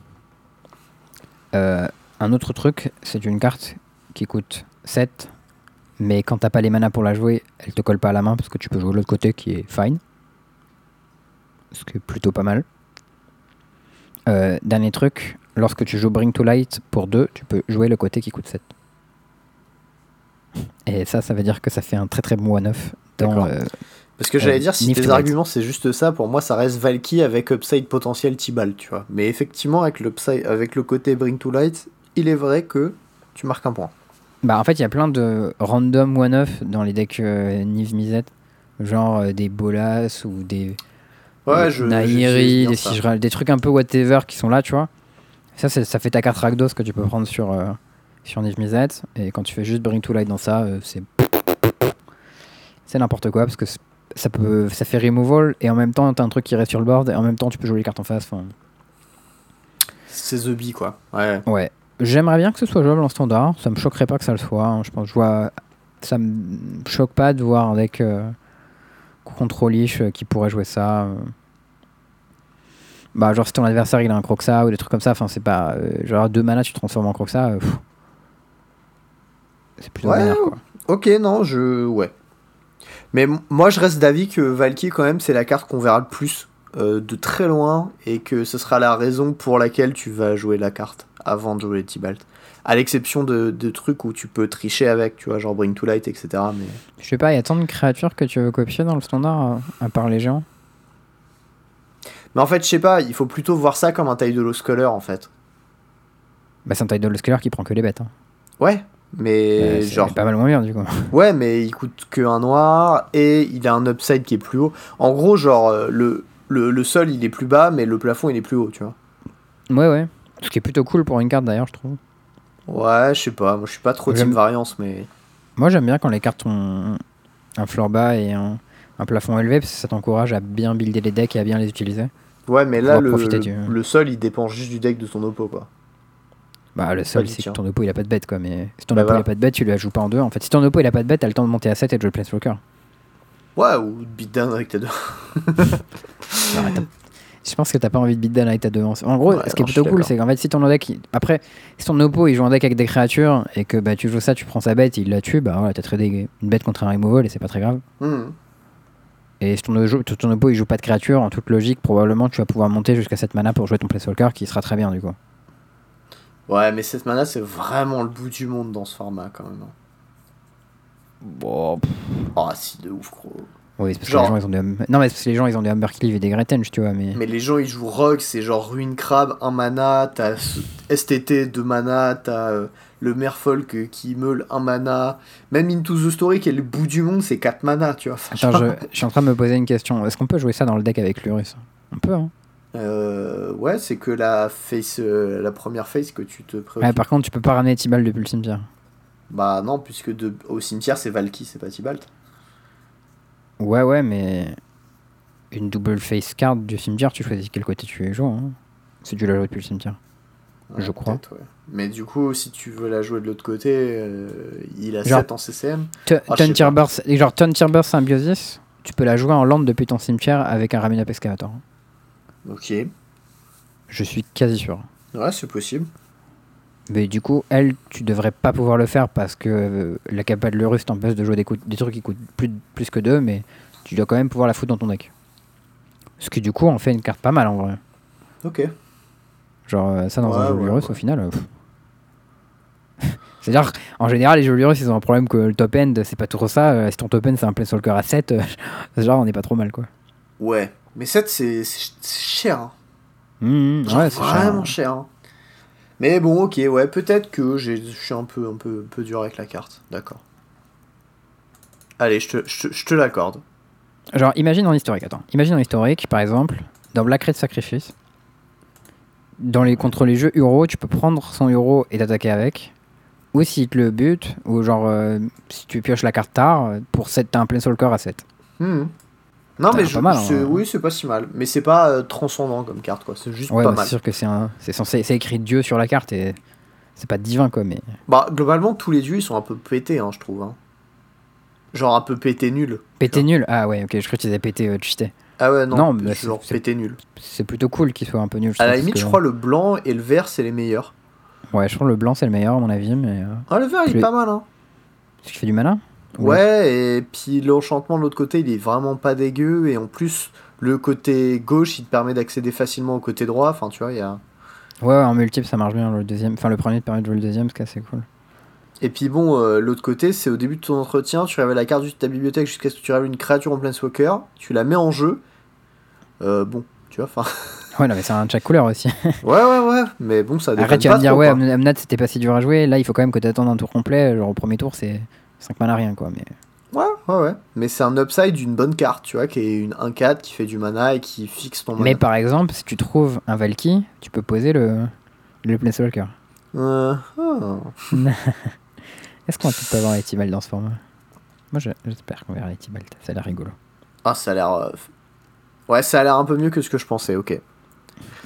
Euh, un autre truc, c'est une carte qui coûte 7. Mais quand t'as pas les manas pour la jouer, elle te colle pas à la main parce que tu peux jouer de l'autre côté qui est fine. Ce qui est plutôt pas mal. Euh, dernier truc, lorsque tu joues Bring to Light pour 2, tu peux jouer le côté qui coûte 7. Et ça, ça veut dire que ça fait un très très bon 1-9 dans, euh, Parce que j'allais Euh, dire, si tes arguments c'est juste ça, pour moi ça reste Valky avec upside potentiel Tibalt, tu vois. Mais effectivement, avec, l'upside- avec le côté Bring to Light, il est vrai que tu marques un point. Bah en fait il y a plein de random one-off dans les decks euh, Niv Mizzet, genre euh, des Bolas ou des Ouais, des je. Nairi, des ça. Sigral, des trucs un peu whatever qui sont là tu vois. Ça ça fait ta carte Rakdos que tu peux prendre sur, euh, sur Niv Mizzet et quand tu fais juste Bring to Light dans ça euh, c'est c'est n'importe quoi parce que ça peut ça fait removal et en même temps t'as un truc qui reste sur le board et en même temps tu peux jouer les cartes en face. C'est The Bee, quoi. Ouais. Ouais. J'aimerais bien que ce soit jouable en standard. Ça me choquerait pas que ça le soit. hein. Je pense, je vois, ça me choque pas de voir un deck euh, contrôlish euh, qui pourrait jouer ça. euh. Bah, genre si ton adversaire il a un Croxa ou des trucs comme ça. Enfin, c'est pas euh, genre deux mana tu te transformes en Croxa. c'est plutôt Ouais, quoi. Ok, non, je. Ouais. Mais moi je reste d'avis que Valky, quand même, c'est la carte qu'on verra le plus euh, de très loin et que ce sera la raison pour laquelle tu vas jouer la carte avant de jouer Tibalt. À l'exception de, de trucs où tu peux tricher avec, tu vois, genre Bring to Light, etc. Mais. Je sais pas, il y a tant de créatures que tu veux copier dans le standard, euh, à part les géants. Mais en fait, je sais pas, il faut plutôt voir ça comme un taille de Color en fait. Bah, c'est un Tidal Scalar qui prend que les bêtes. Hein. Ouais, mais Euh, genre. pas mal moins bien du coup. (laughs) Ouais, mais il coûte que un noir et il a un upside qui est plus haut. En gros, genre, euh, le, le, le sol il est plus bas, mais le plafond il est plus haut, tu vois. Ouais, ouais. Ce qui est plutôt cool pour une carte d'ailleurs, je trouve. Ouais, je sais pas, moi je suis pas trop team variance, mais. Moi j'aime bien quand les cartes ont un floor bas et un, un plafond élevé parce que ça t'encourage à bien builder les decks et à bien les utiliser. Ouais, mais là, le, le, du- le sol il dépend juste du deck de ton oppo, quoi. Bah le du c'est que ton oppo il a pas de bête quoi mais si ton Bah, oppo voilà. il a pas de bête tu la joues pas en deux. En fait si ton oppo il a pas de bête t'as le temps de monter à 7 et de jouer Planeswalker. Ouais, ou beatdown avec tes deux. (laughs) Je pense que t'as pas envie de beatdown avec ta deux. En gros, Ouais, ce qui est plutôt cool, c'est qu'en fait, si ton deck. il- Après, si ton oppo il joue un deck avec des créatures et que bah, tu joues ça, tu prends sa bête, il la tue, bah voilà, t'as tradé une bête contre un removal et c'est pas très grave. Mhm. Et si ton, oppo il joue pas de créature, en toute logique, probablement tu vas pouvoir monter jusqu'à 7 mana pour jouer ton Planeswalker qui sera très bien du coup. Ouais, mais cette mana c'est vraiment le bout du monde dans ce format quand même. hein. Bon, Ah, si, de ouf, gros. Oui, c'est parce Genre- que les gens ils ont des hum- Non, mais parce que les gens ils ont des Humbercleave et des Gretenge, tu vois, mais. Mais les gens ils jouent Rogue, c'est genre Ruine Crab, 1 mana, t'as STT 2 mana, t'as euh, le Merfolk qui meule 1 mana, même Into the Story qui est le bout du monde, c'est 4 mana, tu vois. Attends, je, je suis en train de me poser une question. Est-ce qu'on peut jouer ça dans le deck avec Lurus On peut, hein. Euh, ouais, c'est que la face, euh, la première face que tu te préoccupes. Ouais, par contre, tu peux pas ramener Tibalt depuis le cimetière. Bah non, puisque de, au cimetière c'est Valky, c'est pas Tibalt. Ouais, ouais, mais. Une double face card du cimetière, tu choisis quel côté tu joues, hein. Si tu la joues depuis le cimetière. Je crois. ouais. Mais du coup, si tu veux la jouer de l'autre côté, euh, il a Genre- 7 en CCM. Ah. Burst, genre Tontir Burst Symbiosis, tu peux la jouer en land depuis ton cimetière avec un Raminap Excavator. Ok. Je suis quasi sûr. Ouais, c'est possible. Mais du coup, elle, tu devrais pas pouvoir le faire parce que euh, la capa de Lurus t'empêche de jouer des, coups- des trucs qui coûtent plus, plus que 2, mais tu dois quand même pouvoir la foutre dans ton deck. Ce qui du coup en fait une carte pas mal en vrai. Ok. Genre euh, ça dans un jeu ouais, Lurus ouais. au final. euh. (laughs) C'est-à-dire en général les jeux Lurus ils ont un problème que le top end c'est pas trop ça. euh, si ton top end c'est un Planeswalker à 7, euh, (laughs) genre on est pas trop mal quoi. Ouais. Mais 7, c'est cher. hein. Mmh, Genre ouais, c'est cher. vraiment cher. hein. Mais bon, ok, ouais, peut-être que j'ai- je suis un peu, un, peu, un peu dur avec la carte. D'accord. Allez, je te, l'accorde. Genre, imagine en historique, attends. Imagine en historique, par exemple, dans Black Red Sacrifice, dans les, contre les jeux Euro, tu peux prendre son Euro et t'attaquer avec. Ou s'il te le bute, ou genre, euh, si tu pioches la carte tard, pour 7, t'as un Planeswalker à 7. Hmm. Non, mais je, mal, hein. c'est- oui, c'est pas si mal. Mais c'est pas euh, transcendant comme carte, quoi. C'est juste Ouais, pas bah, mal. c'est sûr que c'est un- c'est censé, c'est écrit Dieu sur la carte et c'est pas divin quoi, mais. Bah, globalement, tous les dieux, ils sont un peu pétés, hein, je trouve. hein. Genre un peu pété nul. Pété nul Ah ouais, ok, je crois qu'ils avaient pété euh, cheaté. Ah ouais, non, Non, mais genre pété nul. C'est plutôt cool qu'il soit un peu nul. À la limite, je que- crois le blanc et le vert, c'est les meilleurs. Ouais, je crois que le blanc c'est le meilleur à mon avis, mais. euh, Ah, le vert, il est pas mal, hein. Parce qu'il fait du mana Ouais. Et puis l'enchantement de l'autre côté, il est vraiment pas dégueu. Et en plus, le côté gauche, il te permet d'accéder facilement au côté droit. Enfin, tu vois, il y a. Ouais, ouais, en multiple ça marche bien. Le deuxième, enfin le premier te permet de jouer le deuxième, ce qui est assez cool. Et puis bon, euh, l'autre côté, c'est au début de ton entretien, tu révèles la carte de ta bibliothèque jusqu'à ce que tu révèles une créature en Planeswalker, tu la mets en jeu. Euh, bon, tu vois, enfin. (laughs) Ouais, non, mais c'est un check couleur aussi. (laughs) ouais, ouais, ouais, mais bon, ça Après, déconne tu vas me dire, trop, ouais, Amnat c'était pas si dur à jouer. Là, il faut quand même que tu attendes un tour complet. Genre au premier tour, c'est 5 mana rien quoi. Mais Ouais, ouais, ouais. Mais c'est un upside d'une bonne carte, tu vois, qui est une 1-4 qui fait du mana et qui fixe ton mana. Mais par exemple, si tu trouves un Valky, tu peux poser le, le Planeswalker. Euh. (laughs) Est-ce qu'on pas avoir Etibald dans ce format? Moi, je- j'espère qu'on verra Etibald. Ça a l'air rigolo. Ah, ça a l'air. euh, Ouais, ça a l'air un peu mieux que ce que je pensais, ok.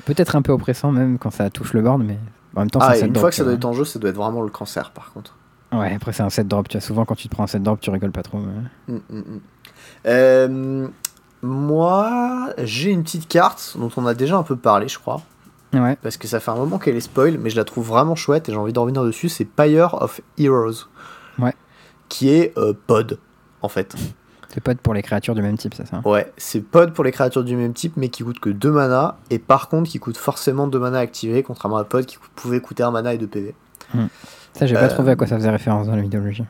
Peut-être un peu oppressant même quand ça touche le board, mais en même temps, Ah, c'est et un une fois que ça doit vois. être en jeu, ça doit être vraiment le cancer, par contre. Ouais, après, c'est un set drop. Tu vois, souvent, quand tu te prends un set drop, tu rigoles pas trop. mais- Mm, mm, mm. Euh, moi, j'ai une petite carte dont on a déjà un peu parlé, je crois. Ouais, Parce que ça fait un moment qu'elle est spoil, mais je la trouve vraiment chouette et j'ai envie d'en revenir dessus. C'est Pyre of Heroes. Ouais. Qui est euh, Pod, en fait. c'est pas pour les créatures du même type, c'est ça Ouais, c'est Pod pour les créatures du même type, mais qui coûte que 2 mana. Et par contre, qui coûte forcément 2 mana activés, contrairement à Pod qui pouvait coûter 1 mana et 2 PV. Ça, j'ai pas Euh, trouvé à quoi ça faisait référence dans la mythologie.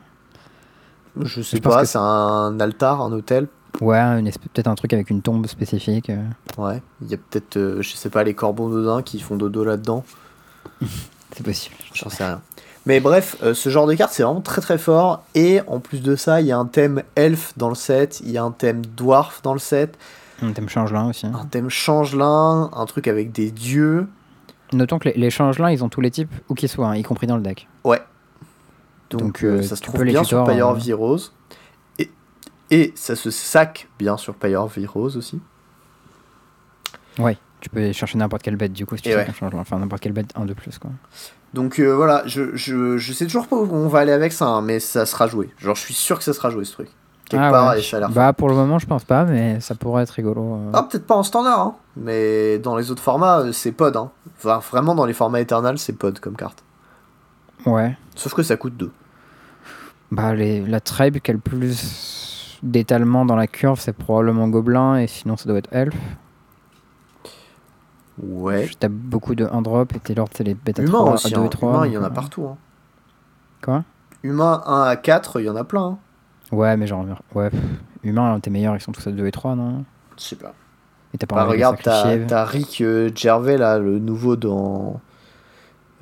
Je sais Je pas, c'est un altar, un hôtel. Ouais, peut-être un truc avec une tombe spécifique. euh. Ouais, il y a peut-être, euh, je sais pas, les corbeaux d'Odin qui font dodo là-dedans. (laughs) C'est possible. J'en sais rien. Mais bref, euh, ce genre de carte, c'est vraiment très très fort. Et en plus de ça, il y a un thème elfe dans le set, il y a un thème dwarf dans le set, Un thème changelin aussi. un thème changelin, un truc avec des dieux. Notons que les, les changelins, ils ont tous les types, où qu'ils soient, hein, y compris dans le deck. Ouais. Donc, Donc, euh, euh, ça se trouve bien sur tutor, Pyre euh, of Heroes. Et, et ça se sac bien sur Pyre of Heroes aussi. Ouais, tu peux chercher n'importe quelle bête du coup si tu Et sais ouais. qu'un changelin. Enfin, n'importe quelle bête, un de plus quoi. Donc euh, voilà, je, je, je sais toujours pas où on va aller avec ça, hein, mais ça sera joué. Genre, je suis sûr que ça sera joué ce truc. Quelque Ah part, ouais. et ça a l'air Bah, pour le moment, je pense pas, mais ça pourrait être rigolo. euh. Ah, peut-être pas en standard, hein, mais dans les autres formats, euh, c'est pod. Hein. Enfin, vraiment, dans les formats Eternal, c'est pod comme carte. Ouais. Sauf que ça coûte 2. Bah, les, la tribe qui a le plus d'étalement dans la curve, c'est probablement Gobelin, et sinon, ça doit être Elf. Ouais. Je tape beaucoup de 1 drop, et Taylor, c'est les bêtes à Humain 3, aussi, à 2 hein. et 3. Humain, il y en a euh, partout. Hein. Quoi? Humain 1 à 4, il y en a plein. Hein. Ouais, mais genre, ouais, pff, humain, tes meilleurs, ils sont tous à 2 et 3, non? Je sais pas. Et t'as pas Bah, regarde, t'as Rick euh, Gervais, là, le nouveau dans.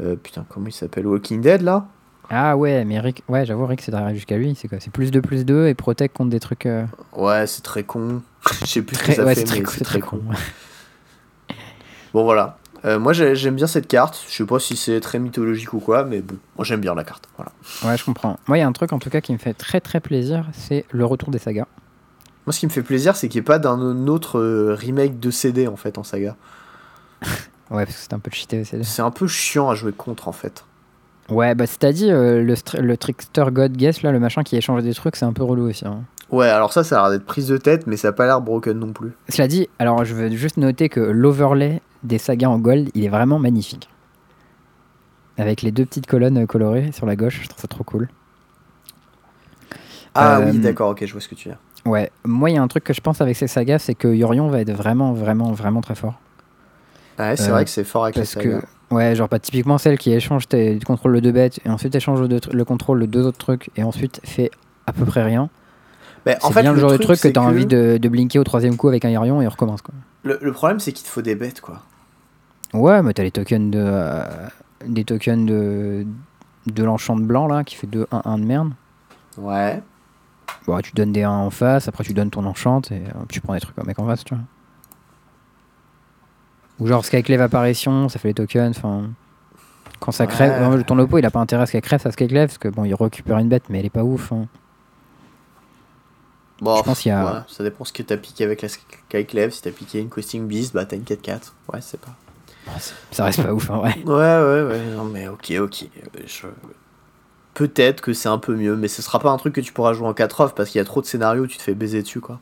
Euh, putain, comment il s'appelle? Walking Dead, là? Ah ouais, mais Rick, ouais, j'avoue, Rick, c'est d'arriver jusqu'à lui. C'est quoi? C'est plus 2, plus 2 et protect contre des trucs. euh, Ouais, c'est très con. (laughs) Je sais plus très, ce que ça ouais, fait, c'est très, con. Bon, voilà. Euh, moi, j'ai- j'aime bien cette carte. Je sais pas si c'est très mythologique ou quoi, mais bon, moi, j'aime bien la carte. Voilà. Ouais, je comprends. Moi, il y a un truc en tout cas qui me fait très très plaisir, c'est le retour des sagas. Moi, ce qui me fait plaisir, c'est qu'il n'y ait pas d'un autre euh, remake de CD en fait en saga. (laughs) Ouais, parce que c'est un peu cheaté aussi. C'est un peu chiant à jouer contre en fait. Ouais, bah c'est à dit euh, le trickster god guess là, le machin qui échange des trucs, c'est un peu relou aussi. hein. Ouais, alors ça, ça a l'air d'être prise de tête, mais ça a pas l'air broken non plus. Cela dit, alors je veux juste noter que l'overlay des sagas en gold, il est vraiment magnifique. Avec les deux petites colonnes euh, colorées sur la gauche, je trouve ça trop cool. Ah Euh, oui, d'accord, ok, je vois ce que tu veux dire. Ouais, moi il y a un truc que je pense avec ces sagas, c'est que Yorion va être vraiment, vraiment, vraiment très fort. Ouais, c'est euh, vrai que c'est fort avec les Parce sagas. que, ouais, genre pas typiquement celle qui échange tes, tu contrôles le deux bêtes, et ensuite échange le, deux- le contrôle de deux autres trucs, et ensuite fait à peu près rien. Mais en C'est fait, bien le, genre de truc, truc que t'as envie de, de blinker au troisième coup avec un Yorion et recommence quoi. Le, le problème, c'est qu'il te faut des bêtes, quoi. Ouais, mais t'as les tokens de, euh, des tokens de, de l'enchant blanc là qui fait 2-1-1 de merde. Ouais. Bon, tu donnes des 1 en face, après tu donnes ton enchant et euh, tu prends des trucs comme mec en face, tu vois. Ou genre Skyclave apparition, ça fait les tokens, enfin. Quand ça crève, Ouais. non, ton lopo il a pas intérêt à ce qu'elle crève sa Skyclave parce que bon, il récupère une bête, mais elle est pas ouf. hein. Bon, Je pense qu'il y a- ouais, ça dépend ce que t'as piqué avec la Skyclave. Si t'as piqué une Questing Beast, bah t'as une 4-4. Ouais, c'est pas. Ça reste pas ouf, hein, ouais. Ouais, ouais, ouais. Non, mais ok, ok. Je- Peut-être que c'est un peu mieux, mais ce sera pas un truc que tu pourras jouer en 4 off parce qu'il y a trop de scénarios où tu te fais baiser dessus, quoi.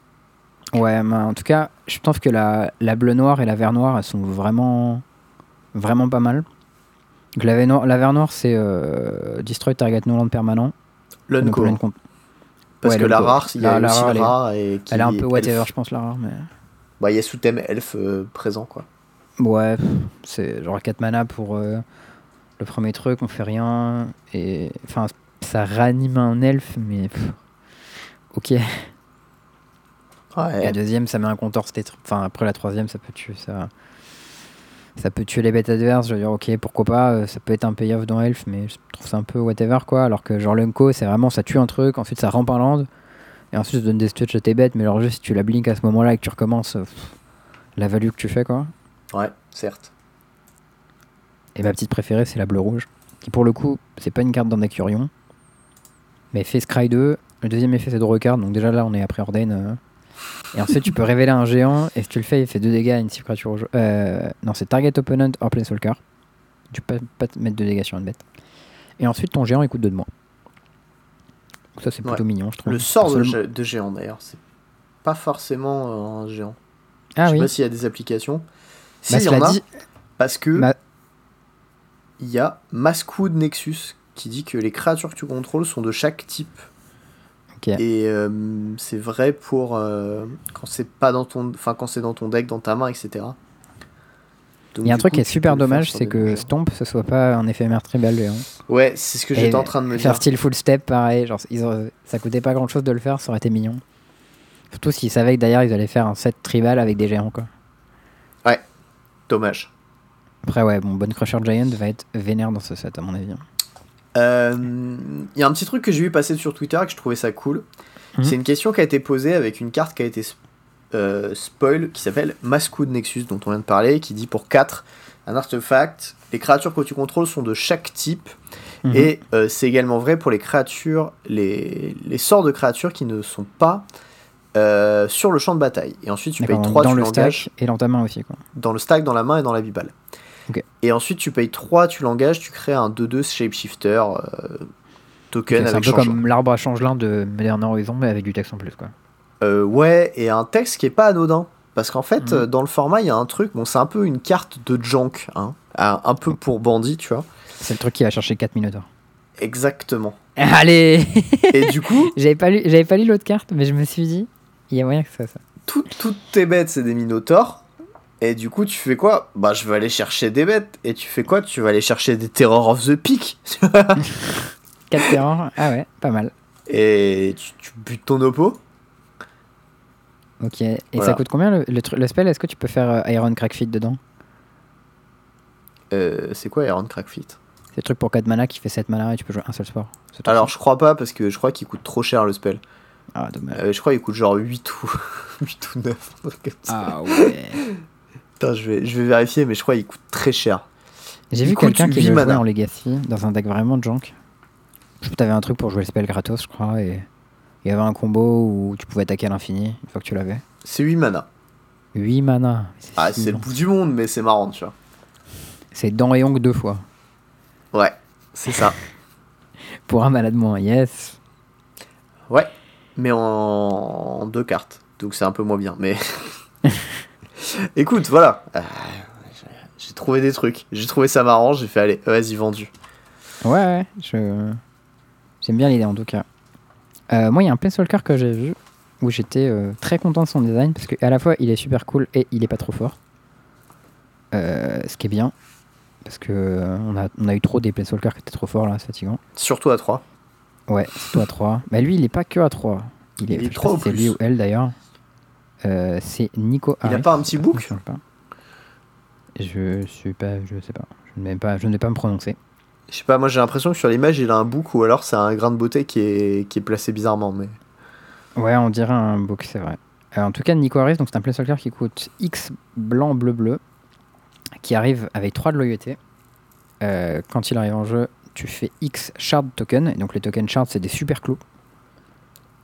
Ouais, mais en tout cas, je pense que la, la bleu noir et la vert noir, elles sont vraiment, vraiment pas mal. Donc la, vert noir, la vert noir, c'est euh, Destroy Target No Land permanent. L'unco. Parce Ouais, que la rare, il y a La- rare, elle est- rare et qui Elle est un peu whatever, je pense, la rare, mais. Bah, il y a sous-thème elfe euh, présent, quoi. Ouais, c'est genre 4 mana pour euh, le premier truc, on fait rien. Et enfin, ça ranime un elfe, mais. pff, ok. Ouais. la deuxième, ça met un compteur. Enfin, après la troisième, ça peut tuer ça. Ça peut tuer les bêtes adverses. Je veux dire, ok, pourquoi pas. euh, Ça peut être un payoff dans Elf, mais je trouve ça un peu whatever quoi. Alors que genre l'Unco, c'est vraiment ça tue un truc, ensuite ça rampe un land. Et ensuite ça donne des stutch à tes bêtes. Mais alors juste si tu la blink à ce moment-là et que tu recommences, euh, pff, la value que tu fais quoi. Ouais, certes. Et ma petite préférée, c'est la bleu-rouge. Qui pour le coup, c'est pas une carte d'un deck Yorion. Mais fait Scry 2. Le deuxième effet, c'est de recard. Donc déjà là, on est après Ordain. euh. Et ensuite, tu peux révéler un géant. Et si tu le fais, il fait 2 dégâts à une cible créature. au jeu. Euh, non, c'est Target Opponent or Planeswalker. Tu peux pas te mettre 2 dégâts sur une bête. Et ensuite, ton géant, il coûte 2 de moins. Donc ça, c'est plutôt Ouais. mignon, je trouve. Le sort de géant, d'ailleurs, c'est pas forcément euh, un géant. Ah Je sais oui. pas s'il y a des applications. Si, Bah, il y en a, dit, parce que Ma- il y a Maskwood Nexus qui dit que les créatures que tu contrôles sont de chaque type. Ok. Et euh, c'est vrai pour euh, quand c'est pas dans ton, enfin quand c'est dans ton deck, dans ta main, etc. Il y a un truc coup, qui est super faire dommage, c'est que. Stomp, ce soit pas un éphémère tribal géant. Ouais, c'est ce que j'étais en train de me faire dire. style full step, pareil. Genre, ils auraient- ça coûtait pas grand chose de le faire, ça aurait été mignon. Surtout s'ils savaient que d'ailleurs ils allaient faire un set tribal avec des géants quoi. Dommage. Après ouais, bon, Bone Crusher Giant va être vénère dans ce set à mon avis. Euh, Il y a un petit truc que j'ai vu passer sur Twitter et que je trouvais ça cool. Mhm. C'est une question qui a été posée avec une carte qui a été euh, spoil qui s'appelle Maskwood Nexus, dont on vient de parler, qui dit pour 4, un artefact, les créatures que tu contrôles sont de chaque type. Mhm. Et euh, c'est également vrai pour les créatures, les, les sorts de créatures qui ne sont pas euh, sur le champ de bataille. Et ensuite tu payes D'accord, 3, dans tu le stack et dans ta main aussi quoi. dans le stack, dans la main et dans la bibale. Ok. Et ensuite tu payes 3, tu l'engages, tu crées un 2-2 shapeshifter euh, token C'est un avec peu comme l'arbre à changelin de Modern Horizon mais avec du texte en plus quoi. Euh, ouais, et un texte qui est pas anodin. Parce qu'en fait, Mhm. euh, dans le format, il y a un truc, bon, c'est un peu une carte de junk, hein, un, un peu pour bandit, tu vois. C'est le truc qui va chercher 4 minotaures. Exactement. (laughs) Allez Et du coup, (laughs) J'avais pas lu, j'avais pas lu l'autre carte, mais je me suis dit, il y a moyen que ça ça. tout- toutes tes bêtes, c'est des minotaures. Et du coup, tu fais quoi? Bah, je vais aller chercher des bêtes. Et tu fais quoi? Tu vas aller chercher des Terror of the Peak. (laughs) 4 terreurs, ah ouais, pas mal. et tu, tu butes ton oppo. Ok, et Voilà. ça coûte combien le, le, spell? Est-ce que tu peux faire euh, Iron Crackfit dedans? Euh, c'est quoi Iron Crackfit C'est le truc pour 4 mana qui fait 7 mana et tu peux jouer un seul sport. Alors, je crois pas, parce que je crois qu'il coûte trop cher le spell. Ah, dommage. Euh, je crois qu'il coûte genre 8 ou, (laughs) 8 ou 9. un truc comme ça. Ah ouais. (laughs) Putain, je vais, je vais vérifier, mais je crois qu'il coûte très cher. J'ai vu quelqu'un qui 8 le jouait en Legacy dans un deck vraiment junk. Je crois que t'avais un truc pour jouer le spell gratos, je crois, et il y avait un combo où tu pouvais attaquer à l'infini une fois que tu l'avais. C'est 8 mana. 8 mana. Ah, c'est le bout du monde, mais c'est marrant, tu vois. C'est dans et Yong deux fois. Ouais, c'est ça. (laughs) Pour un malade moins, yes. Ouais, mais en, en deux cartes. Donc c'est un peu moins bien. Mais (laughs) écoute, voilà. Euh, j'ai trouvé des trucs. J'ai trouvé ça marrant. J'ai fait allez, vas-y, vendu. Ouais, ouais, je... j'aime bien l'idée en tout cas. Euh, moi, il y a un Planeswalker que j'ai vu où j'étais euh, très content de son design parce qu'à la fois il est super cool et il est pas trop fort. Euh, ce qui est bien parce que on, a, on a eu trop des Planeswalkers qui étaient trop forts là, c'est fatigant. Surtout à 3. Ouais, c'est toi à 3. Bah lui, il est pas que à 3. Il est, Il est je sais trois pas ou si c'est plus. lui ou elle d'ailleurs. Euh, c'est Nico Il a Harris. pas un petit book. Je suis pas, je sais pas. Je ne vais pas, je ne vais pas me prononcer. Je sais pas, moi j'ai l'impression que sur l'image il a un bouc ou alors c'est un grain de beauté qui est, qui est placé bizarrement. Mais... Ouais, on dirait un book, c'est vrai. Euh, en tout cas, Nico Harris, donc c'est un placeholder qui coûte X blanc, bleu, bleu, qui arrive avec 3 de loyauté. Euh, quand il arrive en jeu, tu fais X shard token. Et donc les tokens shard, c'est des super clous.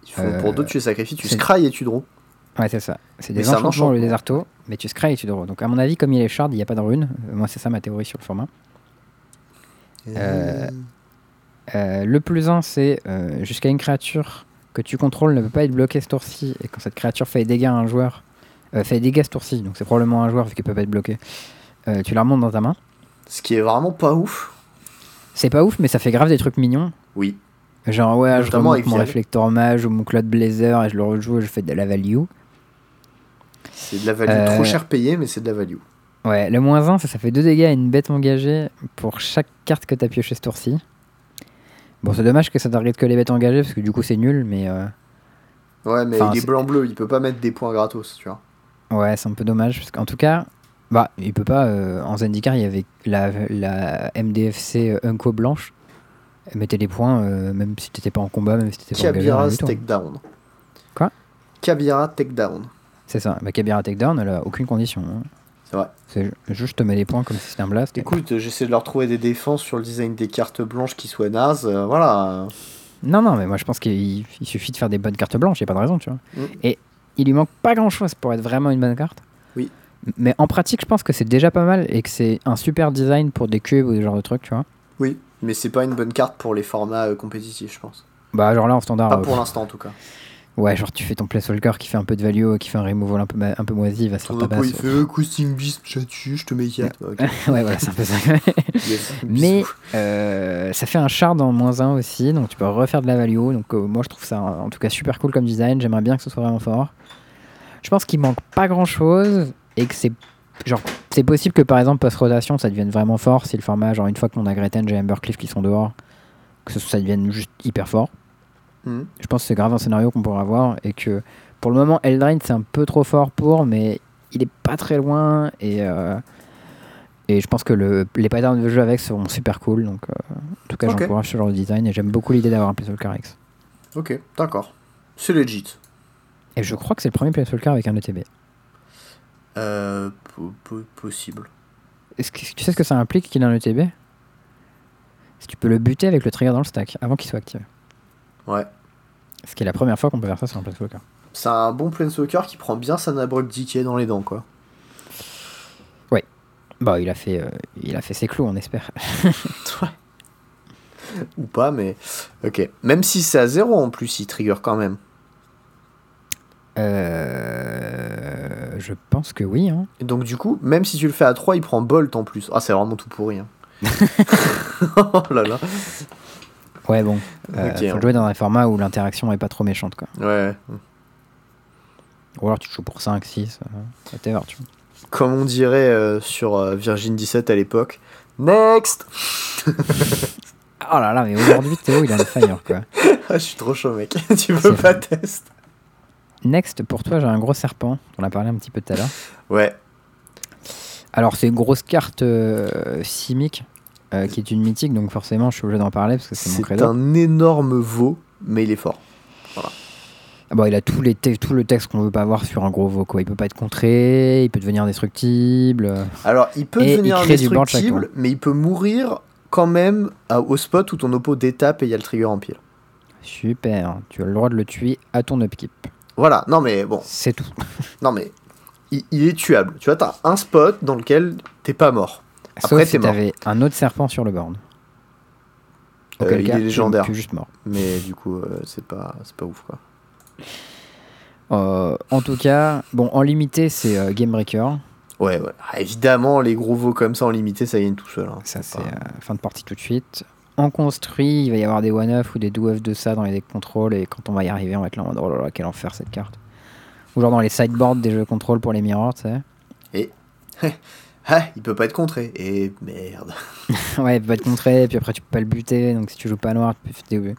Il faut- Euh, pour d'autres tu sacrifies, tu scry et tu draw. Ouais, c'est ça. C'est des enchantements le désarto, mais tu scry et tu draw. Donc à mon avis, comme il est shard, il n'y a pas de rune. Euh, moi, c'est ça ma théorie sur le format. Euh, Euh, le plus 1, c'est jusqu'à une créature que tu contrôles ne peut pas être bloquée ce tour-ci. Et quand cette créature fait des dégâts à un joueur, fait des dégâts ce tour-ci, donc c'est probablement un joueur vu qu'elle peut pas être bloquée, euh, tu la remontes dans ta main. Ce qui est vraiment pas ouf. C'est pas ouf, mais ça fait grave des trucs mignons. Oui. Genre, ouais, je Notamment remonte avec mon réflecteur mage ou mon Cloud Blazer et je le rejoue et je fais de la value. C'est de la value Euh, trop cher payé, mais c'est de la value. Ouais, le moins 1, ça, ça fait 2 dégâts à une bête engagée pour chaque carte que t'as pioché ce tour-ci. Bon, c'est dommage que ça target que les bêtes engagées parce que du coup c'est nul, mais euh, Ouais, mais enfin, il est c'est- blanc-bleu, il peut pas mettre des points gratos, tu vois. ouais, c'est un peu dommage parce qu'en tout cas, bah, il peut pas. euh, en Zendikar, il y avait la, la MDFC euh, Unco blanche. Elle mettait des points, euh, même si t'étais pas en combat, même si t'étais pas engagé. rien Kabira's du tout. Takedown. Quoi? Kabira Takedown. C'est ça. Bah, Kabira Takedown, elle a aucune condition. hein. C'est vrai. C'est juste je te mets des points comme si c'était un blast. Écoute, j'essaie de leur trouver des défenses sur le design des cartes blanches qui soient nazes. euh, voilà. Non, non, mais moi je pense qu'il il suffit de faire des bonnes cartes blanches, il a pas de raison, tu vois. Mm. Et il lui manque pas grand chose pour être vraiment une bonne carte. Mais en pratique, je pense que c'est déjà pas mal et que c'est un super design pour des cubes ou des genres de trucs, tu vois. Oui, mais c'est pas une bonne carte pour les formats euh, compétitifs, je pense. Bah, genre là en standard. Pas euh, pour l'instant, en tout cas. ouais, genre tu fais ton placeholder qui fait un peu de value, qui fait un removal un peu, un peu moisi, va se faire oppo, tabasse. il fait euh, Questing Beast, j'atue, je te mets 4. Ok. (laughs) ouais, voilà, c'est un peu ça. (laughs) Mais euh, ça fait un shard en moins 1 aussi, donc tu peux refaire de la value. Donc euh, moi je trouve ça en tout cas super cool comme design, j'aimerais bien que ce soit vraiment fort. Je pense qu'il manque pas grand chose et que c'est genre c'est possible que par exemple post-rotation ça devienne vraiment fort si le format, genre une fois que l'on a Greten et Embercliff qui sont dehors, que ça devienne juste hyper fort. Mhm. Je pense que c'est grave un scénario qu'on pourra avoir et que pour le moment Eldraine c'est un peu trop fort pour, mais il est pas très loin et euh, et je pense que le, les patterns de jeu avec seront super cool. Donc euh, en tout cas Ok. j'encourage ce genre de design et j'aime beaucoup l'idée d'avoir un Planeswalker X. Ok, d'accord. C'est legit. Et je crois que c'est le premier Planeswalker avec un ETB. Euh, po- po- possible. Est-ce que tu sais ce que ça implique qu'il ait un ETB Si tu peux le buter avec le trigger dans le stack avant qu'il soit activé. Ouais. Ce qui est la première fois qu'on peut faire ça sur un Planeswalker. C'est un bon Planeswalker qui prend bien sa Abrupt Decay dans les dents, quoi. Bah il a fait, euh, il a fait ses clous on espère. (laughs) (laughs) Ou pas, mais. Ok. Même si c'est à 0 en plus, il trigger quand même. Euh, je pense que oui. Hein. Et donc, du coup, même si tu le fais à 3, il prend Bolt en plus. Ah, c'est vraiment tout pourri. Hein. (laughs) oh là là. Ouais bon. Euh, faut hein. jouer dans un format où l'interaction est pas trop méchante quoi. Ouais. Ou alors tu joues pour 5, 6, euh, whatever, tu vois. Comme on dirait euh, sur euh, Virgin 17 à l'époque. Next (laughs) Oh là là, mais aujourd'hui Théo il a le fire quoi. (laughs) Ah, je suis trop chaud, mec. tu veux pas test? Next, pour toi j'ai un gros serpent, on a parlé un petit peu tout à l'heure. Ouais. Alors c'est une grosse carte euh, simique, euh, qui est une mythique, donc forcément je suis obligé d'en parler parce que c'est mon C'est credo. un énorme veau, mais il est fort. Ah bah, il a les tout le texte qu'on veut pas avoir sur un gros veau quoi. Il peut pas être contré, il peut devenir destructible. euh. Alors, il peut Et devenir indestructible, mais il peut mourir quand même à- au spot où ton oppo détape et il y a le trigger en pile. Super, tu as le droit de le tuer à ton upkeep. Voilà, non mais bon, C'est tout. (laughs) non mais il, il est tuable. Tu vois, t'as un spot dans lequel t'es pas mort. Sauf Après, si t'avais un autre serpent sur le board. Euh, il cas, est légendaire. Juste mort. Mais du coup, euh, c'est pas, c'est pas ouf quoi. Euh, en tout cas, bon, en limité, c'est Game Breaker. Ouais, ouais. Ah, évidemment, les gros veaux comme ça en limité, ça gagne tout seul. hein. Ça, c'est pas- fin de partie tout de suite. En construit, il va y avoir des one-off ou des do-off de ça dans les decks contrôle. Et quand on va y arriver, on va être là en mode oh là là, quel enfer cette carte. Ou genre dans les sideboards des jeux contrôle pour les mirrors, tu sais. (laughs) Ah, il peut pas être contré. Et merde. (laughs) ouais, il peut être contré, puis après tu peux pas le buter. Donc si tu joues pas noir, tu peux,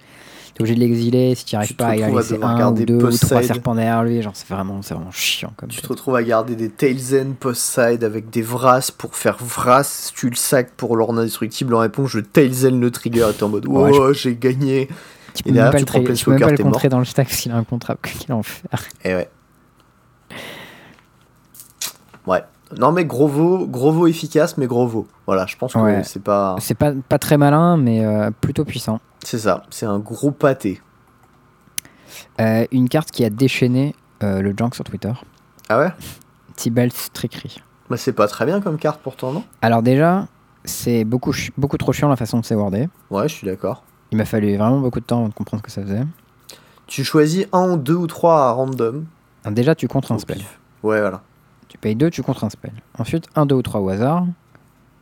T'es obligé de l'exiler, si tu arrives Tu pas, il va laisser un ou garder deux ou trois serpents derrière lui. Genre, c'est vraiment, c'est vraiment chiant comme Tu te retrouves à garder des Tailzen post-side avec des Vras pour faire Vras, tu le sacs pour l'ordre indestructible en réponse, je Tailzen le trigger et t'es en mode Ouais, Oh, j'ai gagné. Tu Et peux même derrière, pas tu le, prends tu peux même pas le contrer dans le stack qu'il a un contrat. Qu'il en faire. Et ouais. Ouais. Non mais gros veau, gros veau efficace, mais gros veau. Voilà, je pense que Ouais. c'est pas. C'est pas, pas très malin, mais euh, plutôt puissant. C'est ça, c'est un gros pâté. Euh, une carte qui a déchaîné euh, le junk sur Twitter. Ah ouais? Tibalt Trickery. Bah c'est pas très bien comme carte pourtant, non? Alors déjà, c'est beaucoup, beaucoup trop chiant la façon de c'est wordé. Ouais, je suis d'accord. Il m'a fallu vraiment beaucoup de temps avant de comprendre ce que ça faisait. Tu choisis un ou deux ou trois à random. Alors déjà, tu contres un spell. Ouais, voilà. Tu payes 2, tu contres un spell. Ensuite, 1, 2 ou 3 au hasard.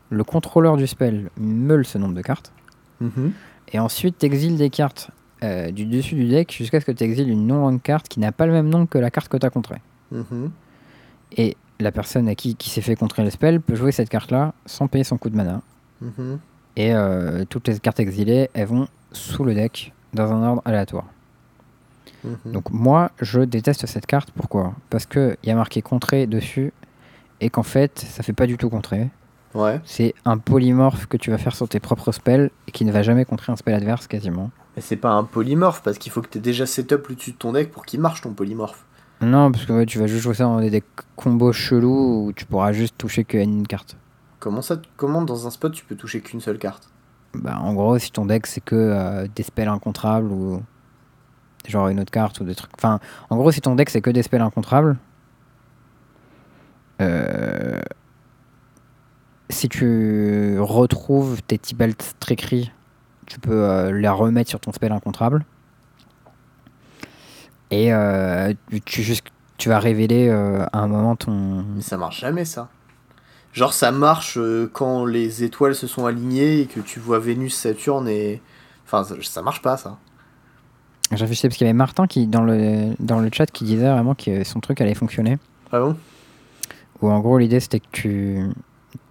Le contrôleur du spell meule ce nombre de cartes. Mhm. Et ensuite, tu exiles des cartes euh, du dessus du deck jusqu'à ce que tu exiles une non longue carte qui n'a pas le même nom que la carte que tu as contrée. Mhm. Et la personne à qui, qui s'est fait contrer le spell peut jouer cette carte-là sans payer son coup de mana. Mhm. Et euh, toutes les cartes exilées, elles vont sous le deck dans un ordre aléatoire. Mhm. Donc moi, je déteste cette carte. Pourquoi? Parce qu'il y a marqué contré dessus et qu'en fait, ça fait pas du tout contrer. Ouais. C'est un polymorphe que tu vas faire sur tes propres spells et qui ne va jamais contrer un spell adverse quasiment. Mais c'est pas un polymorphe parce qu'il faut que tu aies déjà setup au-dessus de ton deck pour qu'il marche ton polymorphe. Non, parce que ouais, tu vas juste jouer ça dans des decks combos chelous où tu pourras juste toucher qu'une carte. Comment ça Comment dans un spot tu peux toucher qu'une seule carte? Bah, en gros, si ton deck c'est que euh, des spells incontrables ou genre une autre carte ou des trucs. Enfin, en gros, si ton deck c'est que des spells incontrables, euh, si tu retrouves tes Tibalt Trickery, tu peux euh, les remettre sur ton spell incontrable. Et euh, tu- vas révéler euh, à un moment ton. Mais ça marche jamais ça. Genre ça marche quand les étoiles se sont alignées et que tu vois Vénus, Saturne et... Enfin ça, ça marche pas ça. Je réfléchissais parce qu'il y avait Martin qui, dans le, dans le chat qui disait vraiment que son truc allait fonctionner. Ah bon? Où en gros l'idée c'était que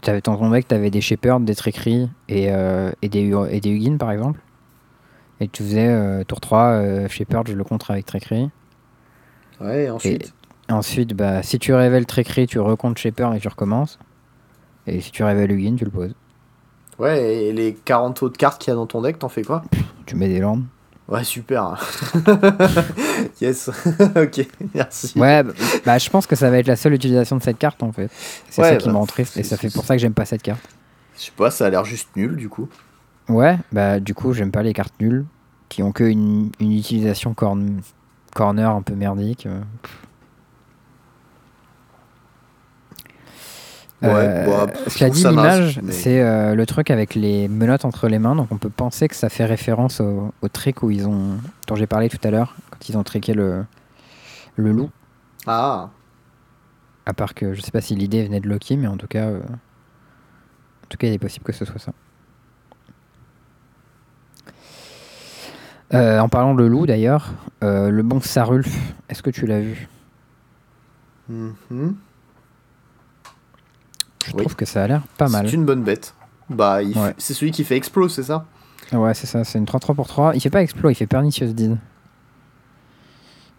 tu avais dans ton deck t'avais des Shepherds, des Trickery et, euh, et des et des Hugin par exemple. Et tu faisais euh, tour 3 euh, Shepherd, je le contre avec Trickery. Ouais, et ensuite Et ensuite bah si tu révèles Trickery, tu recomptes Shepherd et tu recommences. Et si tu révèles Hugin, tu le poses. Ouais, et les 40 autres cartes qu'il y a dans ton deck, t'en fais quoi? Tu mets des landes. Ouais, super. (laughs) yes. (laughs) ok, merci. Ouais, bah, bah, je pense que ça va être la seule utilisation de cette carte en fait. C'est Ouais, ça qui bah, me rend triste et ça fait pour ça que j'aime pas cette carte. Je sais pas, ça a l'air juste nul du coup. Ouais, bah du coup j'aime pas les cartes nulles qui ont que une, une utilisation corn- corner un peu merdique. euh. Ouais, Euh, bah, cela dit, l'image, mais- c'est euh, le truc avec les menottes entre les mains, donc on peut penser que ça fait référence au, au trick où ils ont, dont j'ai parlé tout à l'heure, quand ils ont triqué le, le loup. Ah, À part que je sais pas si l'idée venait de Loki, mais en tout cas, euh, en tout cas, il est possible que ce soit ça. Euh, en parlant de loup d'ailleurs, euh, le bon Sarulf, est-ce que tu l'as vu? Mhm. Je Oui. trouve que ça a l'air pas mal. C'est une bonne bête. Bah, il Ouais. fait- c'est celui qui fait explose, c'est ça? Ouais, c'est ça, c'est une 3-3 pour 3. Il fait pas exploit, il fait pernicious deed.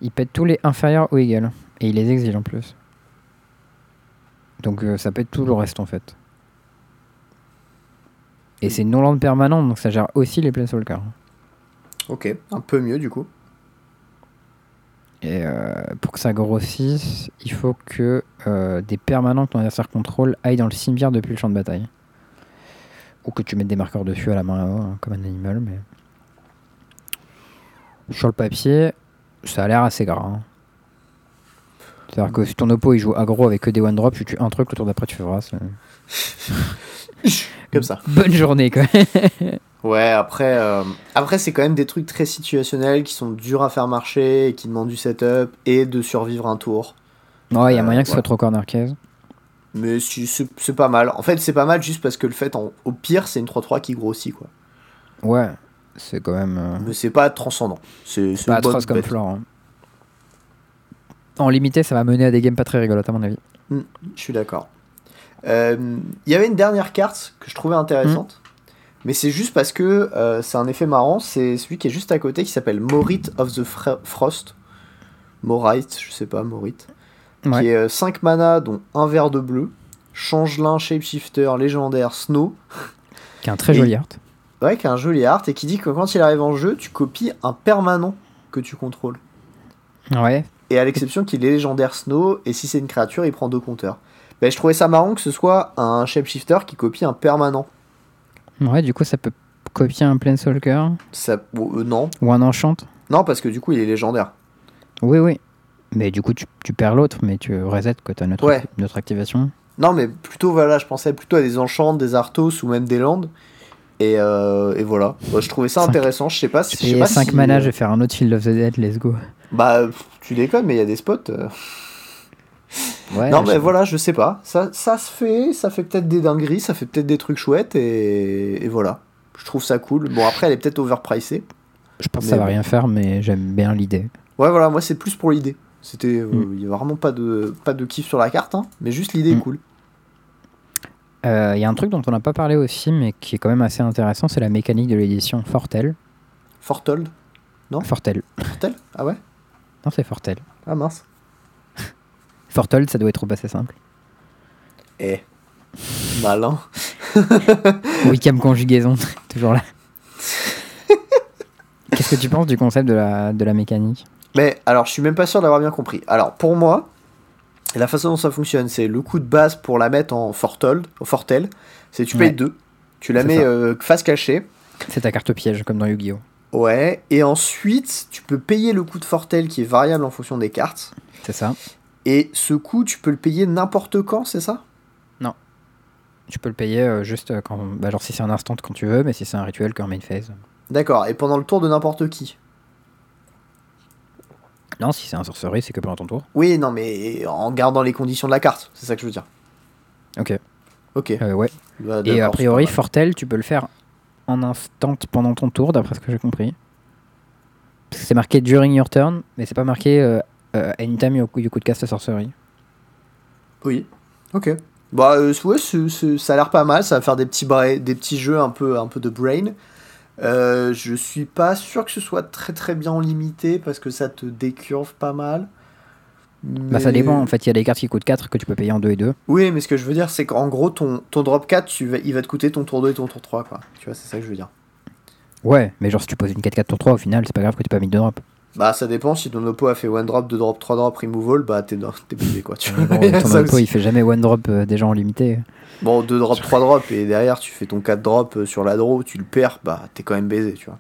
Il pète tous les inférieurs ou égal. Et il les exile en plus. Donc euh, ça pète tout le reste en fait. Et c'est non land permanent, donc ça gère aussi les planeswalkers. Ok, un peu mieux du coup. Et euh, pour que ça grossisse, il faut que euh, des permanents que ton adversaire contrôle aillent dans le cimetière depuis le champ de bataille. Ou que tu mettes des marqueurs dessus à la main hein, comme un animal, mais. Sur le papier, ça a l'air assez gras. hein. C'est-à-dire que si ton oppo il joue aggro avec que des one drop, tu tues un truc, le tour d'après tu fais ras. (laughs) Comme ça. Bonne journée quoi. (laughs) Ouais, après, euh, après c'est quand même des trucs très situationnels qui sont durs à faire marcher, et qui demandent du setup et de survivre un tour. Ouais, il y a Euh, moyen que ce soit trop corner case. Mais si- c'est pas mal. En fait, c'est pas mal juste parce que le fait, en- au pire, c'est une 3-3 qui grossit, quoi. Ouais, c'est quand même. euh, Mais c'est pas transcendant. C'est pas atroce comme floor. hein. En limité, ça va mener à des games pas très rigolotes à mon avis. Je suis d'accord. Il y avait une dernière carte que je trouvais intéressante. Mais c'est juste parce que euh, c'est un effet marrant. C'est celui qui est juste à côté qui s'appelle Morit of the Frost. Morite, je sais pas, Morit. Ouais. Qui est 5 mana, dont un vert de bleu. Changelin, Shapeshifter, légendaire, Snow. Qui est un très Et- joli art. Ouais, qui a un joli art et qui dit que quand il arrive en jeu, tu copies un permanent que tu contrôles. Ouais. Et à l'exception qu'il est légendaire Snow, et si c'est une créature, il prend deux compteurs. Ben, je trouvais ça marrant que ce soit un shapeshifter qui copie un permanent. Ouais, du coup, ça peut copier un Planeswalker Ça, euh, non. ou un Enchant. Non, parce que du coup, il est légendaire. Oui, oui. Mais du coup, tu, tu perds l'autre, mais tu reset quand tu as notre, Ouais. notre activation. Non, mais plutôt, voilà, je pensais plutôt à des enchants, des arthos ou même des landes. Et, euh, et voilà. Bah, je trouvais ça Cinq. intéressant. Je sais pas Tu si. je sais pas 5 si, mana, euh, je vais faire un autre Field of the Dead, let's go. Bah, tu déconnes, mais il y a des spots. Ouais, non, mais voilà, je sais pas. Ça, ça se fait, ça fait peut-être des dingueries, ça fait peut-être des trucs chouettes, et, et voilà. Je trouve ça cool. Bon, après, elle est peut-être overpricée. Je pense que ça va bon. rien faire, mais j'aime bien l'idée. Ouais, voilà, moi, c'est plus pour l'idée. C'était. euh, Mm. Il y a vraiment pas de, pas de kiff sur la carte, hein, mais juste l'idée est Mm. cool. Euh, Il y a un truc dont on n'a pas parlé aussi, mais qui est quand même assez intéressant, c'est la mécanique de l'édition Fortel. Fortold Non Fortel. Fortel Ah ouais Non, c'est Fortel. Ah mince. Fortel, ça doit être assez simple. Eh. Malin. (laughs) Wicam conjugaison, (laughs) toujours là. (laughs) Qu'est-ce que tu penses du concept de la, de la mécanique? Mais alors, je suis même pas sûr d'avoir bien compris. Alors, pour moi, la façon dont ça fonctionne, c'est le coup de base pour la mettre en Fortold, Fortel, c'est tu payes Ouais. deux. Tu la mets euh, face cachée. C'est ta carte piège, comme dans Yu-Gi-Oh! Ouais. Et ensuite, tu peux payer le coût de Fortel qui est variable en fonction des cartes. C'est ça. Et ce coût, tu peux le payer n'importe quand, c'est ça? Tu peux le payer euh, juste euh, quand. Bah, genre si c'est un instant quand tu veux, mais si c'est un rituel qu'en main phase. D'accord. Et pendant le tour de n'importe qui? Non, si c'est un sorcerie, c'est que pendant ton tour. Oui, non, mais en gardant les conditions de la carte. C'est ça que je veux dire. Ok. Ok. Euh, ouais. Bah, Et a priori. Fortel, tu peux le faire en instant pendant ton tour, d'après ce que j'ai compris. Parce que c'est marqué during your turn, mais c'est pas marqué euh, euh, anytime you, you could cast a sorcery. Oui. Ok. Bah euh, ouais, ça a l'air pas mal. Ça va faire des petits, bra- des petits jeux un peu, un peu de brain. Euh, je suis pas sûr que ce soit très très bien limité parce que ça te décurve pas mal. Bah ça dépend, en fait, il y a des cartes qui coûtent 4 que tu peux payer en 2 et 2. Oui, mais ce que je veux dire, c'est qu'en gros, ton, ton drop 4, tu vas, il va te coûter ton tour 2 et ton tour 3, quoi. Tu vois, c'est ça que je veux dire. Ouais, mais genre si tu poses une 4-4 tour 3, au final, c'est pas grave que tu pas mis de drop. Bah, ça dépend. Si ton oppo a fait one drop, 2 drop, 3 drop, removal, bah, t'es baisé, quoi. Tu vois. bon, (laughs) ton oppo, il fait jamais one drop euh, déjà en limité. Bon, 2 drop, 3 drop, et derrière, tu fais ton 4 drop euh, sur la draw, tu le perds, bah, t'es quand même baisé, tu vois.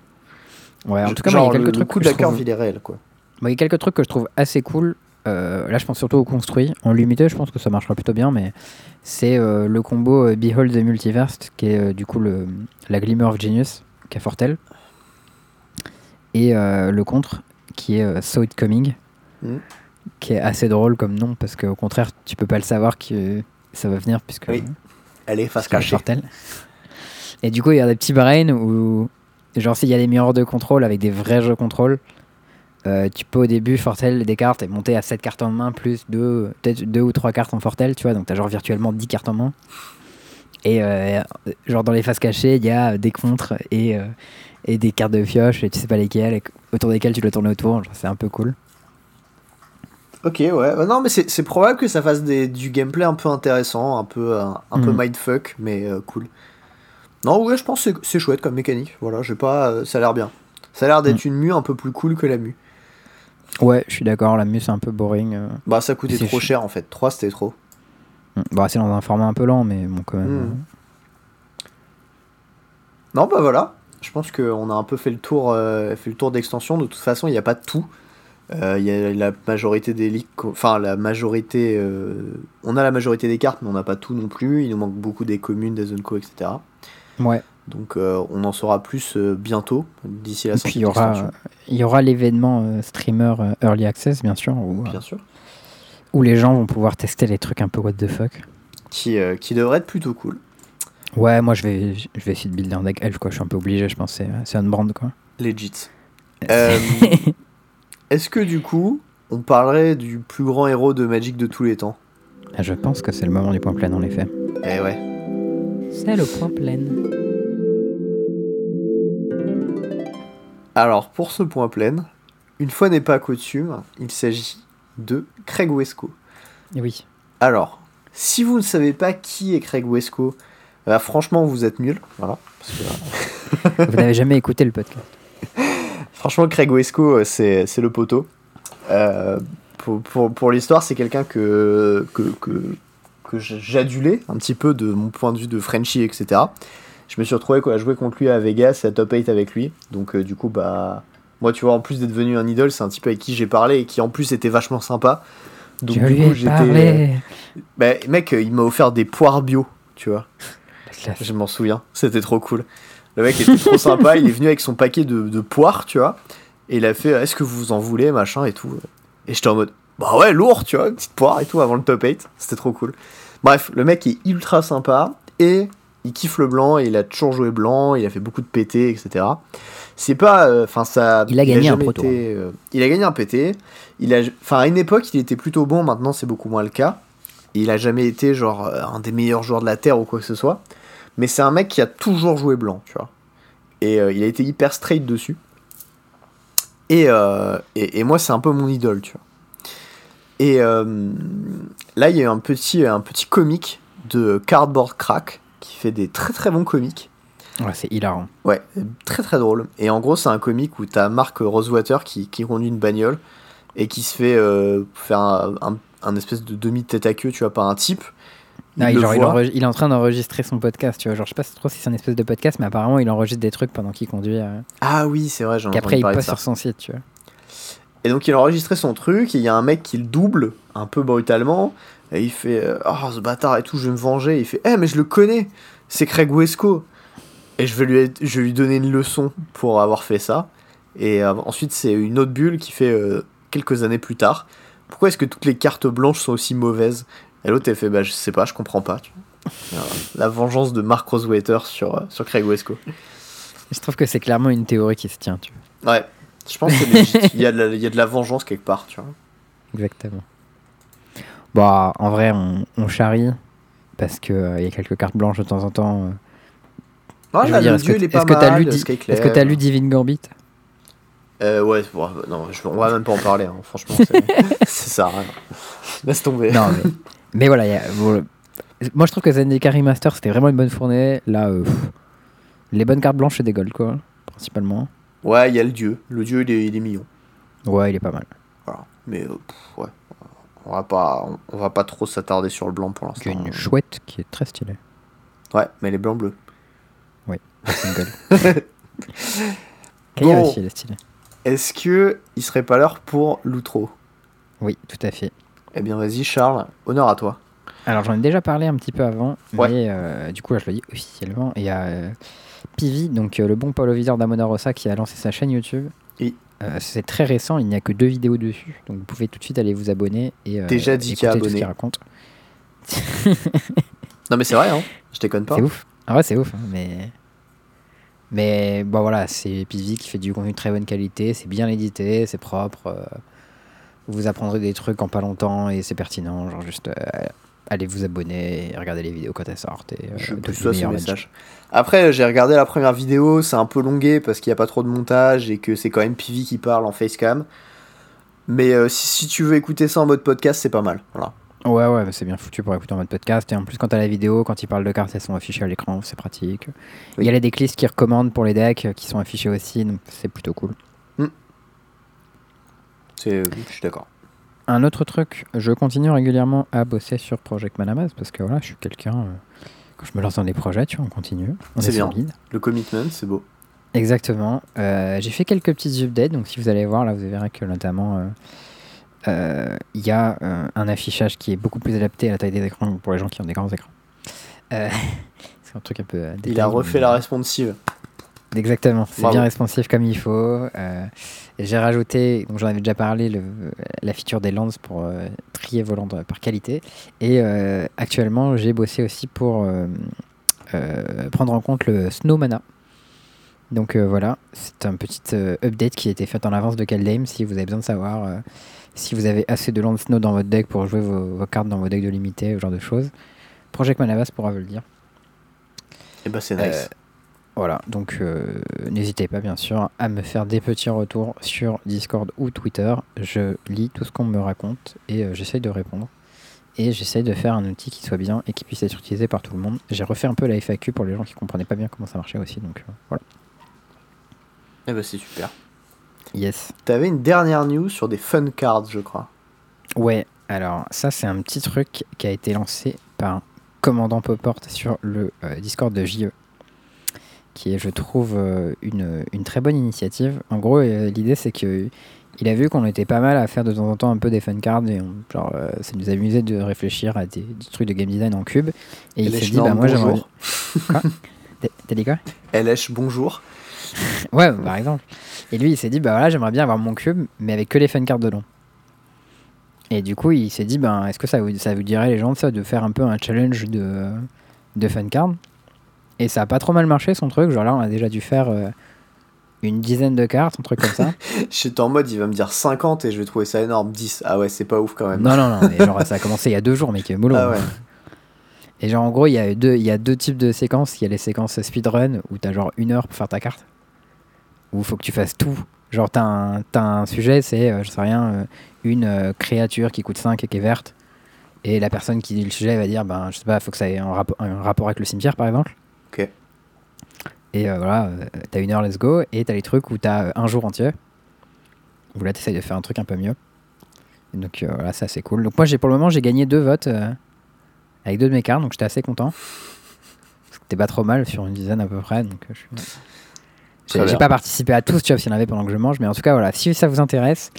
Ouais, en tout cas, Genre, moi, il y a le, quelques le trucs coup que de la curve, trouve- il est réel, quoi. Bon, il y a quelques trucs que je trouve assez cool. Euh, là, je pense surtout au construit. En limité, je pense que ça marchera plutôt bien, mais c'est euh, le combo Behold the Multiverse, qui est du coup le, la Glimmer of Genius, qui est Fortel. Et euh, le contre, qui est euh, Saw It Coming, Mhm. qui est assez drôle comme nom, parce qu'au contraire, tu peux pas le savoir que ça va venir, puisque Oui. Elle est face cachée. Et du coup, il y a des petits brains où, genre, s'il y a des mirrors de contrôle avec des vrais jeux contrôle, euh, tu peux au début Fortel des cartes et monter à 7 cartes en main plus 2, peut-être 2 ou 3 cartes en Fortel, tu vois, donc t'as genre virtuellement 10 cartes en main. Et euh, genre dans les phases cachées, il y a des contres et, euh, et des cartes de pioche, et tu sais pas lesquelles, et autour desquelles tu dois tourner autour, c'est un peu cool. Ok, ouais. Bah non, mais c'est probable que ça fasse des, du gameplay un peu intéressant, un peu, un, un peu Mhm. mindfuck, mais euh, cool. Non, ouais, je pense que c'est- chouette comme mécanique. Voilà, j'ai pas. euh, ça a l'air bien. Ça a l'air d'être une mue un peu plus cool que la mue. Ouais, je suis d'accord, la muse c'est un peu boring. euh. Bah, ça coûtait trop cher en fait. 3 c'était trop. Bah, c'est dans un format un peu lent, mais bon, quand même. Euh. Non, bah voilà. Je pense qu'on a un peu fait le tour, euh, fait le tour d'extension. De toute façon, il n'y a pas tout. Euh, Il y a la majorité des ligues, enfin la majorité, euh, on a la majorité des cartes, mais on n'a pas tout non plus. Il nous manque beaucoup des communes, des zones co, etc. Ouais. Donc on en saura plus bientôt, d'ici la sortie puis il y aura, il y aura l'événement streamer Early Access, bien sûr, où, bien sûr, où les gens vont pouvoir tester les trucs un peu what the fuck. qui, qui devrait être plutôt cool. Ouais, moi je vais, je vais essayer de builder un deck elf, quoi. Je suis un peu obligé, je pense. C'est c'est un brand, quoi. Legit. Euh, Est-ce que du coup, on parlerait du plus grand héros de Magic de tous les temps? Ah, je pense que c'est le moment du point plein, en effet. Eh ouais. C'est le point plein. Alors, pour ce point plein, une fois n'est pas coutume, il s'agit de Craig Wesco. Oui. Alors, si vous ne savez pas qui est Craig Wesco, bah, franchement, vous êtes nul. Voilà. Parce que, euh, Vous n'avez jamais écouté le podcast. (laughs) franchement, Craig Wesco, euh, c'est le poteau. Euh, pour pour, pour l'histoire, c'est quelqu'un que, que, que, que j'adulais un petit peu de mon point de vue de Frenchie, etc. Je me suis retrouvé à jouer contre lui à Vegas et à Top 8 avec lui. Donc, euh, du coup, bah. Moi, tu vois, en plus d'être devenu un idole, c'est un type avec qui j'ai parlé et qui en plus était vachement sympa. Donc, Je du lui coup, ai j'étais. Bah, mec, il m'a offert des poires bio, tu vois. Classe. Je m'en souviens, c'était trop cool. Le mec était trop sympa, il est venu avec son paquet de, de poires, tu vois. Et il a fait Est-ce que vous en voulez, machin et tout. Et j'étais en mode Bah ouais, lourd, tu vois, une petite poire et tout avant le top 8. C'était trop cool. Bref, le mec est ultra sympa et il kiffe le blanc et il a toujours joué blanc, il a fait beaucoup de PT, etc. C'est pas. euh, Enfin, ça. Il a gagné un proto, été, euh, il a gagné un PT. Il a. Enfin, à une époque, il était plutôt bon, maintenant, c'est beaucoup moins le cas. Il a jamais été, genre, euh, un des meilleurs joueurs de la Terre ou quoi que ce soit. Mais c'est un mec qui a toujours joué blanc, tu vois. Et euh, il a été hyper straight dessus. Et, euh, et, et moi, c'est un peu mon idole, tu vois. Et euh, là, il y a eu un petit, un petit comique de Cardboard Crack qui fait des très très bons comiques. Ouais, c'est hilarant. Ouais, très très drôle. Et en gros, c'est un comique où t'as Mark Rosewater qui, qui conduit une bagnole et qui se fait euh, faire un, un- un espèce de demi-tête à queue, tu vois, par un type. Non, Il genre, est en train d'enregistrer son podcast, tu vois. Genre, je sais pas trop si c'est un espèce de podcast, mais apparemment, il enregistre des trucs pendant qu'il conduit. euh, Ah oui, c'est vrai, j'en ai Qu'après, il ça. sur son site, tu vois. Et donc il a enregistré son truc, et il y a un mec qui le double, un peu brutalement, et il fait euh, Oh ce bâtard et tout, je vais me venger. il fait Eh mais je le connais, c'est Craig Wesco. Et je vais lui, je vais lui donner une leçon pour avoir fait ça. Et euh, ensuite c'est une autre bulle qui fait euh, quelques années plus tard Pourquoi est-ce que toutes les cartes blanches sont aussi mauvaises? Et l'autre elle fait Bah je sais pas, je comprends pas. tu vois. Et, euh, la vengeance de Mark Rosewater sur, euh, sur Craig Wesco. Je trouve que c'est clairement une théorie qui se tient, tu vois. Ouais, je pense que c'est légit. il, y a de la, il y a de la vengeance quelque part, tu vois. Exactement. Bah, en vrai, on, on charrie parce que euh, y a quelques cartes blanches de temps en temps. euh. Je là, veux dire, le est-ce dieu, que il est est-ce pas que t'as mal, lu, Di- Skyclare. est-ce que t'as lu Divine Gambit? Euh, ouais, bon, non, je, on va même pas en parler, hein, franchement, c'est (laughs) c'est ça. rien. Laisse tomber. Non, mais, mais voilà. il y a- bon, moi, je trouve que Zendikar Remaster, c'était vraiment une bonne fournée. Là, euh, pff, les bonnes cartes blanches, c'est des gold, quoi, principalement. Ouais, il y a le dieu. Le dieu, il est, il est mignon. Ouais, il est pas mal. Voilà. Mais, euh, pff, ouais. On va pas, on, on va pas trop s'attarder sur le blanc pour Il y a l'instant. une chouette qui est très stylée. Ouais, mais les blancs bleus. Single. Kaya Bon. aussi, elle est (laughs) stylée. Est-ce que il serait pas l'heure pour l'outro? Oui, tout à fait. Eh bien, vas-y, Charles, honneur à toi. Alors j'en ai déjà parlé un petit peu avant, Ouais. mais euh, du coup là je le dis officiellement. Il y a euh, Pivi, donc euh, le bon Paulo Viseur d'Amona Rossa qui a lancé sa chaîne YouTube. Oui. Euh, c'est très récent, il n'y a que deux vidéos dessus, donc vous pouvez tout de suite aller vous abonner et Déjà dit écouter tout ce qu'il raconte. (laughs) Non, mais c'est vrai, hein. Je déconne pas. C'est ouf. Ah ouais, c'est ouf, hein, mais mais bon voilà, c'est Pivi qui fait du contenu de très bonne qualité, c'est bien édité, c'est propre. Vous apprendrez des trucs en pas longtemps et c'est pertinent, genre juste euh, allez vous abonner et regardez les vidéos quand elles sortent et euh, Je plus ce meilleur message. Après, j'ai regardé la première vidéo, c'est un peu longué parce qu'il n'y a pas trop de montage et que c'est quand même Pivi qui parle en facecam. Mais euh, si, si tu veux écouter ça en mode podcast, c'est pas mal. Voilà. Ouais, ouais, c'est bien foutu pour écouter en mode podcast. Et en plus, quand t'as la vidéo, quand il parle de cartes, elles sont affichées à l'écran, c'est pratique. Oui. Il y a les decklists qui recommandent pour les decks qui sont affichés aussi, donc c'est plutôt cool. Euh, je suis d'accord. Un autre truc, je continue régulièrement à bosser sur Project Manamaz parce que voilà, je suis quelqu'un. euh, quand je me lance dans des projets, tu vois, on continue. On C'est est bien. solide. Le commitment, c'est beau. Exactement. Euh, j'ai fait quelques petites updates, donc si vous allez voir, là, vous verrez que notamment. euh, Il y a un affichage qui est beaucoup plus adapté à la taille des écrans pour les gens qui ont des grands écrans. (laughs) C'est un truc un peu. euh, Il a refait mais- la responsive. Exactement, c'est bien responsif comme il faut. Euh, j'ai rajouté, donc j'en avais déjà parlé, le- la feature des lands pour euh, trier vos lands par qualité. Et euh, actuellement, j'ai bossé aussi pour euh, euh, prendre en compte le Snow Mana. Donc euh, voilà, c'est un petit euh, update qui a été fait en avance de Kaldheim si vous avez besoin de savoir euh, si vous avez assez de lands Snow dans votre deck pour jouer vos, vos cartes dans vos decks de limité, ce genre de choses. Project Manavas pourra vous le dire. Et bah, c'est Euh, nice. Voilà, donc euh, n'hésitez pas bien sûr à me faire des petits retours sur Discord ou Twitter. Je lis tout ce qu'on me raconte et euh, j'essaye de répondre. Et j'essaye de faire un outil qui soit bien et qui puisse être utilisé par tout le monde. J'ai refait un peu la FAQ pour les gens qui comprenaient pas bien comment ça marchait aussi, donc euh, voilà. Eh ben c'est super. Yes. T'avais une dernière news sur des fun cards, je crois. Ouais, alors ça c'est un petit truc qui a été lancé par un commandant Poport sur le euh, Discord de JE, qui est je trouve euh, une, une très bonne initiative. En gros euh, l'idée c'est que il a vu qu'on était pas mal à faire de temps en temps un peu des fun cards et on- genre euh, ça nous amusait de réfléchir à des, des trucs de game design en cube. Et, il s'est dit bah moi j'aimerais... bonjour. T'as- T'as dit quoi LH, bonjour. (laughs) Ouais, par exemple. Et lui, il s'est dit, bah voilà, j'aimerais bien avoir mon cube, mais avec que les fun cards dedans. Et du coup, il s'est dit, ben, est-ce que ça vous, ça vous dirait, les gens, ça, de faire un peu un challenge de, de fun cards Et ça a pas trop mal marché, son truc. Genre là, on a déjà dû faire euh, une dizaine de cartes, un truc comme ça. (laughs) J'étais en mode, il va me dire 50 et je vais trouver ça énorme. 10. Ah ouais, c'est pas ouf quand même. non, non, non, mais genre, (laughs) ça a commencé il y a deux jours, mec, mollo. Ah ouais. Et genre, en gros, il y, a deux, il y a deux types de séquences. Il y a les séquences speedrun où t'as genre une heure pour faire ta carte. Où il faut que tu fasses tout. Genre, t'as un, sujet, c'est, euh, je sais rien, euh, une euh, créature qui coûte 5 et qui est verte. Et la personne qui dit le sujet va dire, ben, je sais pas, faut que ça ait un rapport avec le cimetière, par exemple. Ok. Et euh, voilà, euh, t'as une heure, let's go. Et t'as les trucs où t'as euh, un jour entier. Où là, t'essayes de faire un truc un peu mieux. Et donc euh, voilà, ça c'est cool. Donc moi, j'ai pour le moment, j'ai gagné deux votes euh, avec deux de mes cartes, donc j'étais assez content. C'était pas trop mal sur une dizaine à peu près. Donc suis- j'ai pas participé à tous, tu vois, s'il y en avait pendant que je mange. Mais en tout cas, voilà, si ça vous intéresse,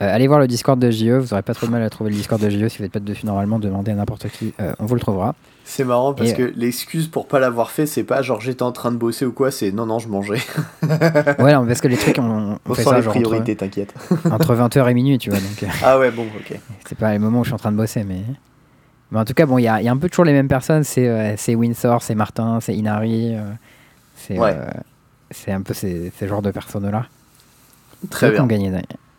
allez voir le Discord de JE. Vous aurez pas trop de mal à trouver le Discord de JE si vous n'êtes pas dessus normalement. Demandez à n'importe qui, on vous le trouvera. C'est marrant parce Et, que l'excuse pour pas l'avoir fait, c'est pas genre j'étais en train de bosser ou quoi, c'est non, non, je mangeais. (laughs) ouais, non, parce que les trucs, on, on On fait sent ça les genre priorités, t'inquiète. (laughs) entre 20h et minuit, tu vois. Donc. euh, Ah ouais, bon, ok. C'est pas les moments où je suis en train de bosser, mais. Mais en tout cas, bon, il y y a un peu toujours les mêmes personnes. C'est euh, c'est Windsor, c'est Martin, c'est Inari. euh, c'est Ouais. euh, c'est un peu ces, ces genres de personnes-là. Très bien. gagné.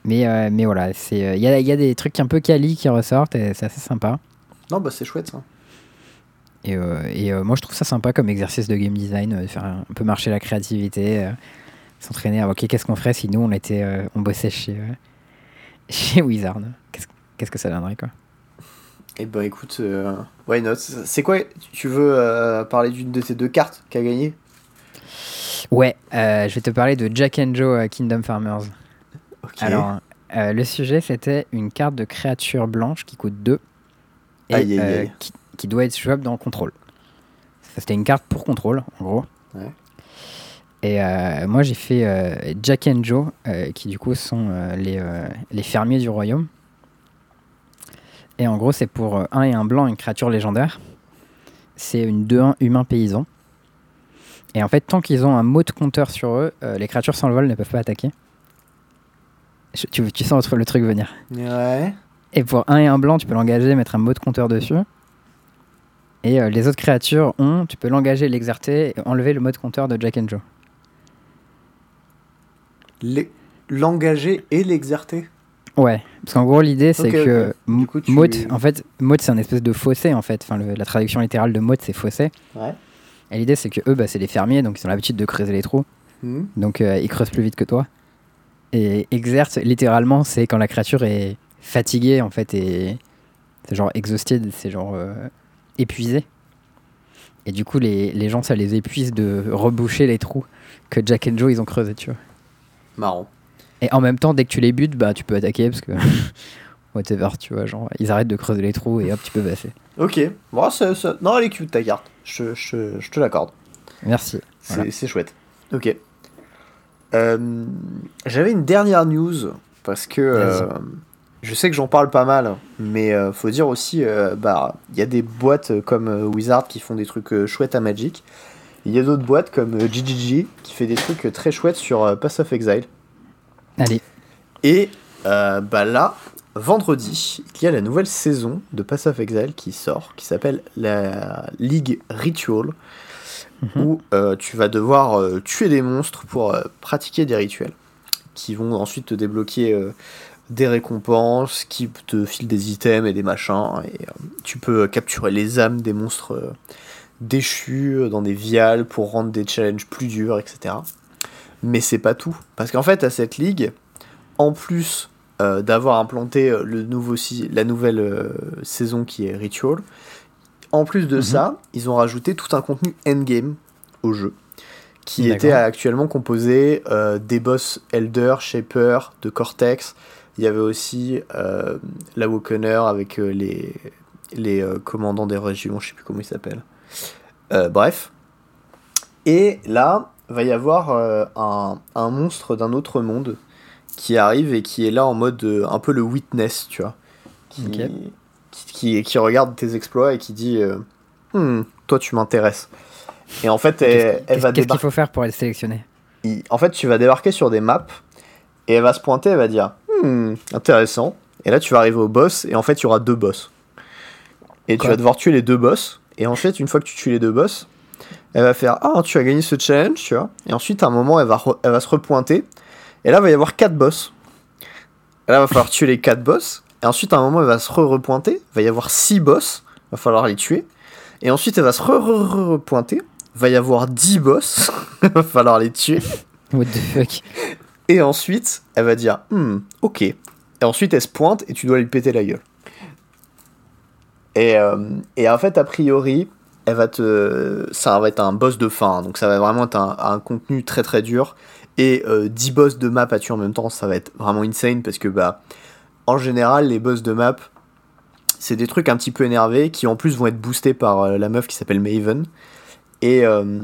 Mais, euh, mais voilà, c'est, euh, il y, a, il y a des trucs un peu quali qui ressortent et c'est assez sympa. Non, bah c'est chouette ça. Et, euh, et euh, moi, je trouve ça sympa comme exercice de game design, euh, de faire un, un peu marcher la créativité, s'entraîner à, ok, qu'est-ce qu'on ferait si nous, on, était, on bossait chez, (laughs) chez Wizard? Qu'est-ce que ça donnerait, quoi? Et bah écoute, euh, why not? C'est quoi Tu veux euh, parler d'une de tes deux cartes qu'a gagné? Ouais, euh, je vais te parler de Jack and Joe Kingdom Farmers. Alors, le sujet, c'était une carte de créature blanche qui coûte 2 et Aïe, aïe, aïe. qui, qui doit être jouable dans contrôle. C'était une carte pour contrôle, en gros. Ouais. Et euh, moi, j'ai fait euh, Jack and Joe, euh, qui du coup sont les, les fermiers du royaume. Et en gros, c'est pour 1 et un blanc, une créature légendaire. C'est une 2-1 humain paysan. Et en fait, tant qu'ils ont un mot de compteur sur eux, les créatures sans le vol ne peuvent pas attaquer. Je- tu, tu sens le truc venir. Ouais. Et pour un et un blanc, tu peux l'engager, mettre un mot de compteur dessus. Et euh, les autres créatures ont, tu peux l'engager, l'exercer et enlever le mode compteur de Jack and Joe. L'engager et l'exerter. Ouais, parce qu'en gros l'idée c'est que ok. Du coup, tu- Mote, en fait, Mote c'est un espèce de fossé en fait. Enfin, le- la traduction littérale de Mote c'est fossé. Ouais. Et l'idée c'est que eux, bah, c'est les fermiers, donc ils ont l'habitude de creuser les trous. Hmm. Donc euh, ils creusent plus vite que toi. Et exerce, littéralement, c'est quand la créature est fatiguée en fait et c'est genre exhausted, c'est genre euh, épuisé. Et du coup, les, les gens, ça les épuise de reboucher les trous que Jack and Joe ils ont creusés, tu vois. Marrant. Et en même temps, dès que tu les butes, bah tu peux attaquer parce que (laughs) whatever, tu vois, genre ils arrêtent de creuser les trous et hop, tu peux passer. Ok. Bon, ça- ça- Non, elle est cute ta carte. Je, je- je te l'accorde. Merci. C'est Voilà. chouette. Ok. Euh, J'avais une dernière news parce que euh, je sais que j'en parle pas mal, mais euh, faut dire aussi, euh, bah, il y a des boîtes comme euh, Wizard qui font des trucs euh, chouettes à Magic. Il y a d'autres boîtes comme GGG qui fait des trucs très chouettes sur Pass of Exile. Allez, Et bah là, vendredi, il y a la nouvelle saison de Pass of Exile qui sort, qui s'appelle la Ligue Ritual, Mhm. où tu vas devoir tuer des monstres pour pratiquer des rituels, qui vont ensuite te débloquer des récompenses, qui te filent des items et des machins, et euh, tu peux capturer les âmes des monstres, euh, déchus dans des viales pour rendre des challenges plus durs, etc. Mais c'est pas tout. Parce qu'en fait, à cette ligue, en plus euh, d'avoir implanté euh, le nouveau la nouvelle euh, saison qui est Ritual, en plus de mhm. ça, ils ont rajouté tout un contenu endgame au jeu qui était actuellement composé des boss Elder, Shaper, de Cortex. Il y avait aussi la Wokener avec les, les commandants des régions, je sais plus comment ils s'appellent. bref. Et là, va y avoir un, un, monstre d'un autre monde qui arrive et qui est là en mode euh, un peu le witness, tu vois. Qui, qui, qui, regarde tes exploits et qui dit euh, hmm, Toi, tu m'intéresses. Et en fait, elle, elle va Qu'est-ce qu'il faut faire pour être sélectionné? En fait, tu vas débarquer sur des maps et elle va se pointer, elle va dire hmm, Intéressant. Et là, tu vas arriver au boss et en fait, il y aura deux boss. Et tu vas devoir tuer les deux boss. Et en fait, une fois que tu tues les deux boss, elle va faire Ah, tu as gagné ce challenge, tu vois. Et ensuite, à un moment, elle va, elle va se repointer et là, il va y avoir 4 boss. Et là, il va falloir tuer les 4 boss. Et ensuite, à un moment, il va se re-repointer. Il va y avoir 6 boss. Il va falloir les tuer. Et ensuite, elle va se re-repointer. Il va y avoir 10 boss. (laughs) il va falloir les tuer. What the fuck? Et ensuite, elle va dire hmm, ok. Et ensuite, elle se pointe et tu dois lui péter la gueule. Et, euh, et en fait, a priori, elle va te, ça va être un boss de fin. Donc, ça va vraiment être un, contenu très très dur et 10 euh, boss de map à tuer en même temps, ça va être vraiment insane parce que bah en général les boss de map c'est des trucs un petit peu énervés qui en plus vont être boostés par euh, la meuf qui s'appelle Maven. Et, euh,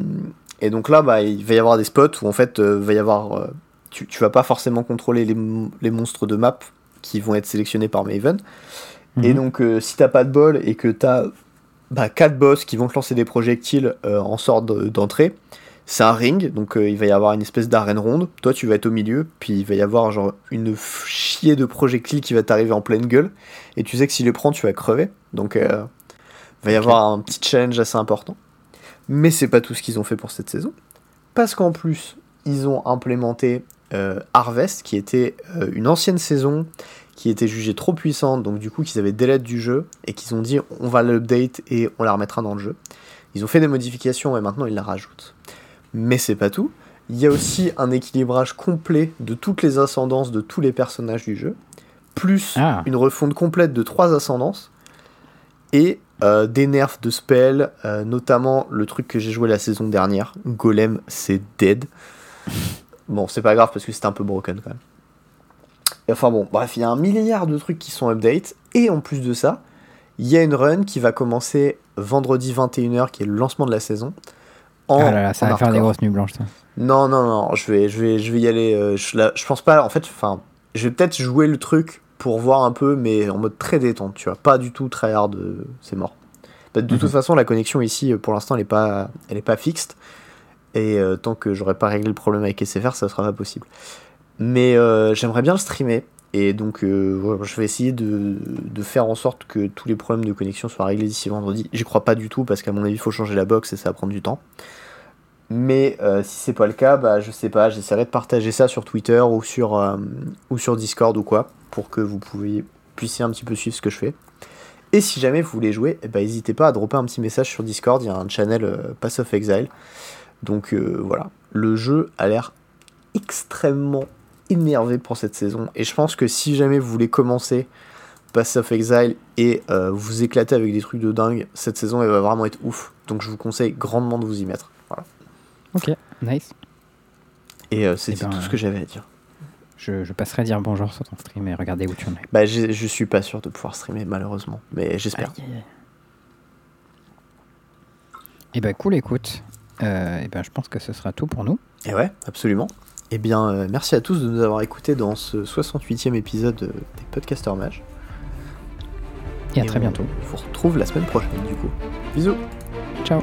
et, donc là bah il va y avoir des spots où en fait va y avoir tu, tu, vas pas forcément contrôler les, les, monstres de map qui vont être sélectionnés par Maven. Et mhm. donc si t'as pas de bol et que t'as bah, 4 boss qui vont te lancer des projectiles en sorte d'entrée, c'est un ring, donc euh, il va y avoir une espèce d'arène ronde. Toi, tu vas être au milieu, puis il va y avoir genre une chier de projectiles qui va t'arriver en pleine gueule. Et tu sais que si les prends, tu vas crever. Donc, euh, il va y avoir un petit challenge assez important. Mais c'est pas tout ce qu'ils ont fait pour cette saison. Parce qu'en plus, ils ont implémenté euh, Harvest, qui était une ancienne saison, qui était jugée trop puissante, donc du coup, qu'ils avaient délai du jeu, et qu'ils ont dit on va l'update et on la remettra dans le jeu. Ils ont fait des modifications et maintenant ils la rajoutent. Mais c'est pas tout. Il y a aussi un équilibrage complet de toutes les ascendances de tous les personnages du jeu, plus ah. une refonte complète de trois ascendances, et euh, des nerfs de spell, euh, notamment le truc que j'ai joué la saison dernière, Golem c'est dead. Bon, c'est pas grave parce que c'était un peu broken quand même. enfin bon, bref, il y a un milliard de trucs qui sont update, et en plus de ça, il y a une run qui va commencer vendredi 21h, qui est le lancement de la saison, ah là là, ça va faire des grosses nuits blanches. Ça. Non, non, non, je vais, je vais, je vais y aller. Euh, je, je pense pas, en fait, enfin, je vais peut-être jouer le truc pour voir un peu, mais en mode très détente, tu vois. Pas du tout très hard, euh, c'est mort. Bah, de toute mhm. façon, la connexion ici, euh, pour l'instant, elle est pas, elle est pas fixe. Et tant que j'aurai pas réglé le problème avec SFR, ça sera pas possible. Mais j'aimerais bien le streamer. Et donc, je vais essayer de, faire en sorte que tous les problèmes de connexion soient réglés d'ici vendredi. J'y crois pas du tout parce qu'à mon avis, il faut changer la box et ça va prendre du temps. Mais euh, si c'est pas le cas, bah, je sais pas, j'essaierai de partager ça sur Twitter ou sur, euh, Discord ou quoi, pour que vous puissiez un petit peu suivre ce que je fais. Et si jamais vous voulez jouer, eh ben, n'hésitez pas à dropper un petit message sur Discord, il y a un channel euh, Pass of Exile. Donc voilà, le jeu a l'air extrêmement énervé pour cette saison. Et je pense que si jamais vous voulez commencer Pass of Exile et vous éclater avec des trucs de dingue, cette saison elle va vraiment être ouf. Donc je vous conseille grandement de vous y mettre. Ok, nice. Et euh, c'était eh tout ce que j'avais à dire. Je, je, passerai dire bonjour sur ton stream et regarder où tu en es. Bah, je suis pas sûr de pouvoir streamer malheureusement, mais j'espère. Et eh bah cool, écoute. Euh, et ben je pense que ce sera tout pour nous. Et ouais, absolument. Eh bien, euh, merci à tous de nous avoir écoutés dans ce 68e épisode des Podcasters Mage. Et à très bientôt. On vous retrouve la semaine prochaine, du coup. Bisous. Ciao.